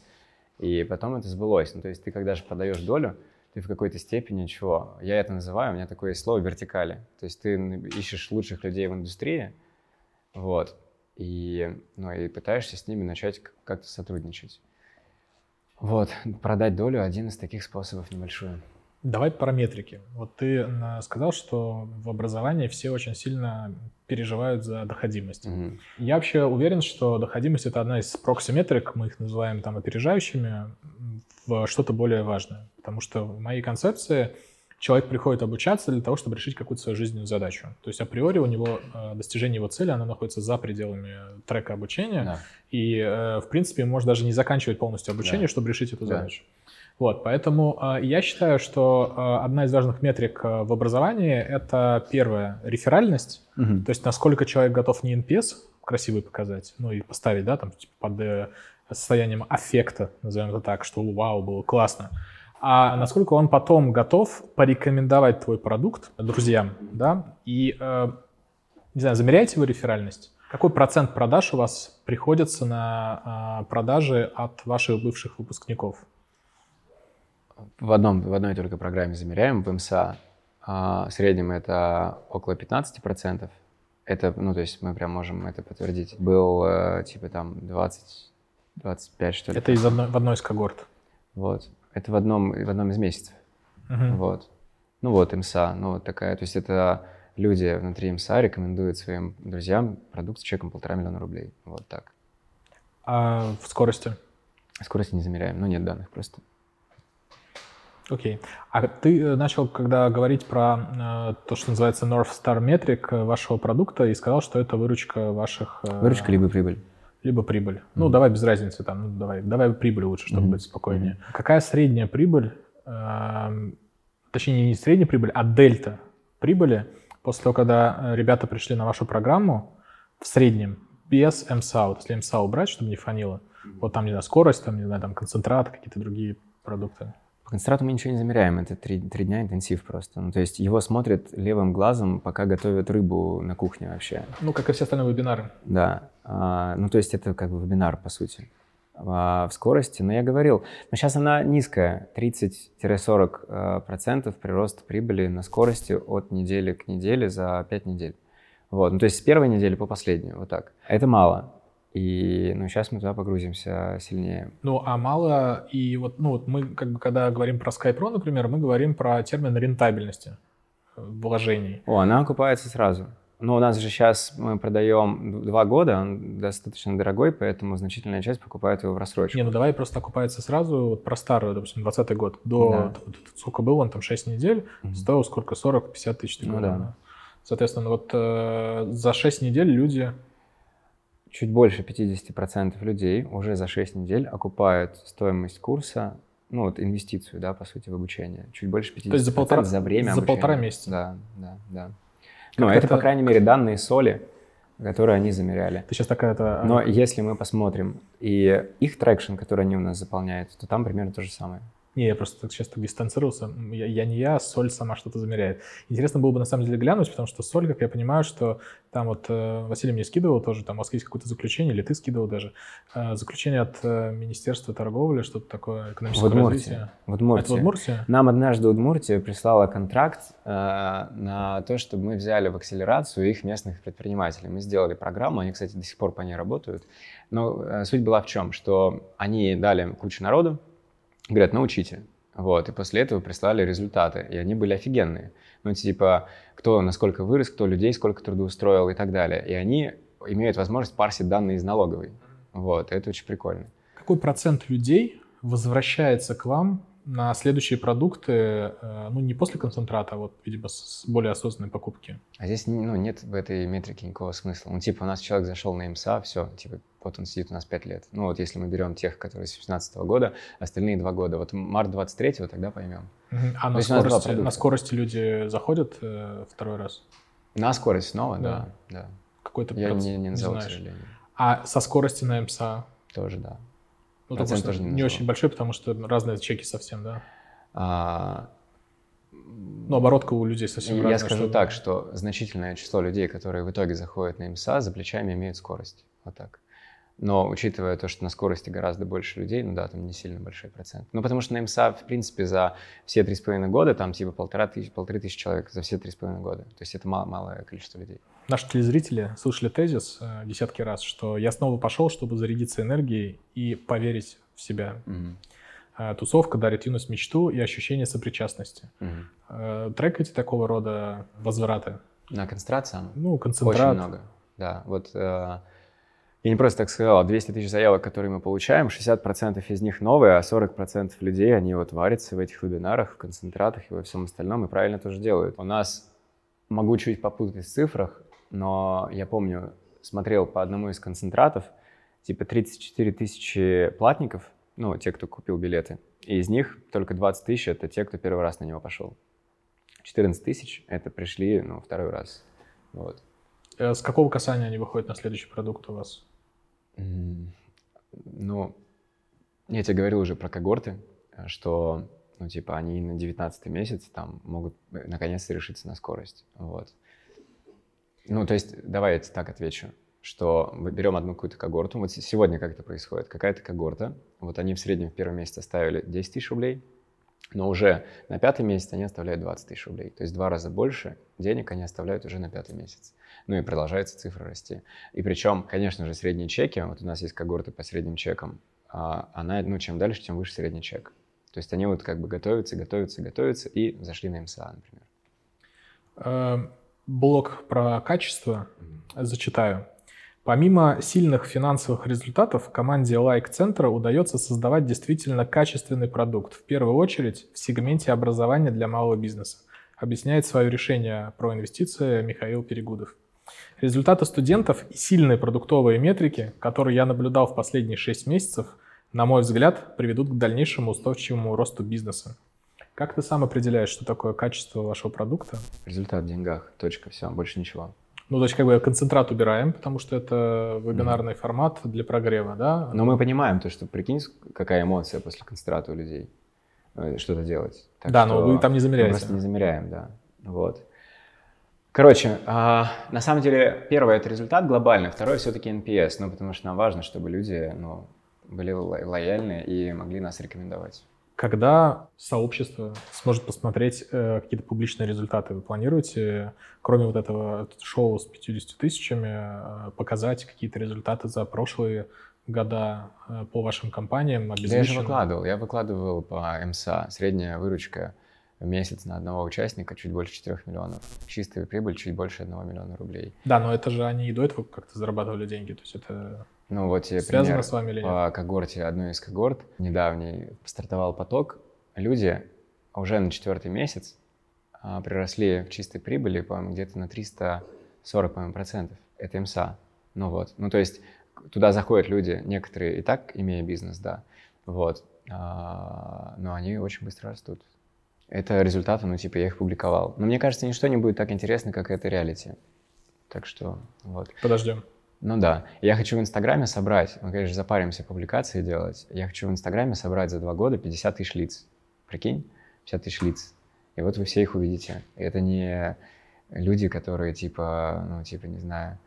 И потом это сбылось. Ну, то есть ты когда же продаешь долю, ты в какой-то степени чего? Я это называю, у меня такое слово вертикали. То есть ты ищешь лучших людей в индустрии, вот, и, ну, и пытаешься с ними начать как-то сотрудничать. Вот, продать долю один из таких способов небольшой. Давай про метрики. Вот ты сказал, что в образовании все очень сильно переживают за доходимость. Угу. Я вообще уверен, что доходимость это одна из прокси-метрик, мы их называем там опережающими, в что-то более важное. Потому что в моей концепции человек приходит обучаться для того, чтобы решить какую-то свою жизненную задачу. То есть априори у него э, достижение его цели, оно находится за пределами трека обучения, да. и, э, в принципе, может даже не заканчивать полностью обучение, да. чтобы решить эту да. задачу. Вот, поэтому э, я считаю, что э, одна из важных метрик э, в образовании это первое реферальность, угу. то есть насколько человек готов не NPS красивый показать, ну и поставить, да, там типа, под э, состоянием аффекта, назовем это так, что вау, было классно, а насколько он потом готов порекомендовать твой продукт друзьям, да, и, э, не знаю, замеряете вы реферальность? Какой процент продаж у вас приходится на э, продажи от ваших бывших выпускников? В, одном, в одной только программе замеряем, в МСА. А, в среднем это около 15%. Это, ну, то есть мы прям можем это подтвердить. Был э, типа там 20, 25, что ли. Это из одной, в одной из когорт? Вот. Это в одном, в одном из месяцев. Угу. Вот. Ну вот, МСА, ну вот такая. То есть это люди внутри МСА рекомендуют своим друзьям продукт с чеком полтора миллиона рублей. Вот так. А в скорости? Скорости не замеряем, ну нет данных просто. Окей. Okay. А ты э, начал, когда говорить про э, то, что называется North Star Metric э, вашего продукта, и сказал, что это выручка ваших... Э, выручка либо прибыль. Либо прибыль. Mm-hmm. Ну, давай без разницы там, ну, давай, давай прибыль лучше, чтобы mm-hmm. быть спокойнее. Mm-hmm. Какая средняя прибыль, э, точнее, не средняя прибыль, а дельта прибыли после того, когда э, ребята пришли на вашу программу в среднем без МСА, вот если МСА убрать, чтобы не фанило, mm-hmm. вот там, не знаю, скорость, там, не знаю, там концентрат, какие-то другие продукты. Концентрату мы ничего не замеряем, это три, три дня интенсив просто. Ну, то есть его смотрят левым глазом, пока готовят рыбу на кухне вообще. Ну, как и все остальные вебинары. Да. А, ну, то есть это как бы вебинар, по сути. А, в скорости, но я говорил, но сейчас она низкая, 30-40% э, процентов прирост прибыли на скорости от недели к неделе за 5 недель. Вот, ну, то есть с первой недели по последнюю, вот так. Это мало. И ну, сейчас мы туда погрузимся сильнее. Ну, а мало, и вот, ну, вот мы, как бы, когда говорим про Skype например, мы говорим про термин рентабельности э, вложений. О, она окупается сразу. Но у нас же сейчас мы продаем два года, он достаточно дорогой, поэтому значительная часть покупает его в рассрочку. Не, ну давай просто окупается сразу, вот про старый, допустим, 20 год, до, да. сколько был он, там 6 недель, mm-hmm. стоил сколько, 40-50 тысяч. Ну, да. Соответственно, вот э, за 6 недель люди чуть больше 50% людей уже за 6 недель окупают стоимость курса, ну вот инвестицию, да, по сути, в обучение. Чуть больше 50% То есть за, полтора, за время За обучения. полтора месяца? Да, да, да. Ну, это, это, по крайней мере, данные соли, которые они замеряли. Ты сейчас такая-то... Но если мы посмотрим и их traction, который они у нас заполняют, то там примерно то же самое. Не, я просто сейчас так дистанцировался. Я, я не я, соль сама что-то замеряет. Интересно было бы на самом деле глянуть, потому что соль, как я понимаю, что там вот э, Василий мне скидывал тоже, там у вас есть какое-то заключение, или ты скидывал даже, э, заключение от э, Министерства торговли, что-то такое, экономическое Удмуртия. развитие. В Удмуртии. Это в Удмуртии? Нам однажды Удмуртия прислала контракт э, на то, чтобы мы взяли в акселерацию их местных предпринимателей. Мы сделали программу, они, кстати, до сих пор по ней работают. Но э, суть была в чем, что они дали кучу народу, Говорят, научите. Вот, и после этого прислали результаты, и они были офигенные. Ну, типа, кто насколько вырос, кто людей сколько трудоустроил и так далее. И они имеют возможность парсить данные из налоговой. Вот, это очень прикольно. Какой процент людей возвращается к вам на следующие продукты, э, ну, не после концентрата, а вот, видимо, с более осознанной покупки? А здесь, ну, нет в этой метрике никакого смысла. Ну, типа, у нас человек зашел на МСА, все, типа, вот он сидит у нас 5 лет. Ну, вот если мы берем тех, которые с 2016 года, остальные 2 года. Вот март 23-го тогда поймем. А на скорости, на скорости люди заходят э, второй раз? На скорость снова, да, да. да. Какой-то Я процент, не, не назову, не к сожалению. А со скорости на МСА? Тоже, да. Ну, Процент тоже не, не очень большой, потому что разные чеки совсем, да? А... Ну, оборотка у людей совсем Я разная. скажу чтобы... так, что значительное число людей, которые в итоге заходят на МСА, за плечами имеют скорость. Вот так. Но учитывая то, что на скорости гораздо больше людей, ну да, там не сильно большой процент. Ну потому что на МСА, в принципе, за все три с половиной года, там типа полтора тысячи, полторы тысячи человек за все три с половиной года. То есть это мало, малое количество людей. Наши телезрители слышали тезис э, десятки раз, что я снова пошел, чтобы зарядиться энергией и поверить в себя. Угу. Тусовка дарит юность мечту и ощущение сопричастности. Угу. Трекайте такого рода возвраты? На концентрацию? Ну, концентрат. Очень много, да. Вот э, я не просто так сказал, 200 тысяч заявок, которые мы получаем, 60% из них новые, а 40% людей, они вот варятся в этих вебинарах, в концентратах и во всем остальном, и правильно тоже делают. У нас, могу чуть попутать в цифрах, но я помню, смотрел по одному из концентратов, типа 34 тысячи платников, ну, те, кто купил билеты, и из них только 20 тысяч — это те, кто первый раз на него пошел. 14 тысяч — это пришли, ну, второй раз. Вот. Э, с какого касания они выходят на следующий продукт у вас? Ну, я тебе говорил уже про когорты, что, ну, типа, они на 19 месяц там могут э, наконец-то решиться на скорость, вот. Ну, то есть, давай я тебе так отвечу, что мы берем одну какую-то когорту, вот сегодня как это происходит, какая-то когорта, вот они в среднем в первом месяце оставили 10 тысяч рублей, но уже на пятый месяц они оставляют 20 тысяч рублей. То есть два раза больше денег они оставляют уже на пятый месяц. Ну и продолжается цифра расти. И причем, конечно же, средние чеки, вот у нас есть когорты по средним чекам, а, она, ну, чем дальше, тем выше средний чек. То есть они вот как бы готовятся, готовятся, готовятся и зашли на МСА, например. Эм, блок про качество зачитаю. Помимо сильных финансовых результатов, команде Like центра удается создавать действительно качественный продукт, в первую очередь в сегменте образования для малого бизнеса, объясняет свое решение про инвестиции Михаил Перегудов. Результаты студентов и сильные продуктовые метрики, которые я наблюдал в последние 6 месяцев, на мой взгляд, приведут к дальнейшему устойчивому росту бизнеса. Как ты сам определяешь, что такое качество вашего продукта? Результат в деньгах. Точка. Все, больше ничего. Ну, то есть как бы концентрат убираем, потому что это вебинарный mm. формат для прогрева, да? Но мы понимаем то, что прикинь, какая эмоция после концентрата у людей э, что-то делать. Так да, но вы там не замеряете. Мы просто не замеряем, да. Вот. Короче, э, на самом деле, первое — это результат глобальный, второе — все-таки NPS, ну, потому что нам важно, чтобы люди ну, были лояльны и могли нас рекомендовать. Когда сообщество сможет посмотреть э, какие-то публичные результаты? Вы планируете, кроме вот этого шоу с 50 тысячами, э, показать какие-то результаты за прошлые года э, по вашим компаниям? Да я же выкладывал. Я выкладывал по МСА. Средняя выручка в месяц на одного участника чуть больше 4 миллионов. Чистая прибыль чуть больше 1 миллиона рублей. Да, но это же они и до этого как-то зарабатывали деньги. То есть это ну вот тебе Связано пример. с вами или нет? По когорте, одной из когорт, недавний стартовал поток. Люди уже на четвертый месяц а, приросли в чистой прибыли, по-моему, где-то на 340, по-моему, процентов. Это МСА. Ну вот. Ну то есть туда заходят люди, некоторые и так имея бизнес, да. Вот. А, но они очень быстро растут. Это результаты, ну типа я их публиковал. Но мне кажется, ничто не будет так интересно, как это реалити. Так что вот. Подождем. Ну да. Я хочу в Инстаграме собрать, мы, конечно, запаримся публикации делать, я хочу в Инстаграме собрать за два года 50 тысяч лиц. Прикинь? 50 тысяч лиц. И вот вы все их увидите. И это не люди, которые типа, ну типа, не знаю,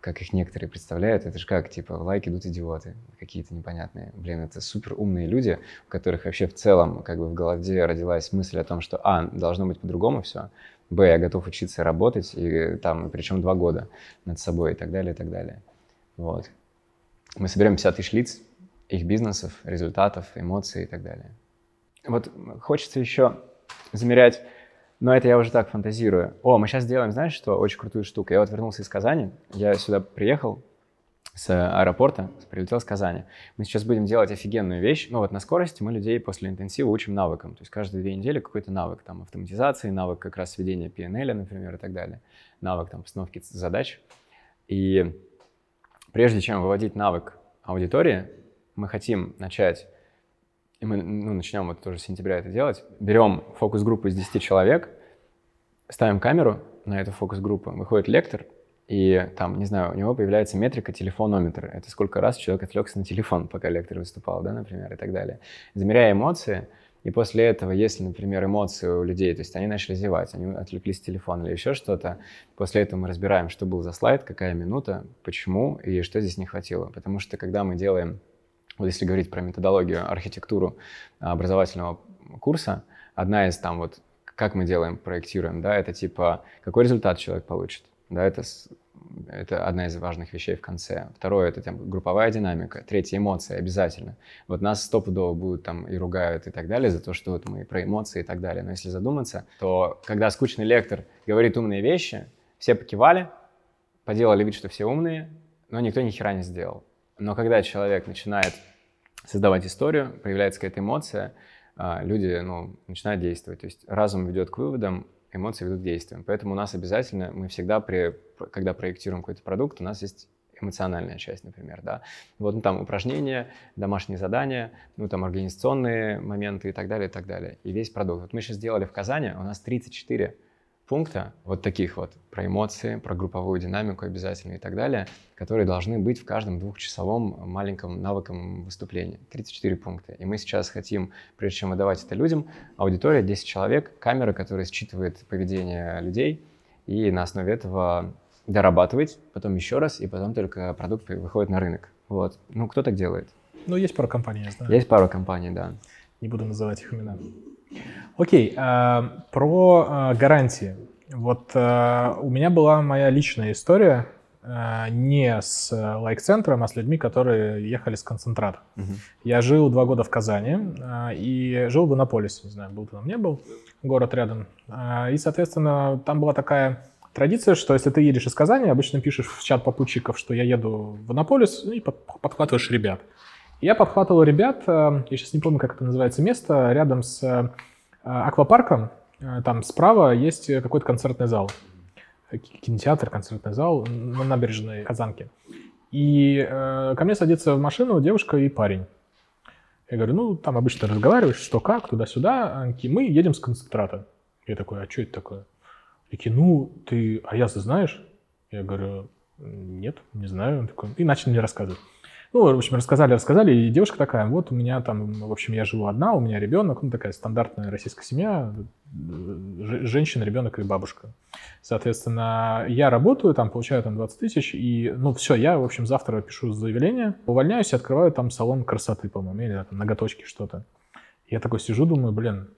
как их некоторые представляют, это же как, типа, в лайк идут идиоты какие-то непонятные. Блин, это супер умные люди, у которых вообще в целом как бы в голове родилась мысль о том, что, а, должно быть по-другому все, Б, я готов учиться работать, и там, причем два года над собой и так далее, и так далее. Вот. Мы соберем 50 тысяч лиц, их бизнесов, результатов, эмоций и так далее. Вот хочется еще замерять, но это я уже так фантазирую. О, мы сейчас сделаем, знаешь что, очень крутую штуку. Я вот вернулся из Казани, я сюда приехал, с аэропорта, прилетел с Казани. Мы сейчас будем делать офигенную вещь. Ну вот на скорости мы людей после интенсива учим навыкам. То есть каждые две недели какой-то навык. Там автоматизации, навык как раз сведения PNL, например, и так далее. Навык там постановки задач. И прежде чем выводить навык аудитории, мы хотим начать, и мы ну, начнем вот тоже с сентября это делать, берем фокус-группу из 10 человек, ставим камеру на эту фокус-группу, выходит лектор, и там, не знаю, у него появляется метрика телефонометр. Это сколько раз человек отвлекся на телефон, пока лектор выступал, да, например, и так далее. Замеряя эмоции, И после этого, если, например, эмоции у людей, то есть они начали зевать, они отвлеклись от телефона или еще что-то, после этого мы разбираем, что был за слайд, какая минута, почему и что здесь не хватило. Потому что когда мы делаем, вот если говорить про методологию, архитектуру образовательного курса, одна из там вот, как мы делаем, проектируем, да, это типа, какой результат человек получит, да, это это одна из важных вещей в конце. Второе — это там, групповая динамика. Третье — эмоции обязательно. Вот нас стопудово будут там и ругают и так далее за то, что вот мы про эмоции и так далее. Но если задуматься, то когда скучный лектор говорит умные вещи, все покивали, поделали вид, что все умные, но никто ни хера не сделал. Но когда человек начинает создавать историю, появляется какая-то эмоция, а, люди ну, начинают действовать. То есть разум ведет к выводам, эмоции ведут к действиям. Поэтому у нас обязательно, мы всегда, при, когда проектируем какой-то продукт, у нас есть эмоциональная часть, например, да. Вот ну, там упражнения, домашние задания, ну там организационные моменты и так далее, и так далее. И весь продукт. Вот мы сейчас сделали в Казани, у нас 34 пункта, вот таких вот, про эмоции, про групповую динамику обязательно и так далее, которые должны быть в каждом двухчасовом маленьком навыком выступления. 34 пункта. И мы сейчас хотим, прежде чем выдавать это людям, аудитория 10 человек, камера, которая считывает поведение людей, и на основе этого дорабатывать, потом еще раз, и потом только продукт выходит на рынок. Вот. Ну, кто так делает? Ну, есть пару компаний, я знаю. Есть пару компаний, да. Не буду называть их имена. Окей, э, про э, гарантии. Вот э, у меня была моя личная история не с лайк-центром, а с людьми, которые ехали с концентрата. Угу. Я жил два года в Казани и жил в Иннополисе, не знаю, был ты там, не был, город рядом. И, соответственно, там была такая традиция, что если ты едешь из Казани, обычно пишешь в чат попутчиков, что я еду в Иннополис, и подхватываешь ребят. Я подхватывал ребят, я сейчас не помню, как это называется место, рядом с аквапарка, э, там справа есть какой-то концертный зал. Кинотеатр, концертный зал на набережной Казанки. И э, ко мне садится в машину девушка и парень. Я говорю, ну, там обычно разговариваешь, что как, туда-сюда. Они мы едем с концентрата. Я такой, а что это такое? Такие, ну, ты Аяза знаешь? Я говорю, нет, не знаю. Он такой, и начали мне рассказывать. Ну, в общем, рассказали, рассказали, и девушка такая, вот у меня там, в общем, я живу одна, у меня ребенок, ну, такая стандартная российская семья, женщина, ребенок и бабушка. Соответственно, я работаю, там, получаю там 20 тысяч, и, ну, все, я, в общем, завтра пишу заявление, увольняюсь и открываю там салон красоты, по-моему, или там ноготочки что-то. Я такой сижу, думаю, блин,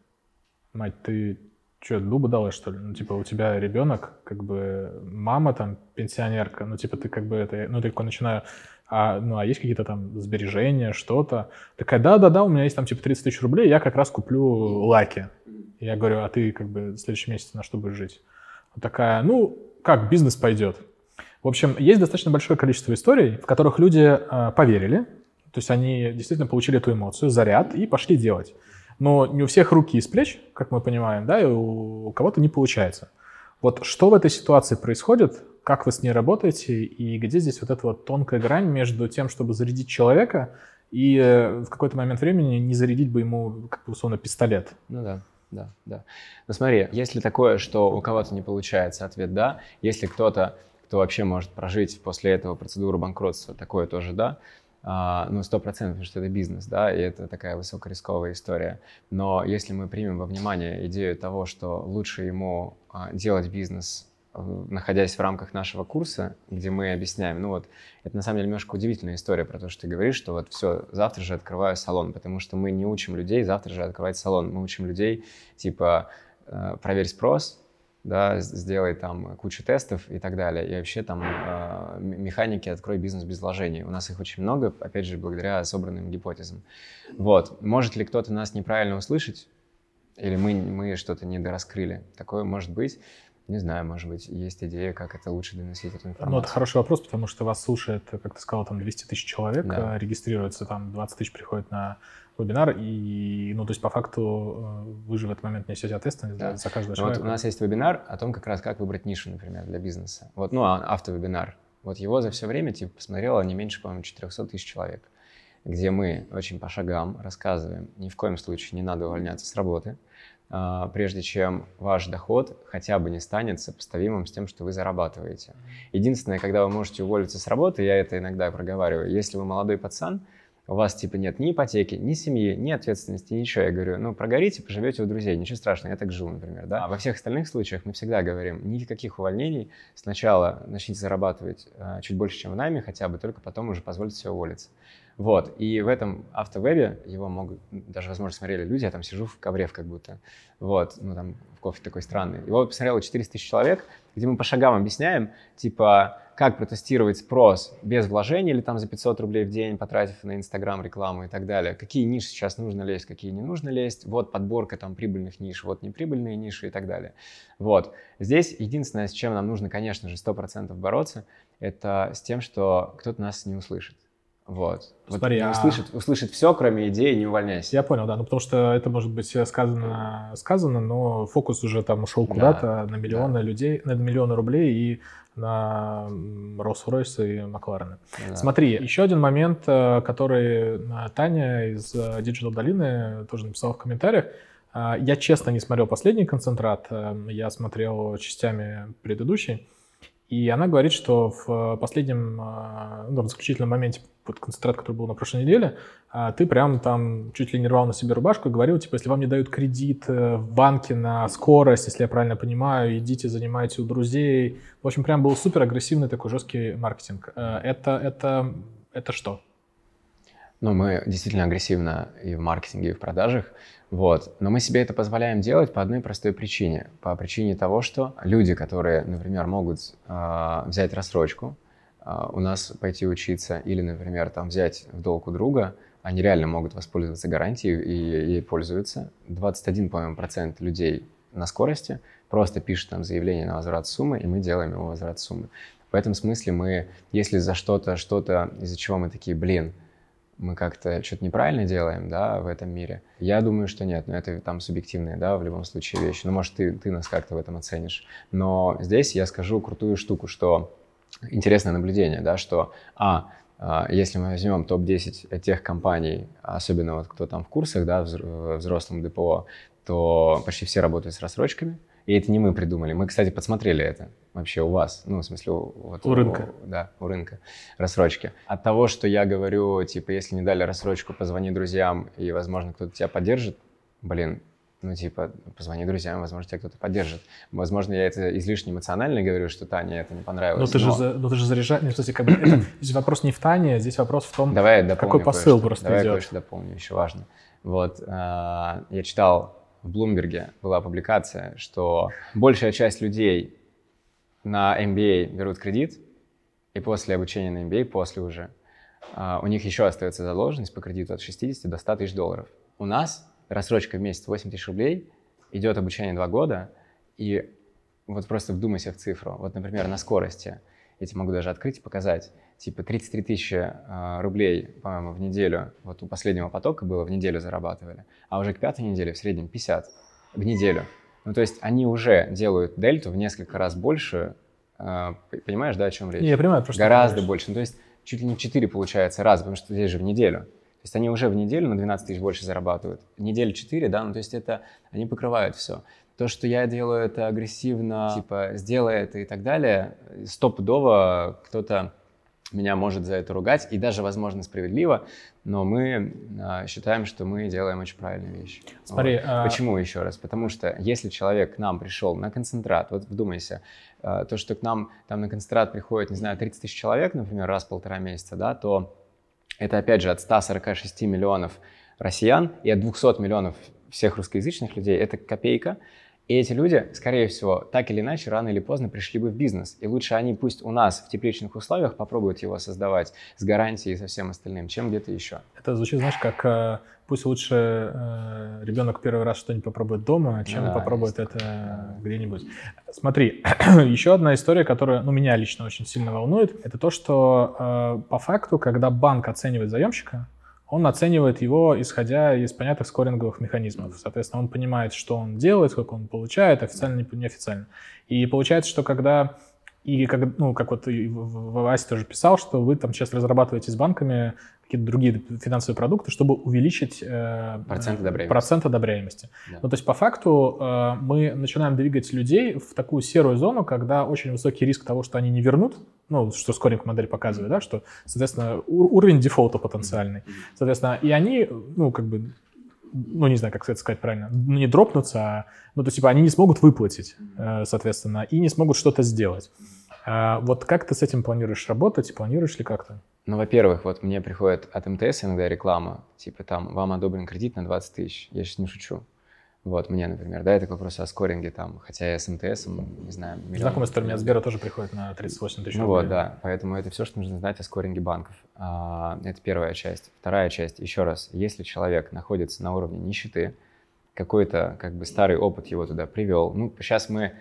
мать, ты что, дуба дала, что ли? Ну, типа, у тебя ребенок, как бы, мама там, пенсионерка, ну, типа, ты как бы это, ну, такой начинаю а, ну, а есть какие-то там сбережения, что-то. Такая, да-да-да, у меня есть там типа 30 тысяч рублей, я как раз куплю лаки. Я говорю, а ты как бы в следующем месяце на что будешь жить? Вот такая, ну, как бизнес пойдет. В общем, есть достаточно большое количество историй, в которых люди э, поверили, то есть они действительно получили эту эмоцию, заряд и пошли делать. Но не у всех руки из плеч, как мы понимаем, да, и у кого-то не получается. Вот что в этой ситуации происходит, как вы с ней работаете, и где здесь вот эта вот тонкая грань между тем, чтобы зарядить человека, и э, в какой-то момент времени не зарядить бы ему, как бы, условно, пистолет. Ну да, да, да. Ну смотри, если такое, что у кого-то не получается, ответ да. Если кто-то, кто вообще может прожить после этого процедуру банкротства, такое тоже да. А, ну, сто процентов, потому что это бизнес, да, и это такая высокорисковая история. Но если мы примем во внимание идею того, что лучше ему а, делать бизнес находясь в рамках нашего курса, где мы объясняем, ну вот, это на самом деле немножко удивительная история про то, что ты говоришь, что вот все, завтра же открываю салон, потому что мы не учим людей завтра же открывать салон, мы учим людей, типа, э, проверь спрос, да, сделай там кучу тестов и так далее, и вообще там э, механики «Открой бизнес без вложений». У нас их очень много, опять же, благодаря собранным гипотезам. Вот, может ли кто-то нас неправильно услышать, или мы, мы что-то недораскрыли, такое может быть. Не знаю, может быть, есть идея, как это лучше доносить эту информацию. Ну, это хороший вопрос, потому что вас слушает, как ты сказал, там 200 тысяч человек, да. регистрируется, там 20 тысяч приходит на вебинар, и, ну, то есть, по факту, э, вы же в этот момент несете ответственность да. за каждого человека. Вот у нас есть вебинар о том, как раз как выбрать нишу, например, для бизнеса. Вот, ну, а, автовебинар. Вот его за все время, типа, посмотрело не меньше, по-моему, 400 тысяч человек, где мы очень по шагам рассказываем, ни в коем случае не надо увольняться с работы, а, прежде чем ваш доход хотя бы не станет сопоставимым с тем, что вы зарабатываете. Единственное, когда вы можете уволиться с работы, я это иногда проговариваю, если вы молодой пацан, у вас типа нет ни ипотеки, ни семьи, ни ответственности, ничего. Я говорю, ну прогорите, поживете у друзей, ничего страшного, я так жил, например, да. А во всех остальных случаях мы всегда говорим, никаких увольнений, сначала начните зарабатывать э, чуть больше, чем в найме хотя бы, только потом уже позвольте себе уволиться. Вот, и в этом автовебе его могут, даже, возможно, смотрели люди, я там сижу в ковре как будто, вот, ну там в кофе такой странный. Его посмотрело 400 тысяч человек, где мы по шагам объясняем, типа, как протестировать спрос без вложений или там за 500 рублей в день, потратив на Инстаграм рекламу и так далее. Какие ниши сейчас нужно лезть, какие не нужно лезть. Вот подборка там прибыльных ниш, вот неприбыльные ниши и так далее. Вот. Здесь единственное, с чем нам нужно, конечно же, 100% бороться, это с тем, что кто-то нас не услышит. Вот. Смотри, вот а... услышит, услышит все, кроме идеи, не увольняйся. Я понял, да. Ну, потому что это может быть сказано, сказано, но фокус уже там ушел куда-то да, на миллионы да. людей, на миллионы рублей и на Rolls-Royce и Макларены. Да. Смотри, еще один момент, э, который э, Таня из э, Digital Долины тоже написала в комментариях. Я честно не смотрел последний концентрат, я смотрел частями предыдущий. И она говорит, что в последнем, ну, в заключительном моменте вот концентрат, который был на прошлой неделе, а ты прям там чуть ли не рвал на себе рубашку и говорил, типа, если вам не дают кредит э, в банке на скорость, если я правильно понимаю, идите, занимайте у друзей. В общем, прям был супер агрессивный такой жесткий маркетинг. Э, это, это, это что? Ну, мы действительно агрессивно и в маркетинге, и в продажах. Вот. Но мы себе это позволяем делать по одной простой причине. По причине того, что люди, которые, например, могут э, взять рассрочку, а, у нас пойти учиться или, например, там взять в долг у друга, они реально могут воспользоваться гарантией и ей пользуются. 21, по-моему, процент людей на скорости просто пишут там заявление на возврат суммы, и мы делаем его возврат суммы. В этом смысле мы, если за что-то, что-то, из-за чего мы такие, блин, мы как-то что-то неправильно делаем, да, в этом мире. Я думаю, что нет, но это там субъективные, да, в любом случае вещи. Ну, может, ты, ты нас как-то в этом оценишь. Но здесь я скажу крутую штуку, что интересное наблюдение, да, что, а, а если мы возьмем топ-10 тех компаний, особенно вот кто там в курсах, да, в взрослом ДПО, то почти все работают с рассрочками. И это не мы придумали. Мы, кстати, подсмотрели это вообще у вас. Ну, в смысле, вот, у рынка. У, да, у рынка. Рассрочки. От того, что я говорю, типа, если не дали рассрочку, позвони друзьям, и, возможно, кто-то тебя поддержит, блин, ну, типа, позвони друзьям, возможно, тебя кто-то поддержит. Возможно, я это излишне эмоционально говорю, что Таня это не понравилось. Но ты но... же, но ты же заряжаешь... Ну, кстати, как бы это, здесь вопрос не в Тане, здесь вопрос в том, Давай я какой посыл просто Давай идет. Давай я дополню, еще важно. Вот, э, я читал в Блумберге, была публикация, что большая часть людей на MBA берут кредит, и после обучения на MBA, после уже, э, у них еще остается задолженность по кредиту от 60 до 100 тысяч долларов. У нас рассрочка в месяц 8 тысяч рублей, идет обучение 2 года, и вот просто вдумайся в цифру. Вот, например, на скорости, я тебе могу даже открыть и показать, типа 33 тысячи э, рублей, по-моему, в неделю, вот у последнего потока было, в неделю зарабатывали, а уже к пятой неделе в среднем 50 в неделю. Ну, то есть они уже делают дельту в несколько раз больше, э, понимаешь, да, о чем речь? Я понимаю, просто Гораздо больше. Ну, то есть чуть ли не 4 получается раз, потому что здесь же в неделю. То есть они уже в неделю на 12 тысяч больше зарабатывают. Неделю 4, да, ну то есть это, они покрывают все. То, что я делаю это агрессивно, типа, сделай это и так далее, стопудово кто-то меня может за это ругать, и даже, возможно, справедливо, но мы а, считаем, что мы делаем очень правильные вещи. Смотри, вот. а... Почему еще раз? Потому что если человек к нам пришел на концентрат, вот вдумайся, а, то, что к нам там на концентрат приходит, не знаю, 30 тысяч человек, например, раз в полтора месяца, да, то это, опять же, от 146 миллионов россиян и от 200 миллионов всех русскоязычных людей. Это копейка. И эти люди, скорее всего, так или иначе, рано или поздно пришли бы в бизнес. И лучше они пусть у нас в тепличных условиях попробуют его создавать с гарантией и со всем остальным, чем где-то еще. Это звучит, знаешь, как э, пусть лучше э, ребенок первый раз что-нибудь попробует дома, чем да, попробует это да. где-нибудь. Смотри, [clears throat] еще одна история, которая ну, меня лично очень сильно волнует, это то, что э, по факту, когда банк оценивает заемщика, он оценивает его, исходя из понятных скоринговых механизмов. Соответственно, он понимает, что он делает, сколько он получает, официально, неофициально. И получается, что когда И как, ну, как вот Вася тоже писал, что вы там сейчас разрабатываете с банками какие-то другие финансовые продукты, чтобы увеличить э, процент одобряемости. Процент одобряемости. Да. Ну, то есть по факту э, мы начинаем двигать людей в такую серую зону, когда очень высокий риск того, что они не вернут, ну, что скоринг модель показывает, да, что, соответственно, уровень дефолта потенциальный. Соответственно, и они, ну, как бы, ну, не знаю, как это сказать правильно, ну, не дропнутся, а, ну, то есть, типа, они не смогут выплатить, э, соответственно, и не смогут что-то сделать. А вот как ты с этим планируешь работать? Планируешь ли как-то? Ну, во-первых, вот мне приходит от МТС иногда реклама, типа там, вам одобрен кредит на 20 тысяч. Я сейчас не шучу. Вот, мне, например, да, это к вопросу о скоринге там, хотя я с МТС, не знаю, миллион. У меня от Сбера тоже приходит на 38 тысяч Ну рублей. вот, да, поэтому это все, что нужно знать о скоринге банков. А, это первая часть. Вторая часть, еще раз, если человек находится на уровне нищеты, какой-то, как бы, старый опыт его туда привел, ну, сейчас мы,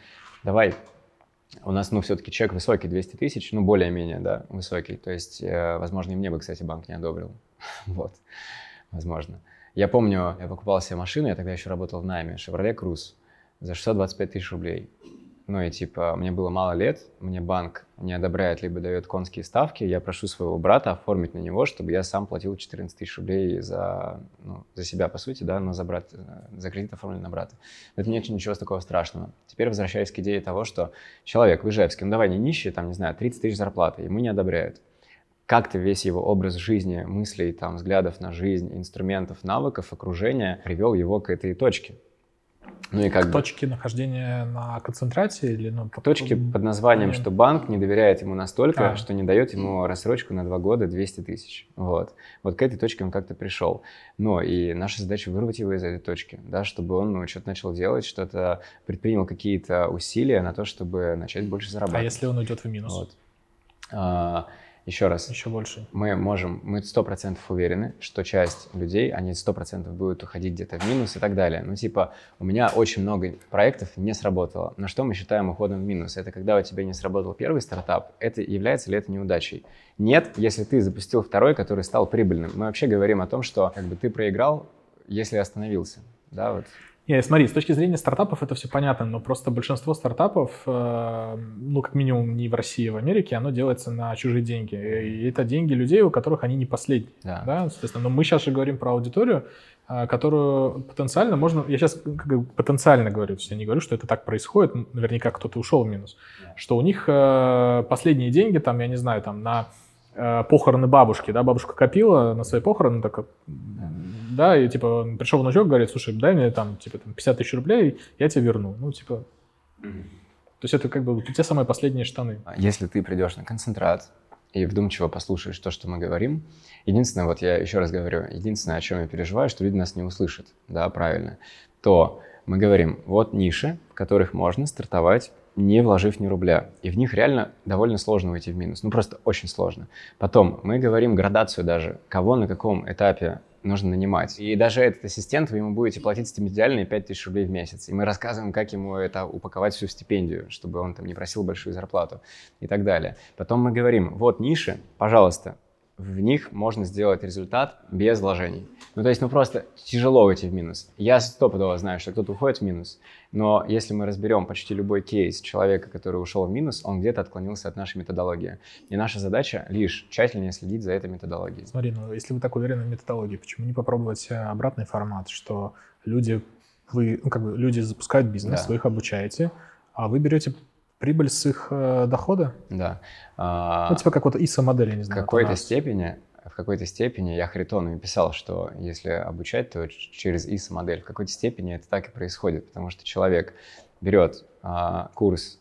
давай, у нас, ну, все-таки чек высокий, 200 тысяч, ну, более-менее, да, высокий, то есть, э, возможно, и мне бы, кстати, банк не одобрил, [laughs] вот, возможно. Я помню, я покупал себе машину, я тогда еще работал в найме, Chevrolet Cruze, за 625 тысяч рублей. Ну и типа, мне было мало лет, мне банк не одобряет, либо дает конские ставки, я прошу своего брата оформить на него, чтобы я сам платил 14 тысяч рублей за, ну, за себя, по сути, да, но за, брат, за кредит оформлен на брата. Это нет ничего такого страшного. Теперь возвращаясь к идее того, что человек в Ижевске, ну давай не нищий, там, не знаю, 30 тысяч зарплаты, ему не одобряют как-то весь его образ жизни, мыслей, там, взглядов на жизнь, инструментов, навыков, окружения привел его к этой точке. Ну и как к точке нахождения на концентрации или ну, к точке под названием, что банк не доверяет ему настолько, а. что не дает ему рассрочку на два года 200 тысяч. Вот. вот к этой точке он как-то пришел. Но и наша задача вырвать его из этой точки, да, чтобы он ну, что-то начал делать, что-то предпринял какие-то усилия на то, чтобы начать больше зарабатывать. А если он уйдет в минус? Вот. А, еще раз. Еще больше. Мы можем, мы сто процентов уверены, что часть людей, они сто процентов будут уходить где-то в минус и так далее. Ну, типа, у меня очень много проектов не сработало. На что мы считаем уходом в минус? Это когда у тебя не сработал первый стартап, это является ли это неудачей? Нет, если ты запустил второй, который стал прибыльным. Мы вообще говорим о том, что как бы ты проиграл, если остановился. Да, вот не, смотри, с точки зрения стартапов это все понятно, но просто большинство стартапов, э, ну, как минимум не в России, а в Америке, оно делается на чужие деньги. И это деньги людей, у которых они не последние. Да. Да? Соответственно, но мы сейчас же говорим про аудиторию, э, которую потенциально можно... Я сейчас потенциально говорю, то есть я не говорю, что это так происходит, наверняка кто-то ушел в минус. Да. Что у них э, последние деньги, там, я не знаю, там, на похороны бабушки, да, бабушка копила на свои похороны, так да, и типа пришел внучок, говорит, слушай, дай мне там, типа, там 50 тысяч рублей, я тебе верну. Ну, типа, то есть это как бы те самые последние штаны. А если ты придешь на концентрат и вдумчиво послушаешь то, что мы говорим, единственное, вот я еще раз говорю, единственное, о чем я переживаю, что люди нас не услышат, да, правильно, то мы говорим, вот ниши, в которых можно стартовать не вложив ни рубля. И в них реально довольно сложно выйти в минус. Ну, просто очень сложно. Потом мы говорим градацию даже, кого на каком этапе нужно нанимать. И даже этот ассистент, вы ему будете платить стипендиальные 5000 рублей в месяц. И мы рассказываем, как ему это упаковать всю стипендию, чтобы он там не просил большую зарплату и так далее. Потом мы говорим, вот ниши, пожалуйста, в них можно сделать результат без вложений. Ну, то есть, ну, просто тяжело выйти в минус. Я стопудово знаю, что кто-то уходит в минус, но если мы разберем почти любой кейс человека, который ушел в минус, он где-то отклонился от нашей методологии. И наша задача лишь тщательнее следить за этой методологией. Смотри, ну, если вы так уверены в методологии, почему не попробовать э, обратный формат, что люди, вы, ну, как бы люди запускают бизнес, да. вы их обучаете, а вы берете прибыль с их э, дохода? Да. Ну, типа как вот ISO-модель, не знаю. В какой-то степени, в какой-то степени я Харитону писал, что если обучать, то через ISO-модель. В какой-то степени это так и происходит, потому что человек берет а, курс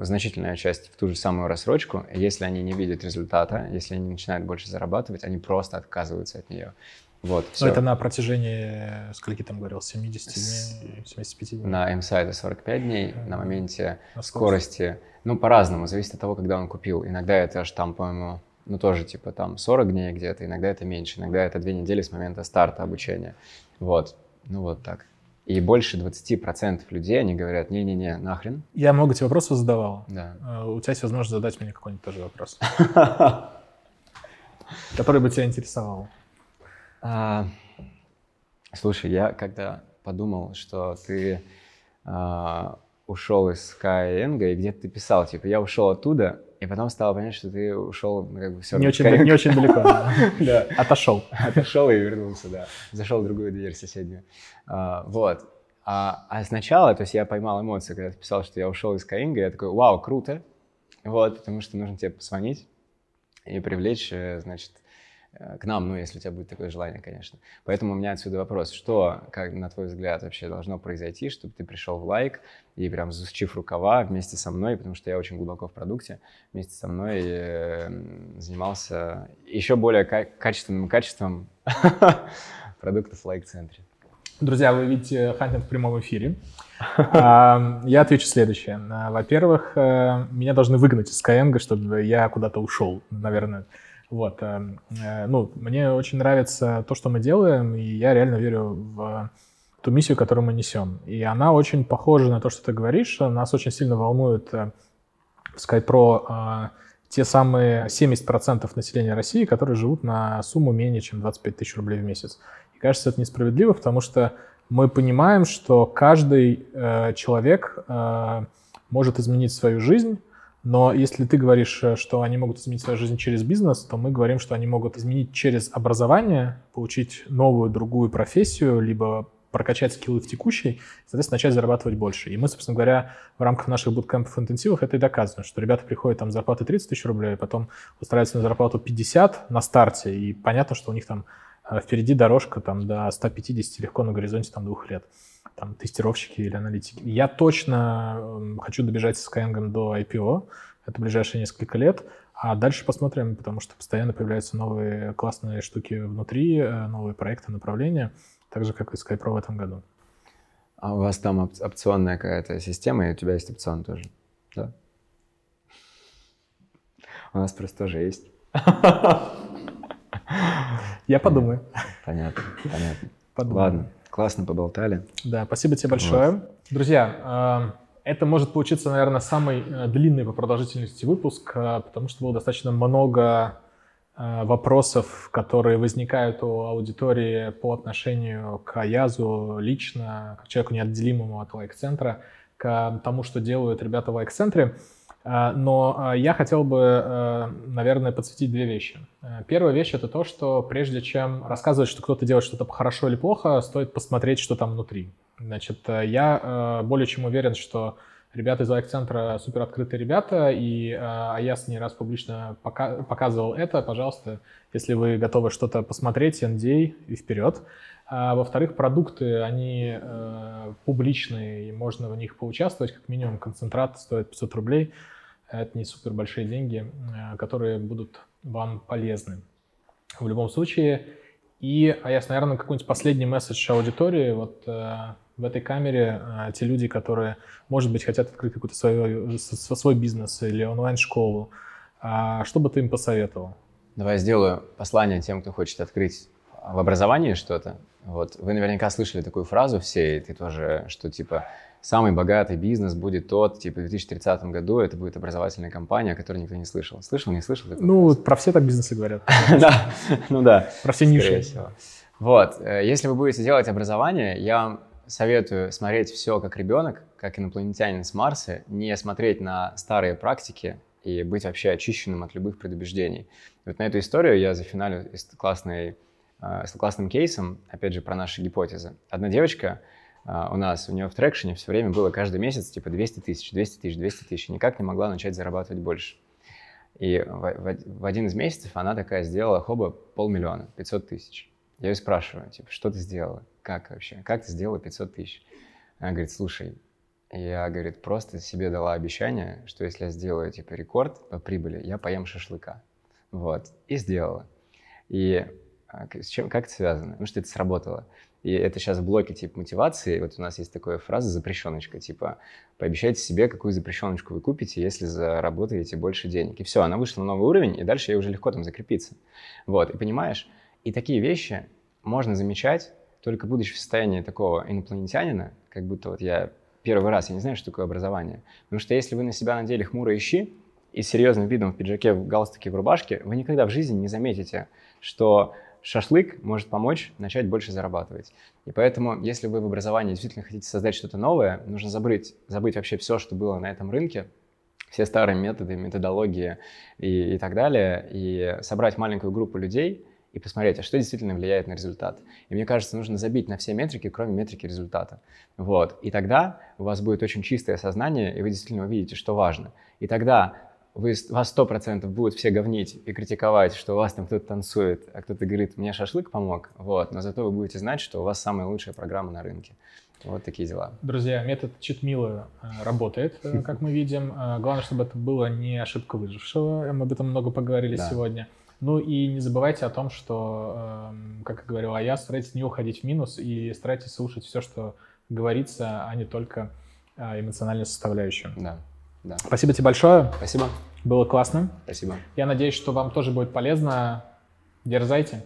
значительная часть в ту же самую рассрочку, если они не видят результата, если они начинают больше зарабатывать, они просто отказываются от нее. Вот, все. Но это на протяжении, скольки там говорил, 70 дней, 75 дней? На МСА это 45 дней, на моменте на скорости, ну, по-разному, зависит от того, когда он купил. Иногда это аж там, по-моему, ну, тоже типа там 40 дней где-то, иногда это меньше, иногда это две недели с момента старта обучения. Вот, ну вот так. И больше 20% людей, они говорят, не-не-не, нахрен. Я много тебе вопросов задавал. Да. А, у тебя есть возможность задать мне какой-нибудь тоже вопрос. [laughs] Который бы тебя интересовал. А, слушай, я когда подумал, что ты а, ушел из Skyeng, и где-то ты писал, типа, я ушел оттуда, и потом стало понять, что ты ушел, ну, как бы, все Не очень, не очень далеко. [laughs] Да. Отошел. Отошел и вернулся, да. Зашел в другую дверь соседнюю. А, Вот. А, а сначала, то есть я поймал эмоции, когда ты писал, что я ушел из Skyeng, я такой, вау, круто. Вот, потому что нужно тебе позвонить и привлечь, э, значит, к нам, ну, если у тебя будет такое желание, конечно. Поэтому у меня отсюда вопрос, что, как на твой взгляд, вообще должно произойти, чтобы ты пришел в лайк и прям засучив рукава вместе со мной, потому что я очень глубоко в продукте, вместе со мной э, занимался еще более ка- качественным качеством [laughs] продуктов в лайк-центре. Друзья, вы видите Хантинг в прямом эфире. [laughs] Я отвечу следующее. А, Во-первых, э, меня должны выгнать из Skyeng, чтобы я куда-то ушел, наверное. Вот. э, э, Ну, мне очень нравится то, что мы делаем, и я реально верю в ту миссию, которую мы несем. И она очень похожа на то, что ты говоришь. Нас очень сильно волнует э, в SkyPro э, те самые 70% населения России, которые живут на сумму менее чем 25 тысяч рублей в месяц. И кажется, это несправедливо, потому что мы понимаем, что каждый э, человек э, может изменить свою жизнь, но если ты говоришь, э, что они могут изменить свою жизнь через бизнес, то мы говорим, что они могут изменить через образование, получить новую, другую профессию, либо прокачать скиллы в текущей, соответственно, начать зарабатывать больше. И мы, собственно говоря, в рамках наших буткемпов интенсивов это и доказываем, что ребята приходят там с зарплаты 30 тысяч рублей, потом устраиваются на зарплату 50 на старте, и понятно, что у них там э, впереди дорожка там до 150 легко на горизонте там двух лет. Там тестировщики или аналитики. Я точно эм, хочу добежать с Skyeng до IPO. Это ближайшие несколько лет. А дальше посмотрим, потому что постоянно появляются новые классные штуки внутри, э, новые проекты, направления, так же, как и SkyPro в этом году. А у вас там оп- опционная какая-то система, и у тебя есть опцион тоже, да? У нас просто тоже есть. [laughs] Я подумаю. Понятно, понятно. Ладно, классно поболтали. Да, спасибо тебе большое. Друзья, э, это может получиться, наверное, самый э, длинный по продолжительности выпуск, э, потому что было достаточно много вопросов, которые возникают у аудитории по отношению к Аязу лично, к человеку неотделимому от лайк-центра, к тому, что делают ребята в лайк-центре. А, Но а, я хотел бы, э, наверное, подсветить две вещи. Э, Первая вещь — это то, что прежде чем рассказывать, что кто-то делает что-то хорошо или плохо, стоит посмотреть, что там внутри. Значит, э, я более чем уверен, что ребята из лайк-центра супер открытые ребята, и э, Аяс не раз публично пока- показывал это. Пожалуйста, если вы готовы что-то посмотреть, NDA и вперед. А, во-вторых, продукты, они э, публичные, и можно в них поучаствовать. Как минимум, концентрат стоит 500 рублей. Это не супер большие деньги, э, которые будут вам полезны в любом случае. И, а я, наверное, какой-нибудь последний месседж аудитории. Вот э, в этой камере э, те люди, которые, может быть, хотят открыть какой-то свой, свой бизнес или онлайн-школу, а что бы ты им посоветовал? Давай сделаю послание тем, кто хочет открыть в образовании что-то. Вот. Вы наверняка слышали такую фразу все, и ты тоже, что типа самый богатый бизнес будет тот, типа в 2030 году это будет образовательная компания, о которой никто не слышал. Слышал, не слышал? Ну, фразу? про все так бизнесы говорят. [laughs] да, ну да. Про все ниши. Вот, э, если вы будете делать образование, я вам советую смотреть все как ребенок, как инопланетянин с Марса, не смотреть на старые практики и быть вообще очищенным от любых предубеждений. Вот на эту историю я зафиналю с классной, с классным кейсом, опять же, про наши гипотезы. Одна девочка э, у нас, у нее в трекшене все время было каждый месяц типа 200 тысяч, 200 тысяч, 200 тысяч, никак не могла начать зарабатывать больше. И в, в- один из месяцев она такая сделала, хоба, полмиллиона, 500 тысяч. Я ее спрашиваю, типа, что ты сделала? Как вообще? Как ты сделала 500 тысяч? Она говорит, слушай, я, говорит, просто себе дала обещание, что если я сделаю, типа, рекорд по прибыли, я поем шашлыка. Вот. И сделала. И с чем, как это связано? Ну, что это сработало. И это сейчас в блоке типа мотивации. Вот у нас есть такая фраза запрещеночка, типа пообещайте себе, какую запрещеночку вы купите, если заработаете больше денег. И все, она вышла на новый уровень, и дальше ей уже легко там закрепиться. Вот, и понимаешь, и такие вещи можно замечать, только будучи в состоянии такого инопланетянина, как будто вот я первый раз, я не знаю, что такое образование. Потому что если вы на себя надели хмурые щи и с серьезным видом в пиджаке, в галстуке, в рубашке, вы никогда в жизни не заметите, что шашлык может помочь начать больше зарабатывать. И поэтому, если вы в образовании действительно хотите создать что-то новое, нужно забыть, забыть вообще все, что было на этом рынке, все старые методы, методологии и, и так далее, и собрать маленькую группу людей и посмотреть, а что действительно влияет на результат. И мне кажется, нужно забить на все метрики, кроме метрики результата. Вот. И тогда у вас будет очень чистое сознание, и вы действительно увидите, что важно. И тогда вы, вас сто процентов будут все говнить и критиковать, что у вас там кто-то танцует, а кто-то говорит, мне шашлык помог, вот, но зато вы будете знать, что у вас самая лучшая программа на рынке. Вот такие дела. Друзья, метод читмила э, работает, э, как мы видим. Э, главное, чтобы это было не ошибка выжившего. Мы об этом много поговорили да. сегодня. Ну и не забывайте о том, что, эм, как и говорил я, старайтесь не уходить в минус и старайтесь слушать все, что говорится, а не только эмоциональную составляющую. Да. Да. Спасибо тебе большое. Спасибо. Было классно. Спасибо. Я надеюсь, что вам тоже будет полезно. Дерзайте.